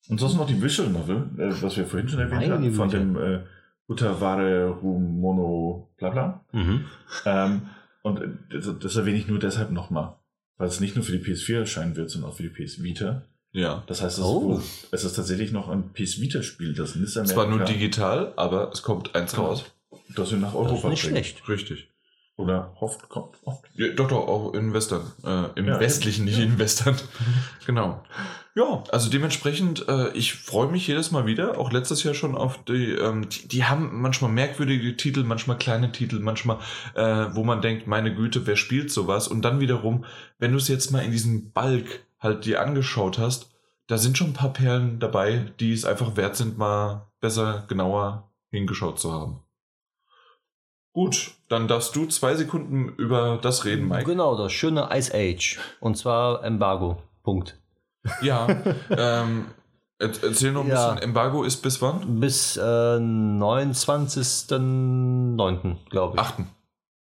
Und sonst noch die Visual Novel, äh, was wir vorhin schon erwähnt Meine hatten, von dem äh, Utaware Rumono bla bla. Mhm. Ähm, und äh, das, das erwähne ich nur deshalb nochmal, weil es nicht nur für die PS4 erscheinen wird, sondern auch für die PS Vita. Ja. Das heißt, es, Oh. ist, es ist tatsächlich noch ein PS Vita-Spiel, das nicht Zwar nur digital, aber es kommt eins Genau. raus. das wir nach Das Europa ist nicht bringen. schlecht. Richtig. Oder hofft, kommt, hofft. Ja, doch, doch, auch in Western. Äh, Im Ja, westlichen, nicht ja. in Western. genau. Ja, also dementsprechend, äh, ich freue mich jedes Mal wieder, auch letztes Jahr schon auf die, ähm, die, die haben manchmal merkwürdige Titel, manchmal kleine Titel, manchmal, äh, wo man denkt, meine Güte, wer spielt sowas? Und dann wiederum, wenn du es jetzt mal in diesem Balk halt dir angeschaut hast, da sind schon ein paar Perlen dabei, die es einfach wert sind, mal besser, genauer hingeschaut zu haben. Gut, dann darfst du zwei Sekunden über das reden, Mike. Genau, das schöne Ice Age. Und zwar Embargo. Punkt. Ja, ähm, er- erzähl noch ein Ja. bisschen. Embargo ist bis wann? Bis äh, 29.09., glaube ich. Achten.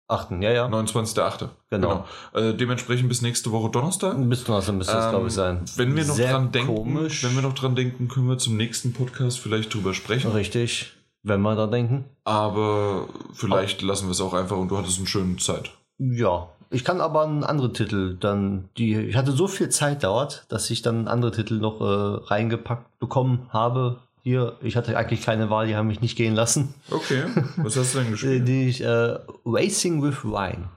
8. Ja, ja. 29.8. Genau. Äh, dementsprechend bis nächste Woche Donnerstag. Bis Donnerstag müsste das, Ähm, glaube ich, sein. Wenn wir noch Sehr dran denken, komisch. wenn wir noch dran denken, können wir zum nächsten Podcast vielleicht drüber sprechen. Richtig. Wenn wir da denken. Aber vielleicht lassen wir es auch einfach und du hattest eine schöne Zeit. Ja. Ich kann aber einen anderen Titel dann, die, ich hatte so viel Zeit dauert, dass ich dann andere Titel noch äh, reingepackt bekommen habe. Hier, ich hatte eigentlich keine Wahl, die haben mich nicht gehen lassen. Okay, was hast du denn gespielt? Die äh, Racing with Wine.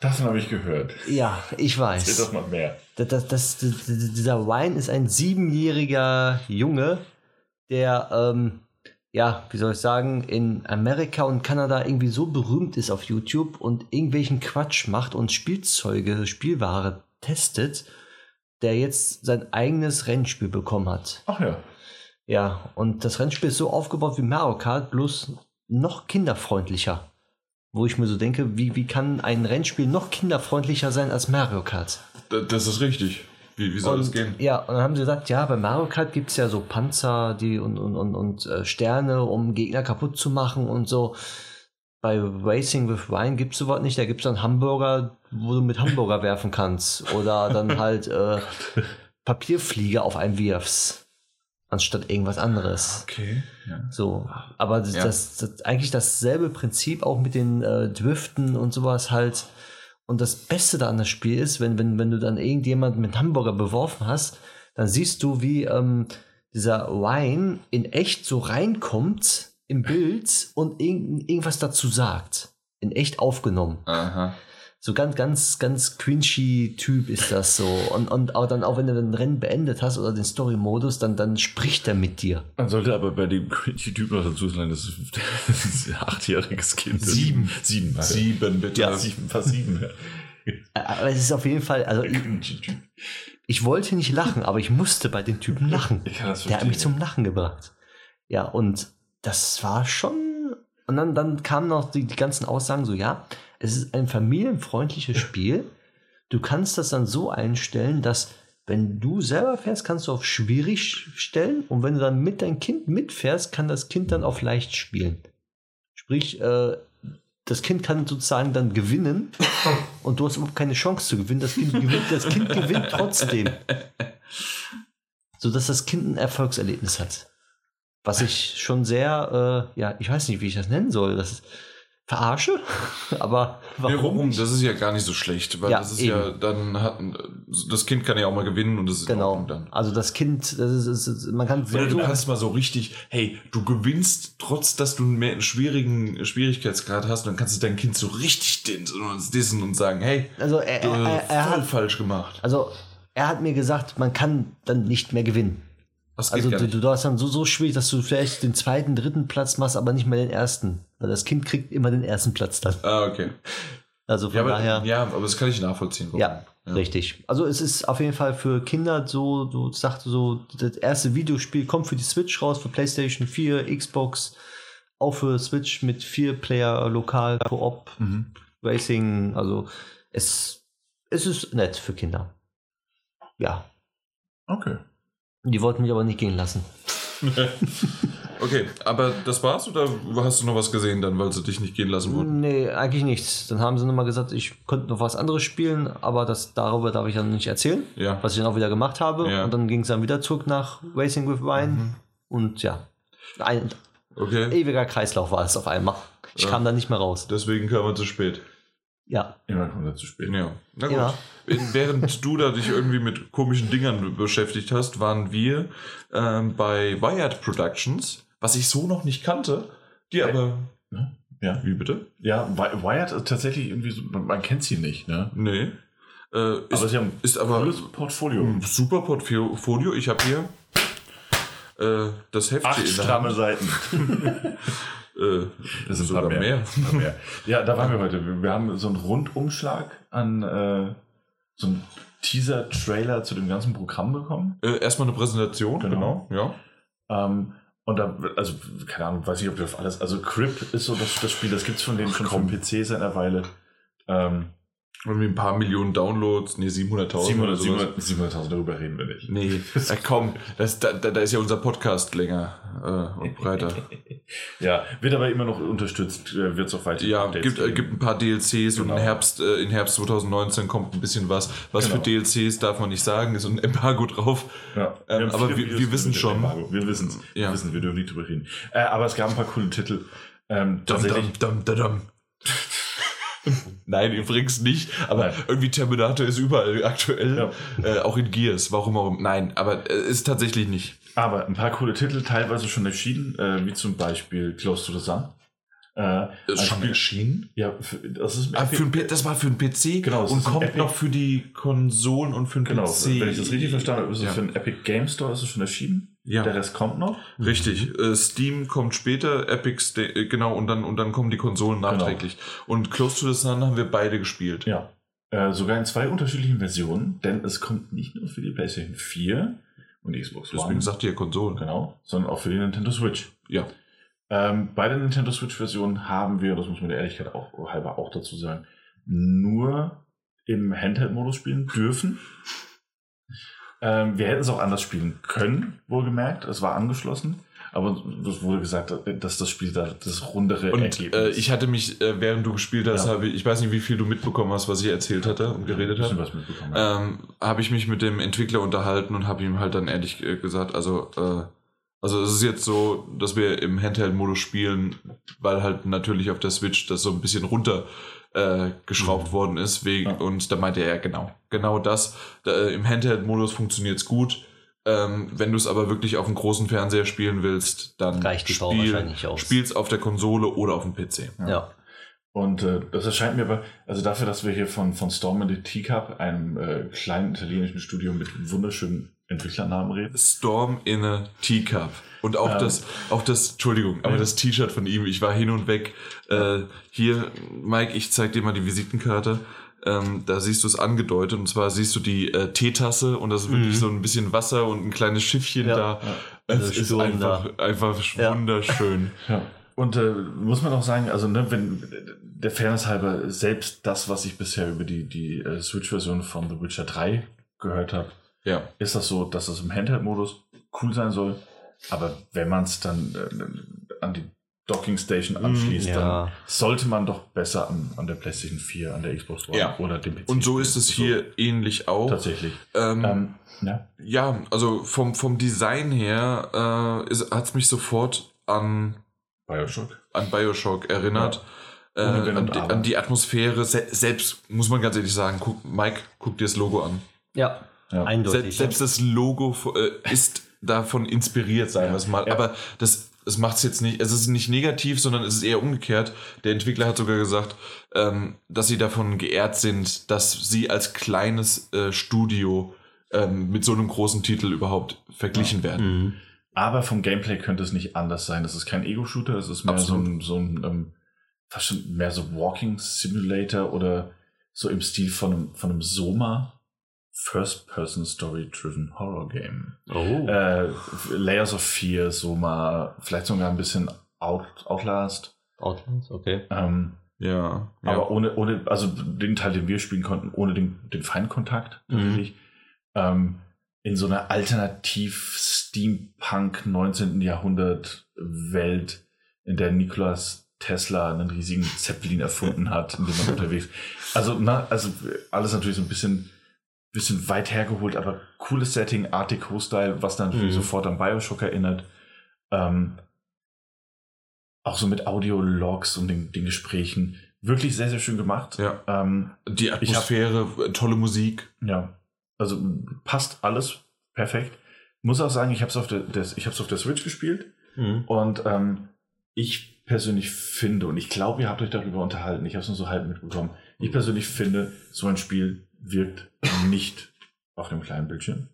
Davon habe ich gehört. Ja, ich Erzähl weiß. doch mal mehr. Das, das, das, das, dieser Wine ist ein siebenjähriger Junge, der, ähm, ja, wie soll ich sagen, in Amerika und Kanada irgendwie so berühmt ist auf YouTube und irgendwelchen Quatsch macht und Spielzeuge, Spielware testet, der jetzt sein eigenes Rennspiel bekommen hat. Ach ja. Ja, und das Rennspiel ist so aufgebaut wie Mario Kart, bloß noch kinderfreundlicher. Wo ich mir so denke, wie, wie kann ein Rennspiel noch kinderfreundlicher sein als Mario Kart? D- Das ist richtig. Wie, wie soll das und, gehen? Ja, und dann haben sie gesagt, ja, bei Mario Kart gibt es ja so Panzer die und, und, und, und äh, Sterne, um Gegner kaputt zu machen und so. Bei Racing with Wine gibt es sowas nicht. Da gibt es dann Hamburger, wo du mit Hamburger werfen kannst. Oder dann halt äh, Papierflieger auf einen wirfst. Anstatt irgendwas anderes. Okay. Ja. So, aber das, Ja. das, das eigentlich dasselbe Prinzip auch mit den äh, Driften und sowas halt. Und das Beste da an das Spiel ist, wenn, wenn, wenn du dann irgendjemanden mit Hamburger beworfen hast, dann siehst du, wie ähm, dieser Wine in echt so reinkommt im Bild und irgend, irgendwas dazu sagt. In echt aufgenommen. Aha. So ganz, ganz, ganz cringy Typ ist das so. Und, und auch dann auch wenn du ein Rennen beendet hast oder den Story-Modus, dann, dann spricht er mit dir. Man sollte aber bei dem cringy Typ noch dazu sagen, das ist, das ist ein achtjähriges Kind. Sieben. Sieben. also. Sieben, bitte. Ja, sieben, fast sieben. Ja. Aber es ist auf jeden Fall, also ich, Cringy Typ. ich wollte nicht lachen, aber ich musste bei dem Typen lachen. Ich kann das Der hat mich zum Lachen gebracht. Ja, und das war schon. Und dann, dann kamen noch die, die ganzen Aussagen so, ja, es ist ein familienfreundliches Spiel. Du kannst das dann so einstellen, dass wenn du selber fährst, kannst du auf schwierig stellen und wenn du dann mit deinem Kind mitfährst, kann das Kind dann auf leicht spielen. Sprich, äh, das Kind kann sozusagen dann gewinnen und du hast überhaupt keine Chance zu gewinnen. Das Kind gewinnt, das kind gewinnt trotzdem. Sodass das Kind ein Erfolgserlebnis hat. Was ich schon sehr, äh, ja, ich weiß nicht, wie ich das nennen soll. Das ist verarsche, aber warum? Warum? nicht? Das ist ja gar nicht so schlecht, weil Ja, das ist eben. ja, dann hat das Kind kann ja auch mal gewinnen und das ist Genau. Dann. Also das Kind, das ist, das ist, man kann Oder du kannst mal so richtig, hey, du gewinnst, trotz dass du mehr einen schwierigen Schwierigkeitsgrad hast, dann kannst du dein Kind so richtig dissen und sagen, hey, also er, er, er, er voll hat, falsch gemacht. also er hat mir gesagt, man kann dann nicht mehr gewinnen. Das Also du, du hast dann so, so schwierig, dass du vielleicht den zweiten, dritten Platz machst, aber nicht mehr den ersten. Weil das Kind kriegt immer den ersten Platz dann. Ah, okay. Also von Ja aber, daher. ja, aber das kann ich nachvollziehen. warum. Ja, richtig. Also es ist auf jeden Fall für Kinder so, du sagst so, das erste Videospiel kommt für die Switch raus, für PlayStation 4, Xbox, auch für Switch mit vier Player lokal, Koop, Mhm. Racing, also es es ist nett für Kinder. Ja. Okay. Die wollten mich aber nicht gehen lassen. Okay, aber das war's oder hast du noch was gesehen dann, weil sie dich nicht gehen lassen wollten? Nee, eigentlich nichts. Dann haben sie nochmal gesagt, ich könnte noch was anderes spielen, aber das, darüber darf ich dann nicht erzählen, Ja. was ich dann auch wieder gemacht habe. Ja. Und dann ging es dann wieder zurück nach Racing with Wine. Mhm. Und ja, ein Okay, ewiger Kreislauf war es auf einmal. Ich Ja. kam da nicht mehr raus. deswegen kam er zu spät. Ja, Immer kommt er zu spät. Ja. Na gut. Ja. Während du da dich irgendwie mit komischen Dingern beschäftigt hast, waren wir ähm, bei Wired Productions, was ich so noch nicht kannte, die aber. Ja. Wie bitte? Ja, Wi- Wired ist tatsächlich irgendwie so, man, man kennt sie nicht, ne? Nee. Äh, ist, aber sie haben ist aber cooles Portfolio. ein super Portfolio. Ich habe hier äh, das Heft Acht in der stramme Hand. Seiten. Äh, Das sind sogar mehr. Paar mehr. Ja, da waren wir heute. Wir- haben so einen Rundumschlag an äh, so einen Teaser-Trailer zu dem ganzen Programm bekommen. Äh, erstmal eine Präsentation, Genau. genau. Ja. Ähm, und da, also, keine Ahnung, weiß ich, ob wir auf alles. Also, Crip ist so das, das Spiel, das gibt es von denen schon vom PC seit einer Weile. Ähm, Irgendwie ein paar Millionen Downloads, nee, 700.000 oder 700 sowas. 700 700.000, darüber reden wir nicht. Nee, äh, komm, das, da, da ist ja unser Podcast länger äh, und breiter. Ja, wird aber immer noch unterstützt, äh, wird es auch weiter. Ja, Updates gibt, äh, geben. gibt ein paar DLCs und Genau. im Herbst, äh, in Herbst 2019 kommt ein bisschen was. Was Genau. für DLCs darf man nicht sagen, ist ein Embargo drauf. Ja, Ähm, aber wir- wir wissen schon. Embargo. Wir wissen es. Ja. Wir wissen, wir dürfen nicht drüber reden. Äh, aber es gab ein paar coole Titel. Ähm, Dum, dum, dum, dum, dum. Nein, übrigens nicht. Aber Nein. irgendwie Terminator ist überall aktuell. Äh, auch in Gears. Warum auch? Nein, aber äh, ist tatsächlich nicht. Aber ein paar coole Titel, teilweise schon erschienen, äh, wie zum Beispiel Close to the Sun. Äh, Das ein- Spiel erschienen? Ja, für, das ist Ah, für ein das war für einen PC Genau, und ist kommt Epic- noch für die Konsolen und für den Genau, PC. wenn ich das richtig verstanden habe, ist es Ja. für den Epic Game Store ist es schon erschienen. Ja. Der Rest kommt noch. Richtig, äh, Steam kommt später, Epic, Sta- äh, genau, und dann, und dann kommen die Konsolen Genau. nachträglich. Und Close to the Sun haben wir beide gespielt. Ja. Äh, sogar in zwei unterschiedlichen Versionen, denn es kommt nicht nur für die PlayStation 4 und die Xbox Deswegen One, sagt ihr Konsolen. genau, sondern auch für die Nintendo Switch. Ja. Ähm, bei der Nintendo Switch-Version haben wir, das muss man der Ehrlichkeit auch halber auch dazu sagen, nur im Handheld-Modus spielen dürfen. Ähm, wir hätten es auch anders spielen können, wohlgemerkt. Es war angeschlossen. Aber es wurde gesagt, dass das Spiel da das rundere Und Ergebnis äh, ich hatte mich, äh, während du gespielt hast, Ja. habe ich, ich weiß nicht, wie viel du mitbekommen hast, was ich erzählt hatte und geredet habe. was mitbekommen. habe. Ähm, habe ich mich mit dem Entwickler unterhalten und habe ihm halt dann ehrlich äh, gesagt, also, äh, also es ist jetzt so, dass wir im Handheld-Modus spielen, weil halt natürlich auf der Switch das so ein bisschen runter äh, geschraubt worden ist. Wegen, Ja. Und da meinte er, genau, genau das. Da, äh, Im Handheld-Modus funktioniert es gut. Ähm, wenn du es aber wirklich auf dem großen Fernseher spielen willst, dann Reicht die aus. spiel's auf der Konsole oder auf dem PC. Ja. Und äh, das erscheint mir aber, also dafür, dass wir hier von, von Storm in the Teacup, einem äh, kleinen italienischen Studio mit wunderschönen Entwicklernamen reden. Storm in a Teacup. Und auch Ähm. das, auch das, Entschuldigung, aber Ja. das T-Shirt von ihm, ich war hin und weg. Äh, hier, Mike, ich zeig dir mal die Visitenkarte. Ähm, da siehst du es angedeutet und zwar siehst du die äh, Teetasse und das ist wirklich Mhm. so ein bisschen Wasser und ein kleines Schiffchen Ja. da. Ja. Es ist einfach, einfach Ja. wunderschön. Ja. Und äh, muss man auch sagen, also ne, wenn der Fairness halber, selbst das, was ich bisher über die, die äh, Switch-Version von The Witcher 3 gehört habe, Ja. ist das so, dass es im Handheld-Modus cool sein soll. Aber wenn man es dann äh, an die Docking Station anschließt, ja. dann sollte man doch besser an, an der PlayStation 4, an der Xbox One Ja. oder dem PC. Und so ist es hier ähnlich auch. So, tatsächlich. Ähm, Ähm, ja. Ja, also vom, vom Design her äh, hat es mich sofort an Bioshock. an Bioshock erinnert. Äh, an, die, an die Atmosphäre. Se selbst, muss man ganz ehrlich sagen, guck, Mike, guck dir das Logo an. Ja, Ja. eindeutig. Selbst, selbst das Logo äh, ist davon inspiriert, sagen wir es mal. Ja. Aber das, das macht es jetzt nicht, es ist nicht negativ, sondern es ist eher umgekehrt. Der Entwickler hat sogar gesagt, ähm, dass sie davon geehrt sind, dass sie als kleines äh, Studio ähm, mit so einem großen Titel überhaupt verglichen werden. Mhm. Aber vom Gameplay könnte es nicht anders sein. Es ist kein Ego-Shooter, es ist mehr so Absolut. ein, so ein ähm, fast schon mehr so Walking Simulator oder so im Stil von einem, von einem Soma First-Person Story-Driven Horror Game. Oh. Äh, Layers of Fear, Soma, vielleicht sogar ein bisschen Out, Outlast. Outlands, okay. Ähm, Ja. Aber ja. ohne, ohne, also den Teil, den wir spielen konnten, ohne den, den Feinkontakt Mhm. tatsächlich. Ähm, in so einer alternativ Steampunk 19. Jahrhundert Welt, in der Nikolaus Tesla einen riesigen Zeppelin erfunden hat, in dem man unterwegs. Also, na, also alles natürlich so ein bisschen, bisschen weit hergeholt, aber cooles Setting, Art Deco-Style, was dann Mhm. sofort an Bioshock erinnert. Ähm, auch so mit Audio-Logs und den, den Gesprächen. Wirklich sehr, sehr schön gemacht. Ja. Ähm, Die Ich hab- Atmosphäre, tolle Musik. ja, also passt alles perfekt. Muss auch sagen, ich habe es auf, der, ich auf der Switch gespielt Mhm. und ähm, ich persönlich finde, und ich glaube, ihr habt euch darüber unterhalten, ich habe es nur so halb mitbekommen, ich persönlich finde, so ein Spiel wirkt nicht auf dem kleinen Bildschirm.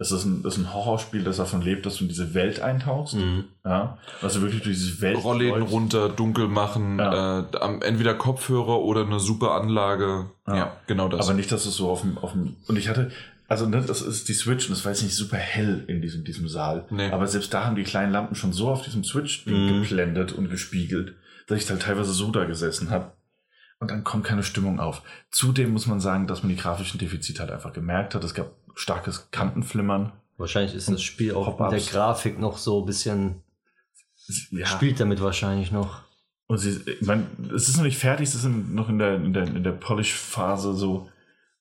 Es ist ein, das ist ein Horrorspiel, das davon lebt, dass du in diese Welt eintauchst. Mhm. Ja, du wirklich durch diese Welt Rollläden läufst. runter, dunkel machen, Ja. äh, entweder Kopfhörer oder eine super Anlage. Ja. Ja, genau das. Aber nicht, dass es so auf dem, auf dem. Und ich hatte, also ne, das ist die Switch und es war jetzt nicht super hell in diesem, diesem Saal. Nee. Aber selbst da haben die kleinen Lampen schon so auf diesem Switch Mhm. geblendet und gespiegelt, dass ich halt teilweise so da gesessen habe. Und dann kommt keine Stimmung auf. Zudem muss man sagen, dass man die grafischen Defizite halt einfach gemerkt hat. Es gab starkes Kantenflimmern. Wahrscheinlich ist das Spiel auch mit der. Grafik noch so ein bisschen, Ja. spielt damit wahrscheinlich noch. Und sie, ich mein, es ist noch nicht fertig, es ist noch in der, in der, in der Polish-Phase so.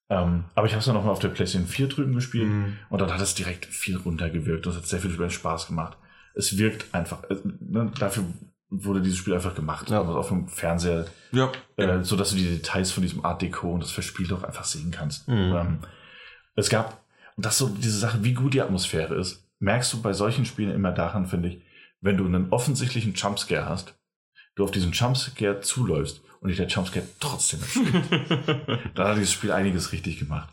Ähm, aber ich habe es dann noch mal auf der PlayStation 4 drüben gespielt. Mhm. Und dann hat es direkt viel runtergewirkt und es hat sehr viel Spaß gemacht. Es wirkt einfach, äh, ne, dafür wurde dieses Spiel einfach gemacht. Ja. Also auf dem Fernseher, Ja, äh, so dass du die Details von diesem Art Deco und das Verspiel auch einfach sehen kannst. Mhm. Ähm, es gab, und das so diese Sache, wie gut die Atmosphäre ist, merkst du bei solchen Spielen immer daran, finde ich, wenn du einen offensichtlichen Jumpscare hast, du auf diesen Jumpscare zuläufst und dich der Jumpscare trotzdem erschreckt. da hat dieses Spiel einiges richtig gemacht.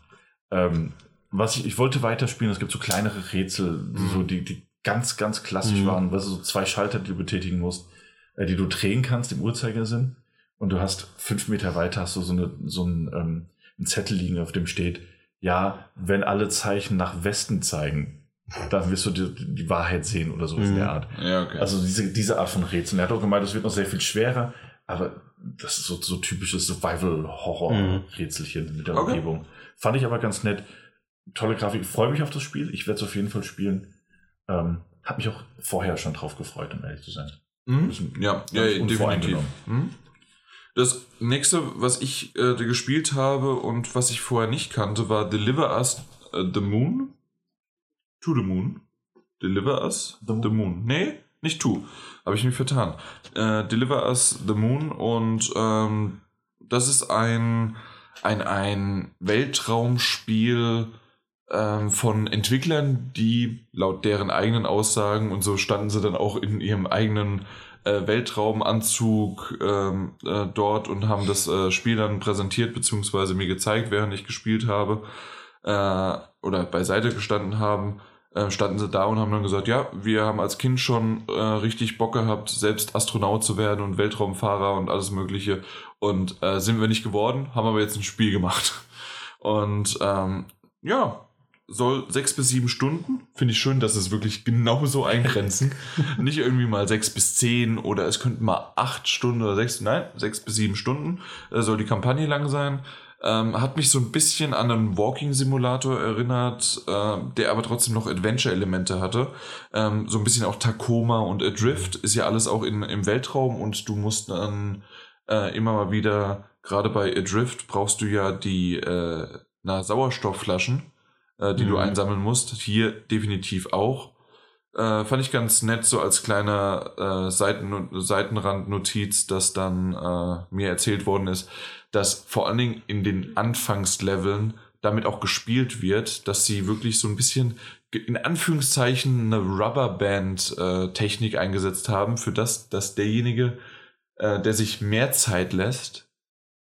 Ähm, was ich, ich wollte weiterspielen, es gibt so kleinere Rätsel, die so die, die ganz, ganz klassisch Mhm. waren, weißt du, so zwei Schalter, die du betätigen musst, äh, die du drehen kannst im Uhrzeigersinn. Und du hast fünf Meter weiter hast du so, eine, so einen, ähm, einen Zettel liegen, auf dem steht, ja, wenn alle Zeichen nach Westen zeigen, dann wirst du die, die Wahrheit sehen oder so in Mhm. der Art. ja, okay. Also diese, diese Art von Rätseln. Er hat auch gemeint, es wird noch sehr viel schwerer, aber das ist so, so typisches Survival-Horror-Rätselchen mit der Okay. Umgebung. Fand ich aber ganz nett. Tolle Grafik. Ich freue mich auf das Spiel. Ich werde es auf jeden Fall spielen. Ähm, hat mich auch vorher schon drauf gefreut, um ehrlich zu sein. Mhm. Ja, ja, ganz definitiv. Mhm. Das nächste, was ich äh, gespielt habe und was ich vorher nicht kannte, war Deliver Us äh, the Moon. To the Moon. Deliver Us The the Moon. Nee, nicht To. Habe ich mich vertan. Äh, Deliver Us the Moon und ähm, das ist ein, ein, ein Weltraumspiel von Entwicklern, die laut deren eigenen Aussagen und so standen sie dann auch in ihrem eigenen äh, Weltraumanzug ähm, äh, dort und haben das äh, Spiel dann präsentiert beziehungsweise mir gezeigt, während ich gespielt habe äh, oder beiseite gestanden haben, äh, standen sie da und haben dann gesagt, ja, wir haben als Kind schon äh, richtig Bock gehabt, selbst Astronaut zu werden und Weltraumfahrer und alles Mögliche. Und sind wir nicht geworden, haben aber jetzt ein Spiel gemacht. Und ähm, ja, soll sechs bis sieben Stunden. Finde ich schön, dass es wirklich genau so eingrenzen. Nicht irgendwie mal sechs bis zehn oder es könnten mal acht Stunden oder sechs, nein, sechs bis sieben Stunden äh, soll die Kampagne lang sein. Ähm, hat mich so ein bisschen an einen Walking-Simulator erinnert, äh, der aber trotzdem noch Adventure-Elemente hatte. Ähm, so ein bisschen auch Tacoma und Adrift ist ja alles auch in, im Weltraum und du musst dann äh, immer mal wieder, gerade bei Adrift brauchst du ja die äh, na, Sauerstoffflaschen, äh, die du Mhm. einsammeln musst. Hier definitiv auch. Äh, fand ich ganz nett, so als kleiner äh, Seiten Seitenrandnotiz, dass dann äh, mir erzählt worden ist, dass vor allen Dingen in den Anfangsleveln damit auch gespielt wird, dass sie wirklich so ein bisschen in Anführungszeichen eine Rubberband-Technik eingesetzt haben, für das, dass derjenige, äh, der sich mehr Zeit lässt,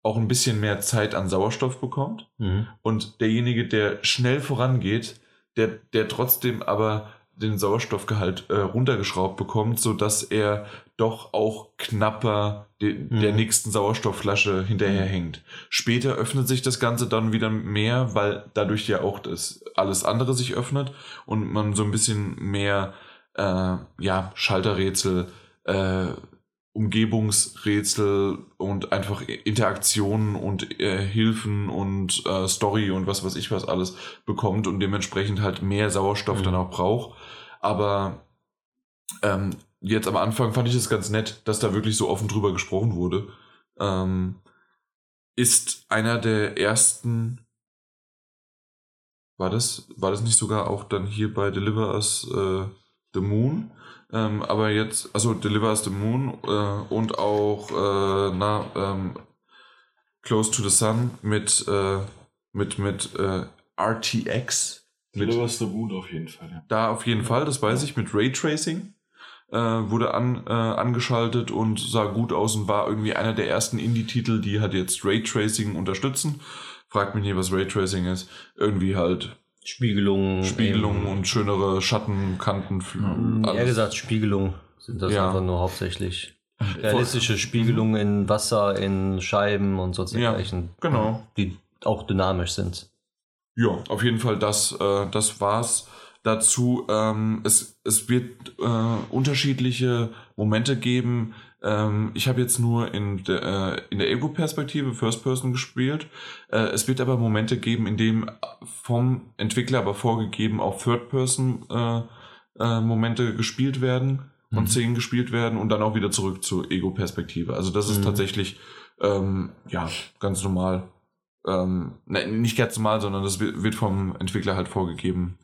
auch ein bisschen mehr Zeit an Sauerstoff bekommt Mhm. und derjenige, der schnell vorangeht, der, der trotzdem aber den Sauerstoffgehalt äh, runtergeschraubt bekommt, sodass er doch auch knapper de, der Mhm. nächsten Sauerstoffflasche hinterherhängt. Später öffnet sich das Ganze dann wieder mehr, weil dadurch ja auch das alles andere sich öffnet und man so ein bisschen mehr äh, ja, Schalterrätsel äh, Umgebungsrätsel und einfach Interaktionen und äh, Hilfen und äh, Story und was weiß ich was alles bekommt und dementsprechend halt mehr Sauerstoff Mhm. dann auch braucht. Aber ähm, jetzt am Anfang fand ich es ganz nett, dass da wirklich so offen drüber gesprochen wurde. Ähm, ist einer der ersten. War das, war das nicht sogar auch dann hier bei Deliver Us äh, the Moon? Ähm, aber jetzt, also Deliver Us the Moon äh, und auch äh, na, ähm, Close to the Sun mit, äh, mit, mit äh, RTX. Mit, Deliver's the Moon auf jeden Fall, ja. da auf jeden Fall, das weiß ich, mit Raytracing. Äh, wurde an, äh, angeschaltet und sah gut aus und war irgendwie einer der ersten Indie-Titel, die halt jetzt Raytracing unterstützen. Fragt mich nie, was Raytracing ist. Irgendwie halt Spiegelungen. Spiegelungen eben. und schönere Schattenkanten. Hm, Eher gesagt, Spiegelung sind das Ja. einfach nur hauptsächlich. Realistische Spiegelungen in Wasser, in Scheiben und so Ja, dergleichen. genau. Die auch dynamisch sind. Ja, auf jeden Fall das, äh, das war's dazu. Ähm, es, es wird äh, unterschiedliche Momente geben. Ähm, ich habe jetzt nur in der, äh, in der Ego-Perspektive First Person gespielt. Äh, es wird aber Momente geben, in dem vom Entwickler aber vorgegeben auch Third Person äh, äh, Momente gespielt werden und Mhm. Szenen gespielt werden und dann auch wieder zurück zur Ego-Perspektive. Also das ist Mhm. tatsächlich ähm, ja ganz normal ähm, ne, nicht ganz normal, sondern das wird vom Entwickler halt vorgegeben.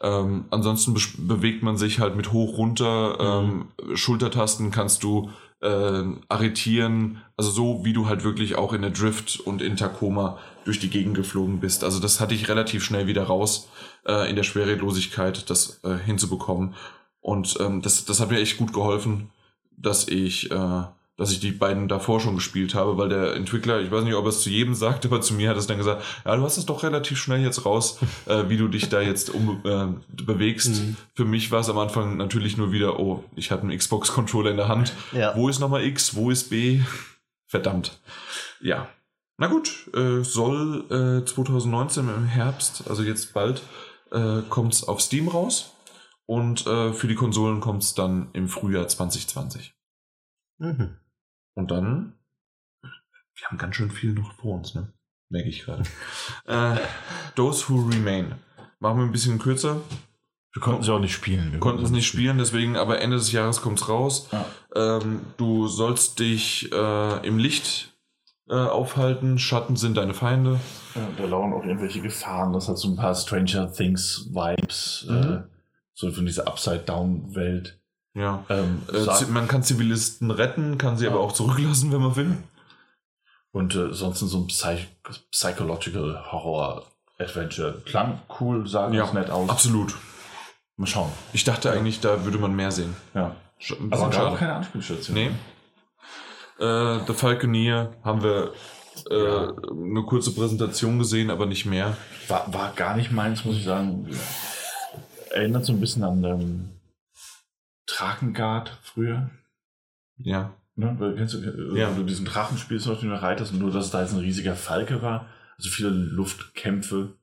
Ähm, ansonsten bewegt man sich halt mit hoch runter, ähm, Schultertasten kannst du äh, arretieren, also so wie du halt wirklich auch in der Drift und in Tacoma durch die Gegend geflogen bist. Also das hatte ich relativ schnell wieder raus äh, in der Schwerelosigkeit, das äh, hinzubekommen. Und ähm, das, das hat mir echt gut geholfen, dass ich äh, dass ich die beiden davor schon gespielt habe, weil der Entwickler, ich weiß nicht, ob er es zu jedem sagt, aber zu mir hat es dann gesagt, ja, du hast es doch relativ schnell jetzt raus, äh, wie du dich da jetzt um, äh, bewegst. Mhm. Für mich war es am Anfang natürlich nur wieder, oh, ich hatte einen Xbox-Controller in der Hand. Ja. Wo ist nochmal X, wo ist B? Verdammt. Ja. Na gut, äh, soll äh, 2019 im Herbst, also jetzt bald, äh, kommt es auf Steam raus. Und äh, für die Konsolen kommt es dann im Frühjahr 2020. Mhm. Und dann, wir haben ganz schön viel noch vor uns, ne? Merke ich gerade. äh, Those Who Remain. Machen wir ein bisschen kürzer. Wir konnten sie auch nicht spielen. Wir konnten es nicht spielen, deswegen, aber Ende des Jahres kommt es raus. Ja. Ähm, du sollst dich äh, im Licht äh, aufhalten. Schatten sind deine Feinde. Ja, da lauern auch irgendwelche Gefahren. Das hat so ein paar Stranger Things Vibes. Mhm. Äh, so von dieser Upside-Down-Welt. Ja. Ähm, Äh, sag- zi- man kann Zivilisten retten, kann sie Ja. aber auch zurücklassen, wenn man will. und äh, sonst so ein Psych Psychological Horror Adventure. Klang cool, sah Ja, ganz nett aus. Absolut. Mal schauen. Ich dachte eigentlich, da würde man mehr sehen. Ja. Sch- bisschen gab keine Anspielstation. Nee. Äh, The Falconeer haben wir äh, Ja. eine kurze Präsentation gesehen, aber nicht mehr. War, war gar nicht meins, muss ich sagen. Erinnert so ein bisschen an ähm, Drakengard früher. Ja. Ne? Weil, kennst du, äh, Ja. du diesen Drachen spielst, auf dem du reitest, und nur, dass es da jetzt ein riesiger Falke war. Also viele Luftkämpfe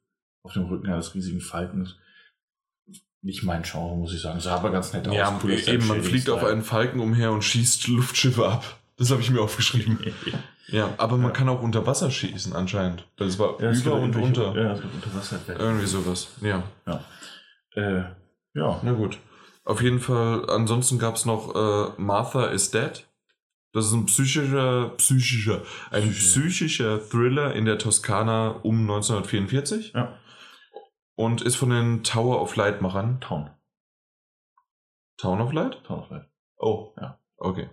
auf dem Rücken eines riesigen Falkens. Nicht mein Genre, muss ich sagen. Sah aber ganz nett aus. Ja, Cooler eben, man fliegt auf einen Falken umher und schießt Luftschiffe ab. Das habe ich mir aufgeschrieben. Ja, aber man Ja. kann auch unter Wasser schießen anscheinend. Das war Ja, über und unter. Ja, es gibt unter Wasser. Irgendwie sowas. Ja. Äh, ja. Na gut. Auf jeden Fall, ansonsten gab es noch äh, Martha is Dead. Das ist ein psychischer, psychischer, ein Psychischer. Thriller in der Toskana um 1944 Ja. und ist von den Tower of Light Machern. Town. Town of Light? Town of Light. Oh, Ja. Okay.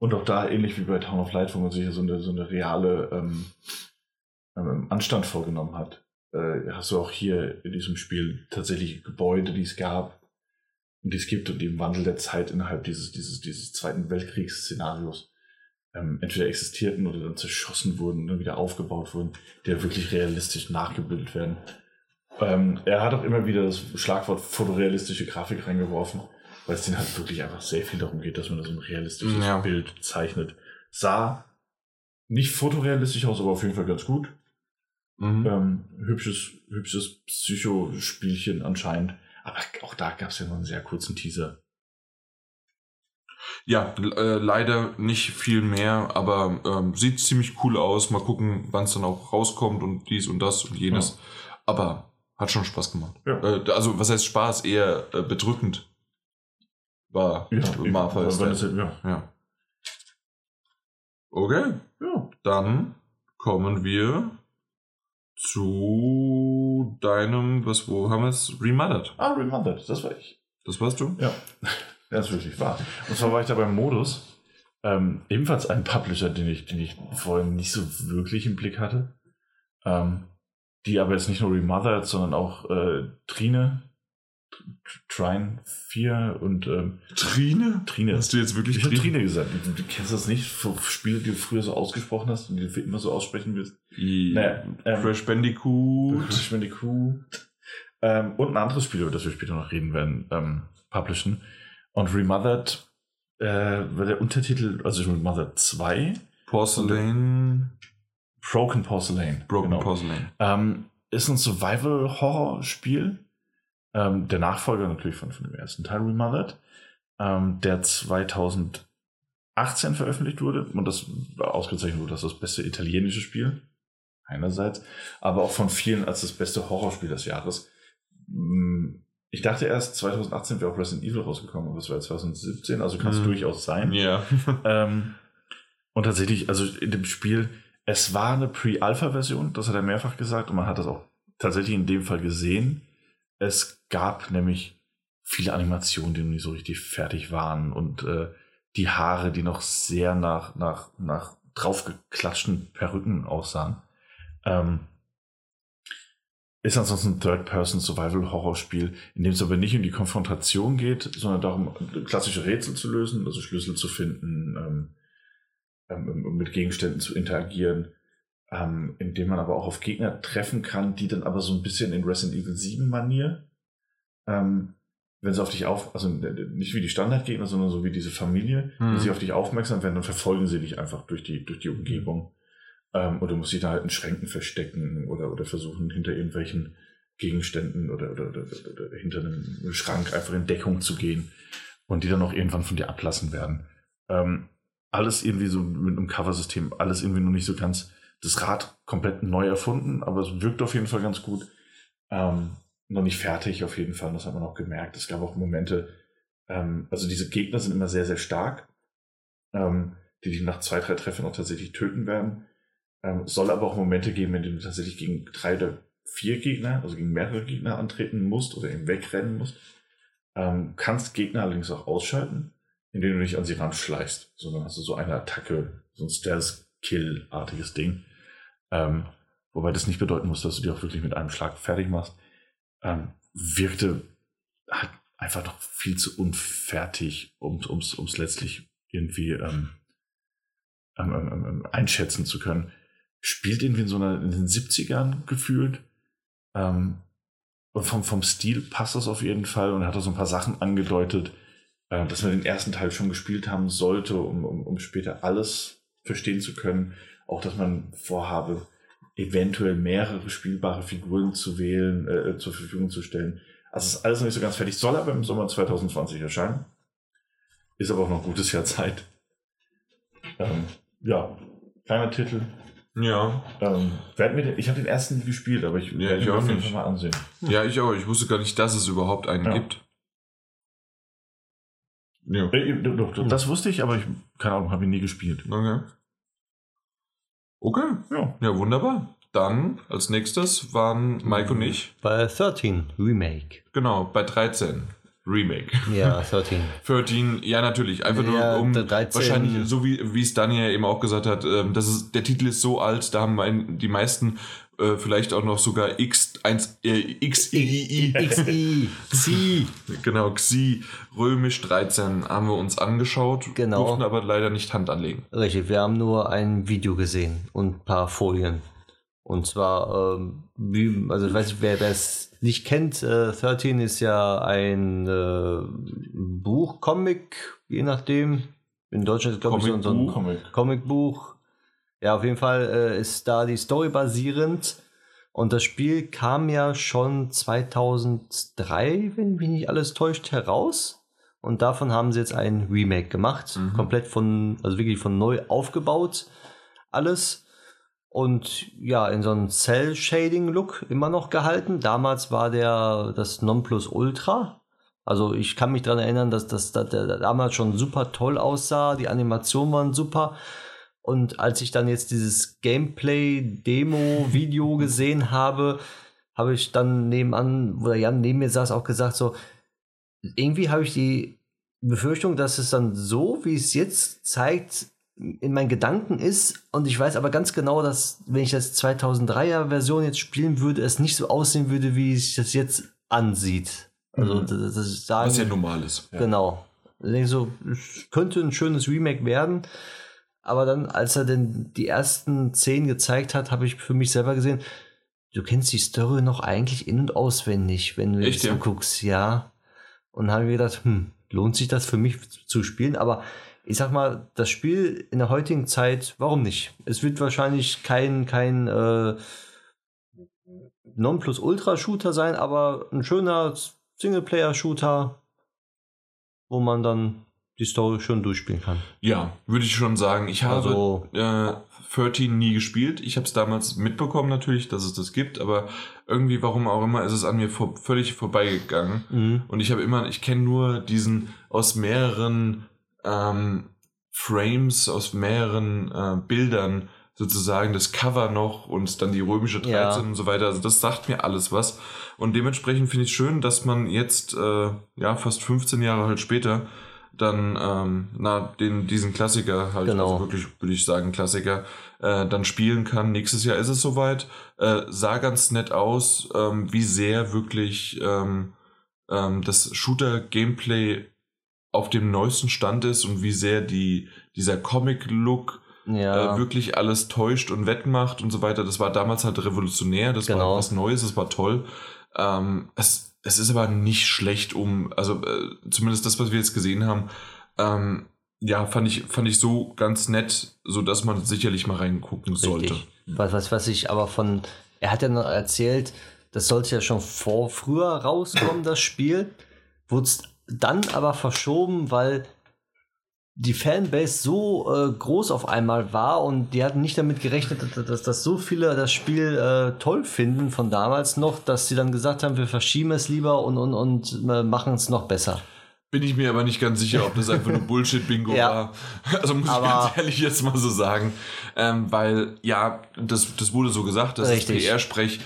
Und auch da, ähnlich wie bei Town of Light, wo man sich ja so eine, so eine reale ähm, ähm, Anstand vorgenommen hat, äh, hast du auch hier in diesem Spiel tatsächlich Gebäude, die es gab die es gibt und die im Wandel der Zeit innerhalb dieses, dieses, dieses Zweiten Weltkriegsszenarios ähm, entweder existierten oder dann zerschossen wurden und dann wieder aufgebaut wurden, die ja wirklich realistisch nachgebildet werden. Ähm, er hat auch immer wieder das Schlagwort fotorealistische Grafik reingeworfen, weil es denen halt wirklich einfach sehr viel darum geht, dass man so ein realistisches Ja. Bild zeichnet. Sah nicht fotorealistisch aus, aber auf jeden Fall ganz gut. Mhm. Ähm, hübsches, hübsches Psychospielchen anscheinend. Aber auch da gab es ja nur einen sehr kurzen Teaser. Ja, äh, leider nicht viel mehr, aber ähm, sieht ziemlich cool aus. Mal gucken, wann es dann auch rauskommt und dies und das und jenes. Ja. Aber hat schon Spaß gemacht. Ja. Äh, also, was heißt Spaß? Eher äh, bedrückend war ja, Martha. Ist ja. ja. Okay. Ja. Dann kommen wir zu deinem, was, wo haben wir es? Remothered. Ah, Remothered, das war ich. Das warst du? Ja. Das ist wirklich wahr. Und zwar war ich da beim Modus. Ähm, ebenfalls ein Publisher, den ich, den ich vorher nicht so wirklich im Blick hatte. Ähm, die aber jetzt nicht nur Remothered, sondern auch äh, Trine, Trine 4 und ähm, Trine? Trine. Hast du jetzt wirklich ich Trine? Trine gesagt? Du, du, kennst das nicht? Spiele, die du früher so ausgesprochen hast und die du immer so aussprechen willst? Naja, ähm, Crash Bandicoot. Crash Bandicoot. Ähm, und ein anderes Spiel, über das wir später noch reden werden, ähm, publishen. Und Remothered äh, war der Untertitel, also Remothered 2. Porcelain. Broken Porcelain. Broken genau. Porcelain. Ähm, ist ein Survival-Horror-Spiel. Ähm, der Nachfolger natürlich von, von dem ersten Teil Remothered, ähm, der 2018 veröffentlicht wurde und das ausgezeichnet wurde als das beste italienische Spiel. Einerseits, aber auch von vielen als das beste Horrorspiel des Jahres. Hm, ich dachte erst, 2018 wäre auch Resident Evil rausgekommen, aber es war 2017, also kann es mhm. durchaus sein. Ja. ähm, und tatsächlich, also in dem Spiel, es war eine Pre-Alpha-Version, das hat er mehrfach gesagt, und man hat das auch tatsächlich in dem Fall gesehen. Es gab nämlich viele Animationen, die noch nicht so richtig fertig waren und äh, die Haare, die noch sehr nach, nach, nach draufgeklatschten Perücken aussahen. Ähm, ist ansonsten ein Third-Person-Survival-Horror-Spiel, in dem es aber nicht um die Konfrontation geht, sondern darum, klassische Rätsel zu lösen, also Schlüssel zu finden, ähm, ähm, mit Gegenständen zu interagieren, ähm, indem man aber auch auf Gegner treffen kann, die dann aber so ein bisschen in Resident Evil 7 Manier, ähm, wenn sie auf dich auf, also nicht wie die Standardgegner, sondern so wie diese Familie, hm. wenn sie auf dich aufmerksam werden, dann verfolgen sie dich einfach durch die, durch die Umgebung. Ähm, oder muss sich da halt in Schränken verstecken oder, oder versuchen hinter irgendwelchen Gegenständen oder, oder, oder, oder hinter einem Schrank einfach in Deckung zu gehen und die dann auch irgendwann von dir ablassen werden. Ähm, alles irgendwie so mit einem Cover-System, alles irgendwie noch nicht so ganz das Rad komplett neu erfunden, aber es wirkt auf jeden Fall ganz gut. Ähm, noch nicht fertig auf jeden Fall, das hat man auch gemerkt. Es gab auch Momente, ähm, also diese Gegner sind immer sehr, sehr stark, ähm, die dich nach zwei, drei Treffen auch tatsächlich töten werden. Ähm, soll aber auch Momente geben, in denen du tatsächlich gegen drei oder vier Gegner, also gegen mehrere Gegner antreten musst oder eben wegrennen musst. Ähm, kannst Gegner allerdings auch ausschalten, indem du nicht an sie ranschleichst, sondern hast du so eine Attacke, so ein Stealth-Kill-artiges Ding. Ähm, wobei das nicht bedeuten muss, dass du die auch wirklich mit einem Schlag fertig machst. Ähm, wirkte halt einfach noch viel zu unfertig, um es letztlich irgendwie ähm, ähm, ähm, einschätzen zu können spielt irgendwie in so einer, in den 70ern gefühlt. Ähm, und vom, vom Stil passt das auf jeden Fall und hat auch so ein paar Sachen angedeutet, äh, dass man den ersten Teil schon gespielt haben sollte, um, um, um später alles verstehen zu können. Auch, dass man vorhabe, eventuell mehrere spielbare Figuren zu wählen, äh, zur Verfügung zu stellen. Also ist alles noch nicht so ganz fertig, soll aber im Sommer 2020 erscheinen. Ist aber auch noch ein gutes Jahr Zeit. Ähm, ja, kleiner Titel, ja. Ähm, mir ich habe den ersten nie gespielt, aber ich ja, ich auch nicht. mal ansehen. Ja, ich auch. Ich wusste gar nicht, dass es überhaupt einen ja. gibt. Ja. Äh, das wusste ich, aber ich, keine Ahnung, habe ihn nie gespielt. Okay. Okay. Ja. Ja, wunderbar. Dann als nächstes waren Mike und ich. Bei 13 Remake. Genau, bei 13. Remake. Ja, 13. 13, ja, natürlich. Einfach nur ja, um 13. wahrscheinlich, so wie, wie es Daniel eben auch gesagt hat, ähm, das ist, der Titel ist so alt, da haben mein, die meisten äh, vielleicht auch noch sogar X1, äh, XI, XI, Xi. genau, Xi, römisch 13 haben wir uns angeschaut, genau. durften aber leider nicht Hand anlegen. Richtig, wir haben nur ein Video gesehen und ein paar Folien. Und zwar, ähm, wie, also ich weiß nicht, wer es nicht kennt, äh, 13 ist ja ein äh, Buch, Comic, je nachdem. In Deutschland ist glaube ich so, ein Comic. Comicbuch. Ja, auf jeden Fall äh, ist da die Story basierend. Und das Spiel kam ja schon 2003, wenn mich nicht alles täuscht, heraus. Und davon haben sie jetzt ein Remake gemacht. Mhm. Komplett von, also wirklich von neu aufgebaut. Alles. Und ja, in so einem Cell-Shading-Look immer noch gehalten. Damals war der das Nonplusultra. Also ich kann mich daran erinnern, dass das dass der damals schon super toll aussah. Die Animationen waren super. Und als ich dann jetzt dieses Gameplay-Demo-Video gesehen habe, habe ich dann nebenan, wo der Jan neben mir saß, auch gesagt, so, irgendwie habe ich die Befürchtung, dass es dann so, wie es jetzt zeigt, in meinen Gedanken ist. Und ich weiß aber ganz genau, dass, wenn ich das 2003er Version jetzt spielen würde, es nicht so aussehen würde, wie es das jetzt ansieht. Also, Mhm. das, das ist sagen, Was ja normal ist. Genau. Ich denke so, es könnte ein schönes Remake werden. Aber dann, als er denn die ersten Szenen gezeigt hat, habe ich für mich selber gesehen, du kennst die Story noch eigentlich in- und auswendig, wenn du Echt, jetzt ja? guckst, ja. Und habe mir gedacht, hm, lohnt sich das für mich zu spielen? Aber ich sag mal, das Spiel in der heutigen Zeit, warum nicht? Es wird wahrscheinlich kein, kein äh, Nonplus-Ultra-Shooter sein, aber ein schöner Singleplayer-Shooter, wo man dann die Story schön durchspielen kann. Ja, würde ich schon sagen. Ich habe Also- äh, 13 nie gespielt. Ich habe es damals mitbekommen natürlich, dass es das gibt, aber irgendwie, warum auch immer, ist es an mir vor, völlig vorbeigegangen. Mhm. Und ich habe immer, ich kenne nur diesen aus mehreren ähm, Frames, aus mehreren äh, Bildern sozusagen das Cover noch und dann die römische 13 Ja. und so weiter. Also das sagt mir alles was. Und dementsprechend finde ich es schön, dass man jetzt, äh, ja, fast 15 Jahre halt später, dann ähm, na, den, diesen Klassiker halt, Genau. also wirklich, würde ich sagen, Klassiker, äh, dann spielen kann. Nächstes Jahr ist es soweit. Äh, sah ganz nett aus, ähm, wie sehr wirklich ähm, ähm, das Shooter-Gameplay auf dem neuesten Stand ist und wie sehr die, dieser Comic-Look Ja, äh, wirklich alles täuscht und wettmacht und so weiter. Das war damals halt revolutionär, das Genau. war was Neues, das war toll. Ähm, es, es ist aber nicht schlecht, um, also äh, zumindest das, was wir jetzt gesehen haben, ähm, ja, fand ich, fand ich so ganz nett, so dass man sicherlich mal reingucken sollte. richtig. Was, was, was ich aber von, er hat ja noch erzählt, das sollte ja schon vor früher rauskommen, das Spiel. Wurde dann aber verschoben, weil die Fanbase so äh, groß auf einmal war und die hatten nicht damit gerechnet, dass, dass, so viele das Spiel äh, toll finden von damals noch, dass sie dann gesagt haben, wir verschieben es lieber und, und, und äh, machen es noch besser. Bin ich mir aber nicht ganz sicher, ob das einfach nur Bullshit-Bingo Ja. war. Also muss Aber- ich ganz ehrlich jetzt mal so sagen. Ähm, weil, ja, das, das wurde so gesagt, das Richtig. ist PR-Sprech.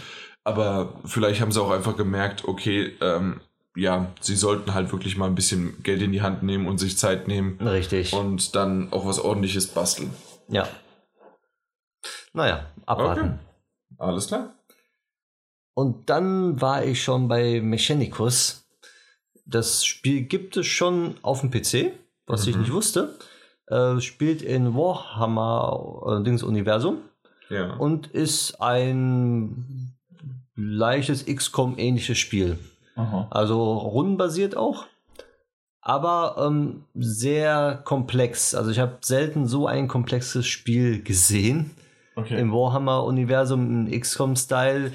Aber vielleicht haben sie auch einfach gemerkt, okay, ähm, ja, sie sollten halt wirklich mal ein bisschen Geld in die Hand nehmen und sich Zeit nehmen Richtig. und dann auch was ordentliches basteln. ja. Naja, abwarten. Alles klar. Und dann war ich schon bei Mechanicus. Das Spiel gibt es schon auf dem PC, was ich Mhm. nicht wusste. Äh, spielt in Warhammer äh, Dings Universum Ja. und ist ein leichtes XCOM-ähnliches Spiel. Aha. Also rundenbasiert auch, aber ähm, sehr komplex. Also ich habe selten so ein komplexes Spiel gesehen Okay. im Warhammer-Universum, im XCOM-Style,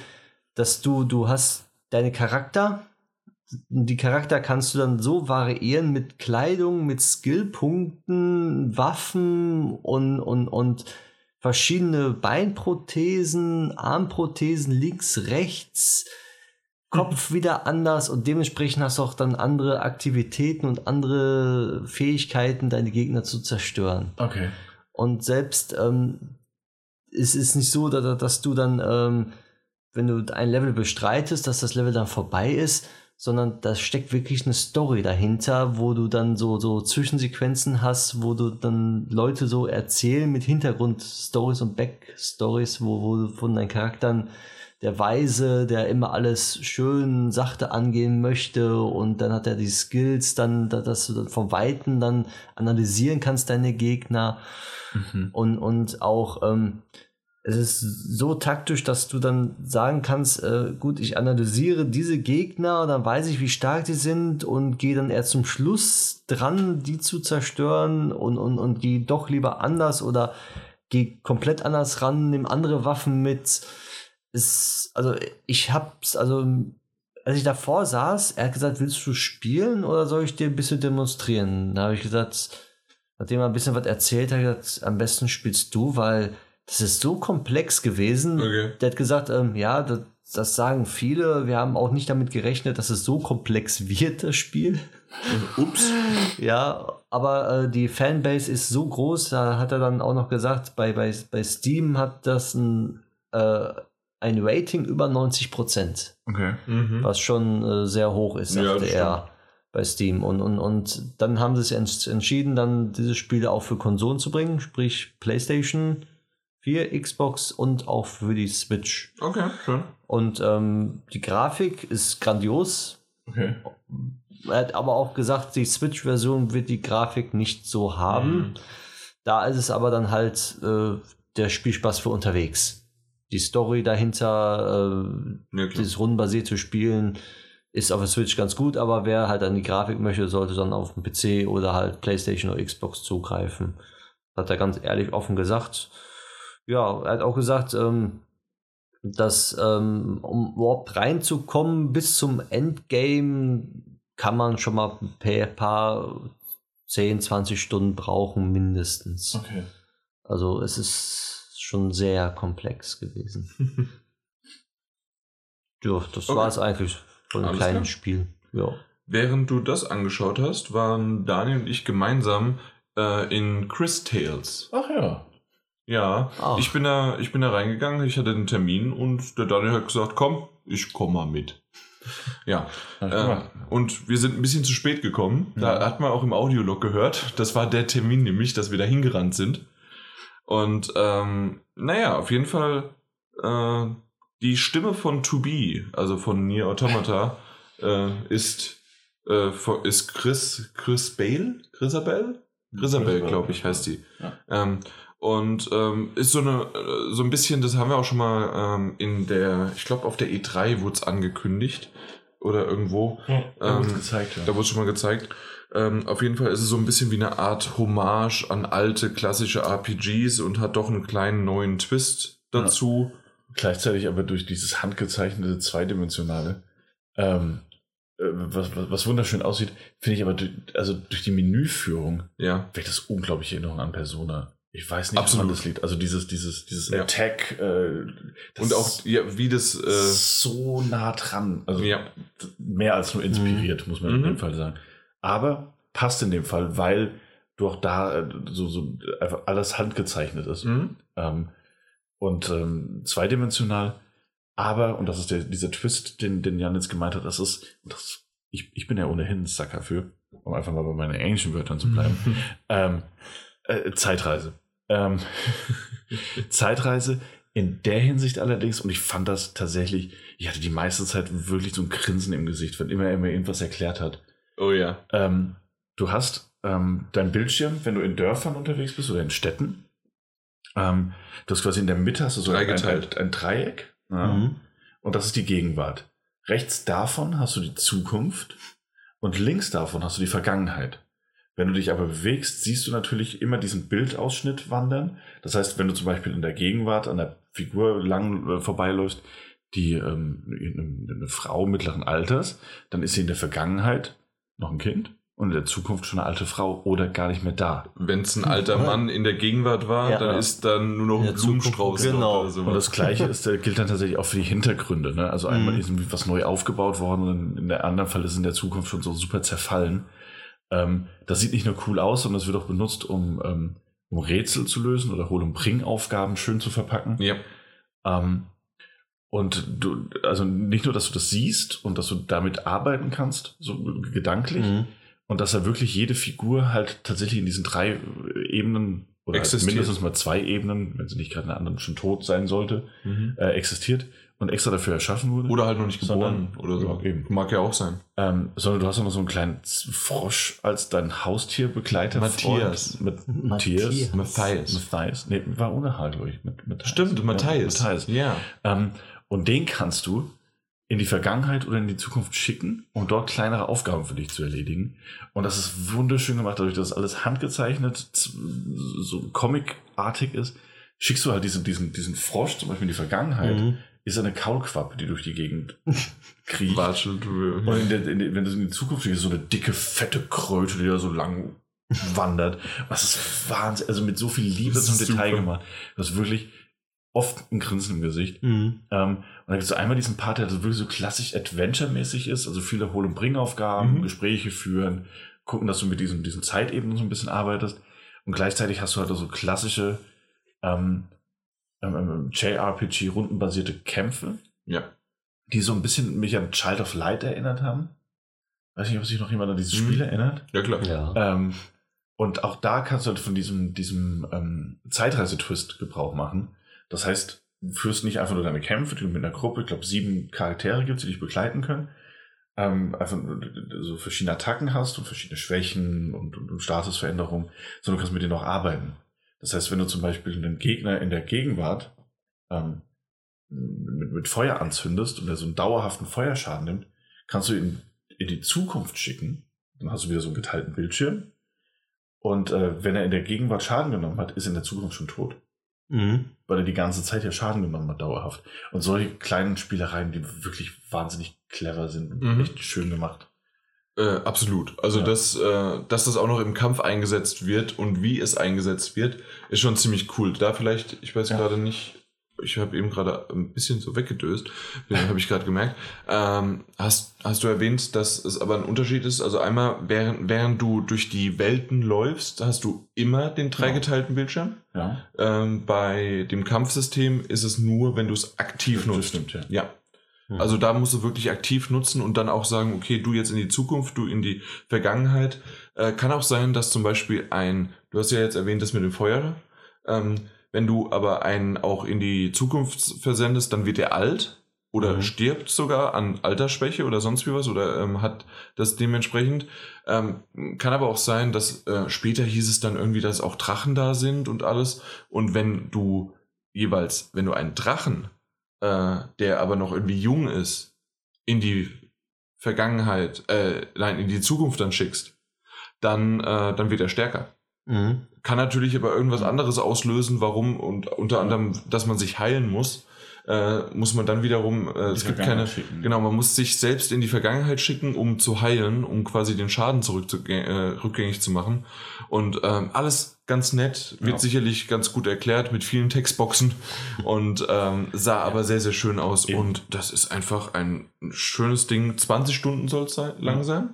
dass du, du hast deine Charakter. Die Charakter kannst du dann so variieren mit Kleidung, mit Skillpunkten, Waffen und, und, und verschiedene Beinprothesen, Armprothesen, links, rechts, Kopf wieder anders und dementsprechend hast du auch dann andere Aktivitäten und andere Fähigkeiten, deine Gegner zu zerstören. Okay. Und selbst ähm, es ist nicht so, dass, dass du dann, ähm, wenn du ein Level bestreitest, dass das Level dann vorbei ist, sondern da steckt wirklich eine Story dahinter, wo du dann so, so Zwischensequenzen hast, wo du dann Leute so erzählen mit Hintergrundstories und Backstories, wo, wo du von deinen Charakteren der Weise, der immer alles schön sachte angehen möchte und dann hat er die Skills, dann, da- dass du dann vom Weiten dann analysieren kannst, deine Gegner Mhm. und, und auch ähm, es ist so taktisch, dass du dann sagen kannst, äh, gut, ich analysiere diese Gegner, dann weiß ich, wie stark die sind und gehe dann erst zum Schluss dran, die zu zerstören und, und, und gehe doch lieber anders oder gehe komplett anders ran, nehme andere Waffen mit. Ist, also ich hab's, also als ich davor saß, er hat gesagt, willst du spielen oder soll ich dir ein bisschen demonstrieren? Da habe ich gesagt, nachdem er ein bisschen was erzählt hat, hat gesagt, am besten spielst du, weil das ist so komplex gewesen. Okay. Der hat gesagt, ähm, ja, das, das sagen viele. Wir haben auch nicht damit gerechnet, dass es so komplex wird, das Spiel. Ups. Ja, aber äh, die Fanbase ist so groß, da hat er dann auch noch gesagt, bei, bei, bei Steam hat das ein, äh, ein Rating über 90 Prozent, Okay. Mhm. was schon äh, sehr hoch ist, Ja, sagte das er bei Steam. Und, und, und dann haben sie sich ents- entschieden, dann dieses Spiel auch für Konsolen zu bringen, sprich PlayStation 4, Xbox und auch für die Switch. Okay, schön. Und ähm, die Grafik ist grandios, Okay. er hat aber auch gesagt, die Switch-Version wird die Grafik nicht so haben. Mhm. Da ist es aber dann halt äh, der Spielspaß für unterwegs. Die Story dahinter, äh, Ja, dieses rundenbasierte Spielen, ist auf der Switch ganz gut, aber wer halt an die Grafik möchte, sollte dann auf dem PC oder halt PlayStation oder Xbox zugreifen. Hat er ganz ehrlich offen gesagt. Ja, er hat auch gesagt, ähm, dass ähm, um überhaupt reinzukommen bis zum Endgame kann man schon mal ein paar- paar 10, 20 Stunden brauchen mindestens. Okay. Also es ist schon sehr komplex gewesen. ja, das Okay. war es eigentlich von einem kleinen klar. Spiel. Ja. Während du das angeschaut hast, waren Daniel und ich gemeinsam äh, in Chris Tales. Ach ja. Ja, Ach. ich bin da, ich bin da reingegangen, ich hatte einen Termin und der Daniel hat gesagt, komm, ich komme mal mit. Ja, äh, und wir sind ein bisschen zu spät gekommen. Da hat man auch im Audiolog gehört. Das war der Termin nämlich, dass wir da hingerannt sind. Und ähm, naja, auf jeden Fall äh, die Stimme von To Be, also von Nier Automata, äh, ist, äh, ist Chris, Chris Bale? Chrisabel? Chrisabel, glaube ich, heißt die. Ja. Ähm, und ähm, ist so eine, so ein bisschen, das haben wir auch schon mal ähm, in der, ich glaube auf der E3 wurde es angekündigt oder irgendwo. Da wurde Ähm, gezeigt, ja. Da wurde es schon mal gezeigt. Ähm, auf jeden Fall ist es so ein bisschen wie eine Art Hommage an alte klassische RPGs und hat doch einen kleinen neuen Twist dazu. Gleichzeitig aber durch dieses handgezeichnete Zweidimensionale, ähm, äh, was, was, was wunderschön aussieht, finde ich aber, durch, also durch die Menüführung Ja. weckt das unglaubliche Erinnerung an Persona. Ich weiß nicht, Absolut. das liegt. Also dieses, dieses, dieses Ja. Attack äh, das Und auch, ja, wie das, äh, ist so nah dran. Also ja, mehr als nur inspiriert, muss man in Mhm. dem Fall sagen. Aber passt in dem Fall, weil du auch da äh, so, so einfach alles handgezeichnet ist. mhm. Ähm, und ähm, zweidimensional. Aber, und das ist der, dieser Twist, den, den Jan jetzt gemeint hat, das ist, das, ich, ich bin ja ohnehin ein Sucker für, um einfach mal bei meinen englischen Wörtern zu bleiben, ähm, äh, Zeitreise. Ähm, Zeitreise in der Hinsicht allerdings, und ich fand das tatsächlich, ich hatte die meiste Zeit wirklich so ein Grinsen im Gesicht, wenn immer er mir irgendwas erklärt hat. Oh ja. Ähm, du hast ähm, dein Bildschirm, wenn du in Dörfern unterwegs bist oder in Städten. Ähm, du hast quasi in der Mitte hast du so ein, ein, Dreieck. Ja, Mhm. Und das ist die Gegenwart. Rechts davon hast du die Zukunft und links davon hast du die Vergangenheit. Wenn du dich aber bewegst, siehst du natürlich immer diesen Bildausschnitt wandern. Das heißt, wenn du zum Beispiel in der Gegenwart an der Figur lang äh, vorbeiläufst, die ähm, eine, eine Frau mittleren Alters, dann ist sie in der Vergangenheit noch ein Kind und in der Zukunft schon eine alte Frau oder gar nicht mehr da. Wenn es ein alter Mann in der Gegenwart war, Ja. dann ist dann nur noch In ein Blumenstrauß genau. oder so. Und das Gleiche ist, äh, gilt dann tatsächlich auch für die Hintergründe. Ne? Also einmal Mhm. ist irgendwie was neu aufgebaut worden und in der anderen Fall ist es in der Zukunft schon so super zerfallen. Ähm, das sieht nicht nur cool aus, sondern es wird auch benutzt, um, ähm, um Rätsel zu lösen oder Hol- und Bring-Aufgaben schön zu verpacken. ja. Ähm, und du, also nicht nur, dass du das siehst und dass du damit arbeiten kannst, so gedanklich, Mhm. und dass er wirklich jede Figur halt tatsächlich in diesen drei Ebenen oder Existiert. mindestens mal zwei Ebenen, wenn sie nicht gerade in der anderen schon tot sein sollte, Mhm. äh, existiert und extra dafür erschaffen wurde. Oder halt noch nicht geboren Sondern- oder so. Ja, eben. Mag ja auch sein. Ähm, sondern du hast auch noch so einen kleinen Frosch als dein Haustierbegleiter. Matthias. Freund. Mit Matthias. Matthias. Matthias. Matthias. Nee, war ohne Haar, glaube ich. Mit, Matthias. Stimmt, Ja, Matthias. Matthias. Ja. Ähm, und den kannst du in die Vergangenheit oder in die Zukunft schicken, um dort kleinere Aufgaben für dich zu erledigen. Und das ist wunderschön gemacht, dadurch, dass alles handgezeichnet, so comicartig ist. Schickst du halt diesen, diesen, diesen Frosch zum Beispiel in die Vergangenheit, Mhm. ist eine Kaulquappe, die durch die Gegend kriecht. Watschelt. Und in der, in der, wenn du in die Zukunft siehst, so eine dicke, fette Kröte, die da so lang wandert. Was ist Wahnsinn. Also mit so viel Liebe zum Detail gemacht. Das ist wirklich oft ein Grinsen im Gesicht. Mhm. Ähm, und dann gibt es so einmal diesen Part, der so wirklich so klassisch Adventure-mäßig ist, also viele Hol- und Bringaufgaben, Mhm. Gespräche führen, gucken, dass du mit diesen, diesen Zeitebenen so ein bisschen arbeitest. Und gleichzeitig hast du halt auch so klassische ähm, ähm, ähm, JRPG rundenbasierte Kämpfe, Ja. die so ein bisschen mich an Child of Light erinnert haben. Weiß nicht, ob sich noch jemand an dieses Mhm. Spiel erinnert. Ja, klar. Ja. Ähm, und auch da kannst du halt von diesem, diesem ähm, Zeitreisetwist Gebrauch machen. Das heißt, du führst nicht einfach nur deine Kämpfe, du mit einer Gruppe, ich glaube, sieben Charaktere gibt, die dich begleiten können. Ähm, einfach so verschiedene Attacken hast und verschiedene Schwächen und, und, und Statusveränderungen, sondern du kannst mit denen auch arbeiten. Das heißt, wenn du zum Beispiel einen Gegner in der Gegenwart ähm, mit, mit Feuer anzündest und er so einen dauerhaften Feuerschaden nimmt, kannst du ihn in die Zukunft schicken. Dann hast du wieder so einen geteilten Bildschirm. Und äh, wenn er in der Gegenwart Schaden genommen hat, ist er in der Zukunft schon tot. Mhm. Weil er die ganze Zeit ja Schaden genommen hat, dauerhaft. Und solche kleinen Spielereien, die wirklich wahnsinnig clever sind und Mhm. echt schön gemacht. Äh, absolut. Also, Ja. dass, äh, dass das auch noch im Kampf eingesetzt wird und wie es eingesetzt wird, ist schon ziemlich cool. Da vielleicht, ich weiß Ja. gerade nicht, ich habe eben gerade ein bisschen so weggedöst, habe ich gerade gemerkt. Ähm, hast, hast du erwähnt, dass es aber ein Unterschied ist? Also einmal, während, während du durch die Welten läufst, hast du immer den dreigeteilten Bildschirm. Ja, Ähm, bei dem Kampfsystem ist es nur, wenn du es aktiv Das nutzt. stimmt, ja. Ja. Mhm. Also da musst du wirklich aktiv nutzen und dann auch sagen, okay, du jetzt in die Zukunft, du in die Vergangenheit. Äh, kann auch sein, dass zum Beispiel ein, du hast ja jetzt erwähnt, das mit dem Feuer. Ähm, wenn du aber einen auch in die Zukunft versendest, dann wird er alt oder Mhm. stirbt sogar an Altersschwäche oder sonst wie was oder ähm, hat das dementsprechend. Ähm, kann aber auch sein, dass äh, später hieß es dann irgendwie, dass auch Drachen da sind und alles. Und wenn du jeweils, wenn du einen Drachen, äh, der aber noch irgendwie jung ist, in die Vergangenheit, äh, nein, in die Zukunft dann schickst, dann, äh, dann wird er stärker. Mhm. Kann natürlich aber irgendwas anderes auslösen, warum und unter anderem, dass man sich heilen muss, äh, muss man dann wiederum, äh, es gibt keine, schicken. genau, man muss sich selbst in die Vergangenheit schicken, um zu heilen, um quasi den Schaden zurück zu, äh, rückgängig zu machen. Und ähm, alles ganz nett, wird Ja. sicherlich ganz gut erklärt mit vielen Textboxen und ähm, sah aber sehr, sehr schön aus. Eben. Und das ist einfach ein schönes Ding. 20 Stunden soll es sein, lang Ja. sein.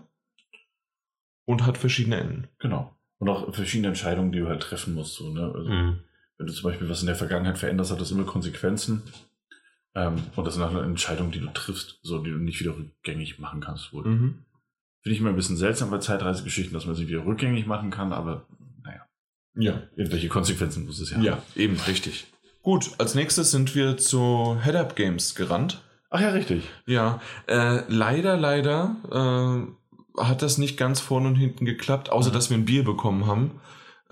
Und hat verschiedene Enden. Genau. Und auch verschiedene Entscheidungen, die du halt treffen musst. So, ne? also, Mhm. Wenn du zum Beispiel was in der Vergangenheit veränderst, hat das immer Konsequenzen. Ähm, und das sind auch eine Entscheidung, die du triffst, so die du nicht wieder rückgängig machen kannst. Wohl. Mhm. Finde ich immer ein bisschen seltsam bei Zeitreisegeschichten, dass man sie wieder rückgängig machen kann, aber naja, Ja. irgendwelche Konsequenzen muss es ja Ja, haben. eben, richtig. Gut, als nächstes sind wir zu Head-Up-Games gerannt. Ach ja, richtig. Ja, äh, leider, leider äh, hat das nicht ganz vorne und hinten geklappt, außer Mhm. dass wir ein Bier bekommen haben.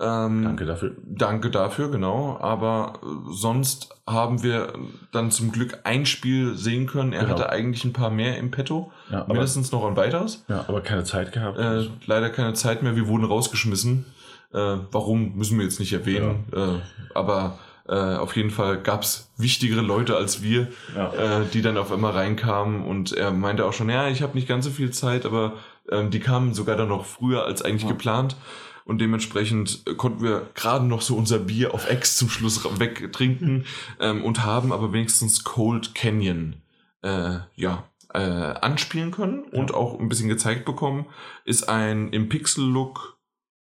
Ähm, Danke dafür. Danke dafür, genau. Aber äh, sonst haben wir dann zum Glück ein Spiel sehen können. Er Genau. hatte eigentlich ein paar mehr im Petto. Ja, aber, Mindestens noch ein weiteres. ja, aber keine Zeit gehabt. Äh, leider keine Zeit mehr. Wir wurden rausgeschmissen. Äh, warum, müssen wir jetzt nicht erwähnen. Äh, aber äh, auf jeden Fall gab es wichtigere Leute als wir, ja. äh, die dann auf einmal reinkamen. Und er meinte auch schon, ja, ich habe nicht ganz so viel Zeit, aber ähm, die kamen sogar dann noch früher als eigentlich Ja. geplant. Und dementsprechend äh, konnten wir gerade noch so unser Bier auf Ex zum Schluss wegtrinken ähm, und haben aber wenigstens Cold Canyon äh, ja, äh, anspielen können und auch ein bisschen gezeigt bekommen. Ist ein im Pixel-Look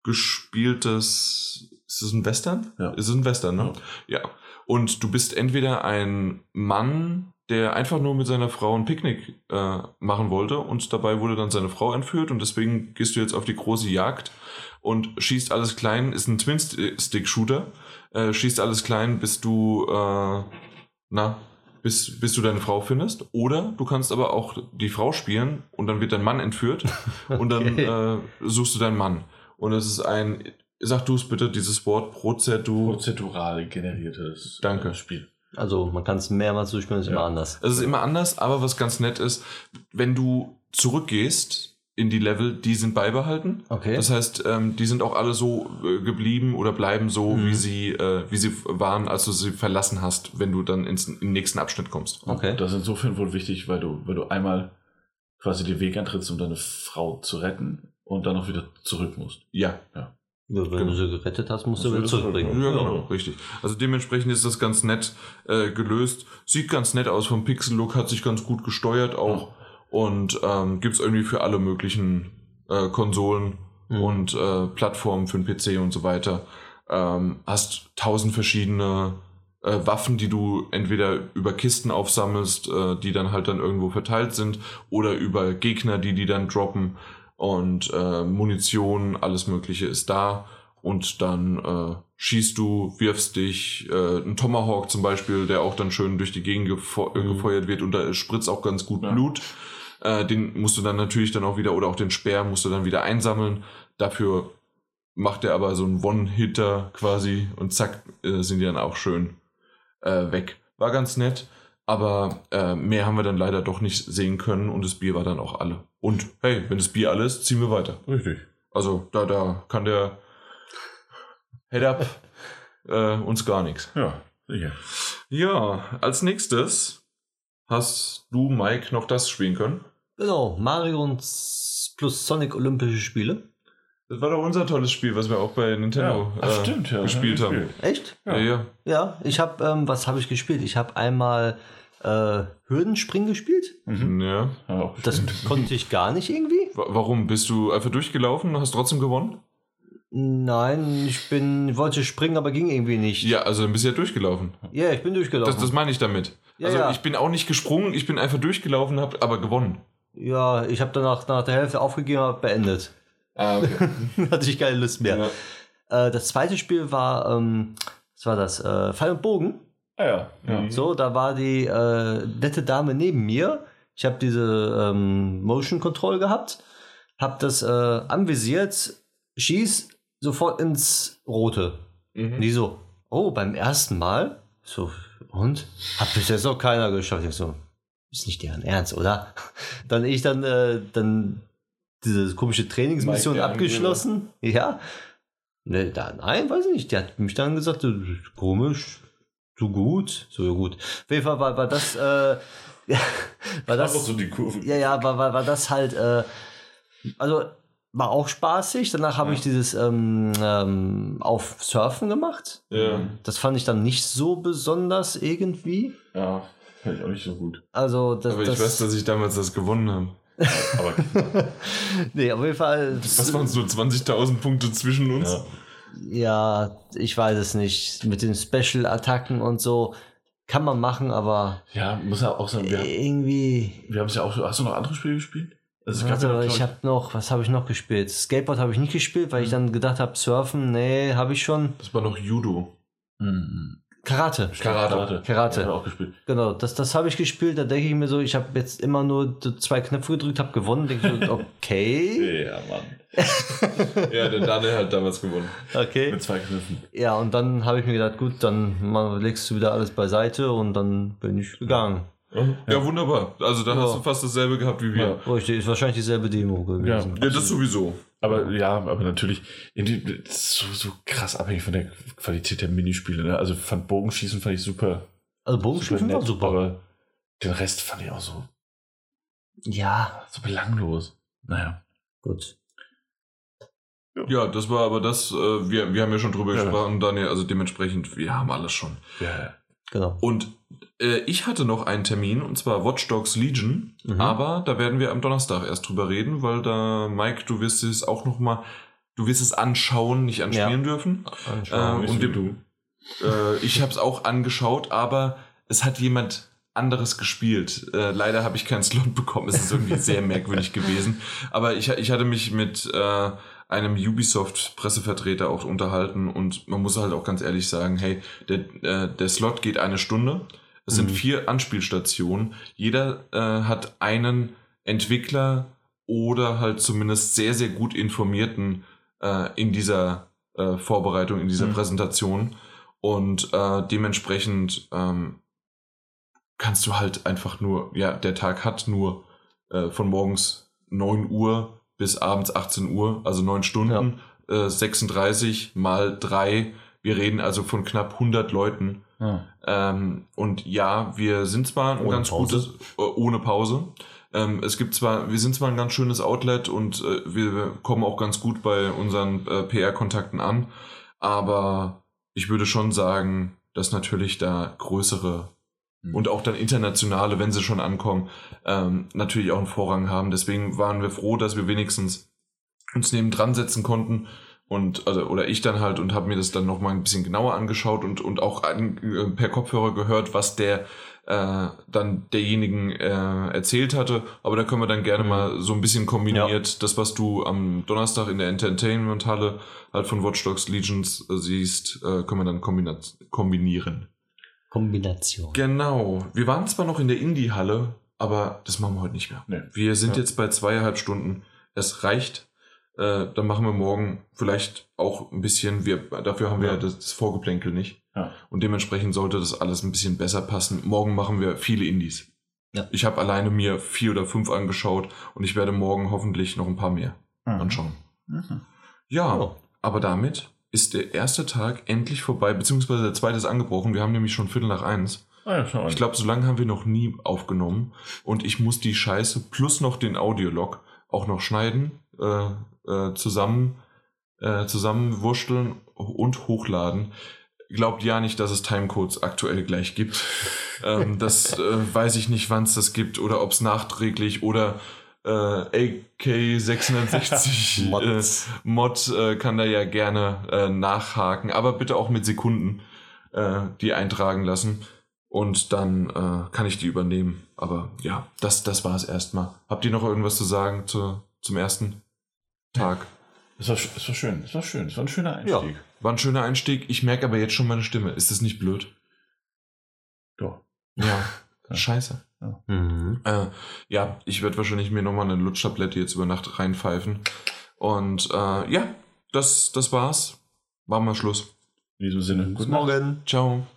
gespieltes. Ist es ein Western? Ja. Ist es ein Western, ne? Ja. Und du bist entweder ein Mann, der einfach nur mit seiner Frau ein Picknick äh, machen wollte und dabei wurde dann seine Frau entführt und deswegen gehst du jetzt auf die große Jagd und schießt alles klein, ist ein Twin-Stick-Shooter, äh, schießt alles klein, bis du, äh, na, bis, bis du deine Frau findest. Oder du kannst aber auch die Frau spielen und dann wird dein Mann entführt und dann Okay. äh, suchst du deinen Mann. Und es ist ein, sag du es bitte, dieses Wort Prozedu. Prozedural generiertes Danke. äh, Spiel. Also man kann es mehrmals durchspielen, ist Ja. immer anders. Es ist immer anders, aber was ganz nett ist, wenn du zurückgehst in die Level, die sind beibehalten. Okay. Das heißt, ähm, die sind auch alle so äh, geblieben oder bleiben so, Mhm. wie sie, äh, wie sie waren, als du sie verlassen hast, wenn du dann ins, in den nächsten Abschnitt kommst. Okay. Das ist insofern wohl wichtig, weil du, weil du einmal quasi den Weg antrittst, um deine Frau zu retten und dann auch wieder zurück musst. Ja, Ja, wenn du sie gerettet hast, musst du Musst du wieder wieder zurückbringen. Ja, genau, richtig. Also dementsprechend ist das ganz nett äh, gelöst. Sieht ganz nett aus vom Pixel-Look, hat sich ganz gut gesteuert auch. Und ähm, gibt es irgendwie für alle möglichen äh, Konsolen Mhm. und äh, Plattformen für den PC und so weiter. Ähm, hast tausend verschiedene äh, Waffen, die du entweder über Kisten aufsammelst, äh, die dann halt dann irgendwo verteilt sind, oder über Gegner, die die dann droppen. Und äh, Munition, alles Mögliche ist da. Und dann äh, schießt du, wirfst dich, äh, ein Tomahawk zum Beispiel, der auch dann schön durch die Gegend gefeu äh, Mhm. gefeuert wird und da spritzt auch ganz gut Ja. Blut. Äh, den musst du dann natürlich dann auch wieder, oder auch den Speer musst du dann wieder einsammeln. Dafür macht er aber so einen One-Hitter quasi und zack, äh, sind die dann auch schön äh, weg. War ganz nett, aber äh, mehr haben wir dann leider doch nicht sehen können und das Bier war dann auch alle. Und hey, wenn das Bier alle ist, ziehen wir weiter. Richtig. Also da, da kann der Head up äh, uns gar nichts. Ja, sicher. Ja, als nächstes hast du, Mike, noch das spielen können. Genau, Mario und plus Sonic Olympische Spiele. Das war doch unser tolles Spiel, was wir auch bei Nintendo Ach, äh, stimmt, ja. gespielt ja, haben. Echt? Ja, ja. Ja, ich habe, ähm, was habe ich gespielt? Ich habe einmal äh, Hürdenspringen gespielt. Mhm. ja. Ja, auch Das konnte ich gar nicht irgendwie. Wa- Warum? Bist du einfach durchgelaufen und hast trotzdem gewonnen? Nein, ich bin, wollte springen, aber ging irgendwie nicht. Ja, also dann bist du ja durchgelaufen. Ja, ich bin durchgelaufen. Das, das meine ich damit. Ja, also ja. ich bin auch nicht gesprungen, ich bin einfach durchgelaufen, hab aber gewonnen. ja, ich habe danach nach der Hälfte aufgegeben, habe beendet. Ah, okay. Hatte ich keine Lust mehr. ja. Äh, das zweite Spiel war, ähm, was war das? Äh, Fall und Bogen. Ah, ja. ja. Mhm. So, da war die äh, nette Dame neben mir. Ich habe diese ähm, Motion Control gehabt, habe das äh, anvisiert, schieß sofort ins Rote. Mhm. die so, oh, beim ersten Mal? So, und? Hat bis jetzt noch keiner geschafft. Ich so, ist nicht deren Ernst, oder? Dann ich dann, äh, dann diese komische Trainingsmission abgeschlossen. Ja. Ne, da, nein, weiß ich nicht. Der hat mich dann gesagt, komisch, so gut, so gut. Auf jeden Fall war, war das, äh, war Das das, so die Kurve. ja, ja, war, war, war das halt, äh, also war auch spaßig. Danach habe Ja. ich dieses ähm, ähm, auf Surfen gemacht. ja. Das fand ich dann nicht so besonders irgendwie. Ja, fand ich auch nicht so gut. Also das, Aber ich das weiß, dass ich damals das gewonnen habe. Aber nee, auf jeden Fall. Was waren so 20.000 Punkte zwischen uns? ja. Ja, ich weiß es nicht. Mit den Special-Attacken und so kann man machen, aber ja, muss ja auch sagen, wir, irgendwie. wir haben es ja auch. Hast du noch andere Spiele gespielt? Also, Warte, ja noch, ich glaub habe noch, was habe ich noch gespielt? Skateboard habe ich nicht gespielt, weil ich dann gedacht habe, Surfen, nee, habe ich schon. Das war noch Judo. Mhm. Karate. Karate. Karate. Karate. Ja, auch gespielt. Genau, das, das habe ich gespielt. Da denke ich mir so, ich habe jetzt immer nur zwei Knöpfe gedrückt, habe gewonnen. Denke ich so, okay. Ja, Mann. Ja, der Daniel hat damals gewonnen. Okay. Mit zwei Knöpfen. Ja, und dann habe ich mir gedacht, gut, dann legst du wieder alles beiseite und dann bin ich gegangen. Ja, wunderbar. Also da Ja. hast du fast dasselbe gehabt wie wir. Richtig, ist wahrscheinlich dieselbe Demo gewesen. Ja, das sowieso. Aber ja, aber natürlich, ist so, so krass abhängig von der Qualität der Minispiele. Ne? Also fand Bogenschießen fand ich super. Also Bogenschießen war nett, super. Aber den Rest fand ich auch so, Ja, so belanglos. Naja. gut. Ja, das war aber das, äh, wir, wir haben ja schon drüber Ja. gesprochen, Daniel, also dementsprechend, wir haben alles schon. Ja, Genau. Und ich hatte noch einen Termin, und zwar Watch Dogs Legion, Mhm. aber da werden wir am Donnerstag erst drüber reden, weil da, Mike, du wirst es auch noch mal, du wirst es anschauen, nicht anspielen dürfen. Anschauen. Ähm, und dem, Äh, ich habe es auch angeschaut, aber es hat jemand anderes gespielt. Äh, leider habe ich keinen Slot bekommen. Es ist irgendwie sehr merkwürdig gewesen. Aber ich, ich hatte mich mit äh, einem Ubisoft-Pressevertreter auch unterhalten und man muss halt auch ganz ehrlich sagen, hey, der, äh, der Slot geht eine Stunde. Es sind Mhm. vier Anspielstationen. Jeder äh, hat einen Entwickler oder halt zumindest sehr, sehr gut informierten äh, in dieser äh, Vorbereitung, in dieser Mhm. Präsentation. Und äh, dementsprechend ähm, kannst du halt einfach nur, ja, der Tag hat nur äh, von morgens 9 Uhr bis abends 18 Uhr, also neun Stunden, äh, 36 mal drei. Wir reden also von knapp 100 Leuten. Ja. Ähm, und ja, wir sind zwar ein Ohne ganz Pause? gutes, äh, ohne Pause. Ähm, es gibt zwar, wir sind zwar ein ganz schönes Outlet und äh, wir kommen auch ganz gut bei unseren äh, PR-Kontakten an, aber ich würde schon sagen, dass natürlich da größere Hm. und auch dann internationale, wenn sie schon ankommen, ähm, natürlich auch einen Vorrang haben. Deswegen waren wir froh, dass wir wenigstens uns neben dran setzen konnten und also oder ich dann halt und habe mir das dann noch mal ein bisschen genauer angeschaut und und auch an, äh, per Kopfhörer gehört, was der äh, dann derjenigen äh, erzählt hatte. Aber da können wir dann gerne mal so ein bisschen kombiniert das, was du am Donnerstag in der Entertainment Halle halt von Watch Dogs Legions äh, siehst, äh, können wir dann kombinieren. Kombination. Genau. Wir waren zwar noch in der Indie-Halle, aber das machen wir heute nicht mehr. Nee. Wir sind Ja. jetzt bei zweieinhalb Stunden. Es reicht. Äh, dann machen wir morgen vielleicht auch ein bisschen. Wir, dafür haben wir Ja. das, das Vorgeplänkel nicht. Ja. Und dementsprechend sollte das alles ein bisschen besser passen. Morgen machen wir viele Indies. Ja. Ich habe alleine mir vier oder fünf angeschaut und ich werde morgen hoffentlich noch ein paar mehr Mhm. anschauen. Mhm. Ja, Ja. aber damit ist der erste Tag endlich vorbei, beziehungsweise der zweite ist angebrochen. Wir haben nämlich schon Viertel nach eins. Ah, ja, schau an. Ich glaube, so lange haben wir noch nie aufgenommen. Und ich muss die Scheiße plus noch den Audiolog auch noch schneiden, äh, äh, zusammen, äh, zusammenwurschteln und hochladen. Glaubt ja nicht, dass es Timecodes aktuell gleich gibt. ähm, das äh, weiß ich nicht, wann es das gibt oder ob es nachträglich oder äh, AK660 äh, Mods. Mod äh, kann da ja gerne äh, nachhaken, aber bitte auch mit Sekunden äh, die eintragen lassen und dann äh, kann ich die übernehmen. Aber ja, das, das war es erstmal. Habt ihr noch irgendwas zu sagen zu, zum ersten Tag? Es war, es war schön, es war schön, es war ein schöner Einstieg. War ein schöner Einstieg. Ich merke aber jetzt schon meine Stimme. Ist das nicht blöd? Ja. Ja. Ja. Scheiße. Mhm. Äh, ja, ich werde wahrscheinlich mir nochmal eine Lutschtablette jetzt über Nacht reinpfeifen. Und äh, ja, das, das war's. Machen wir Schluss. In diesem Sinne, Bis gute Nacht. morgen. Ciao.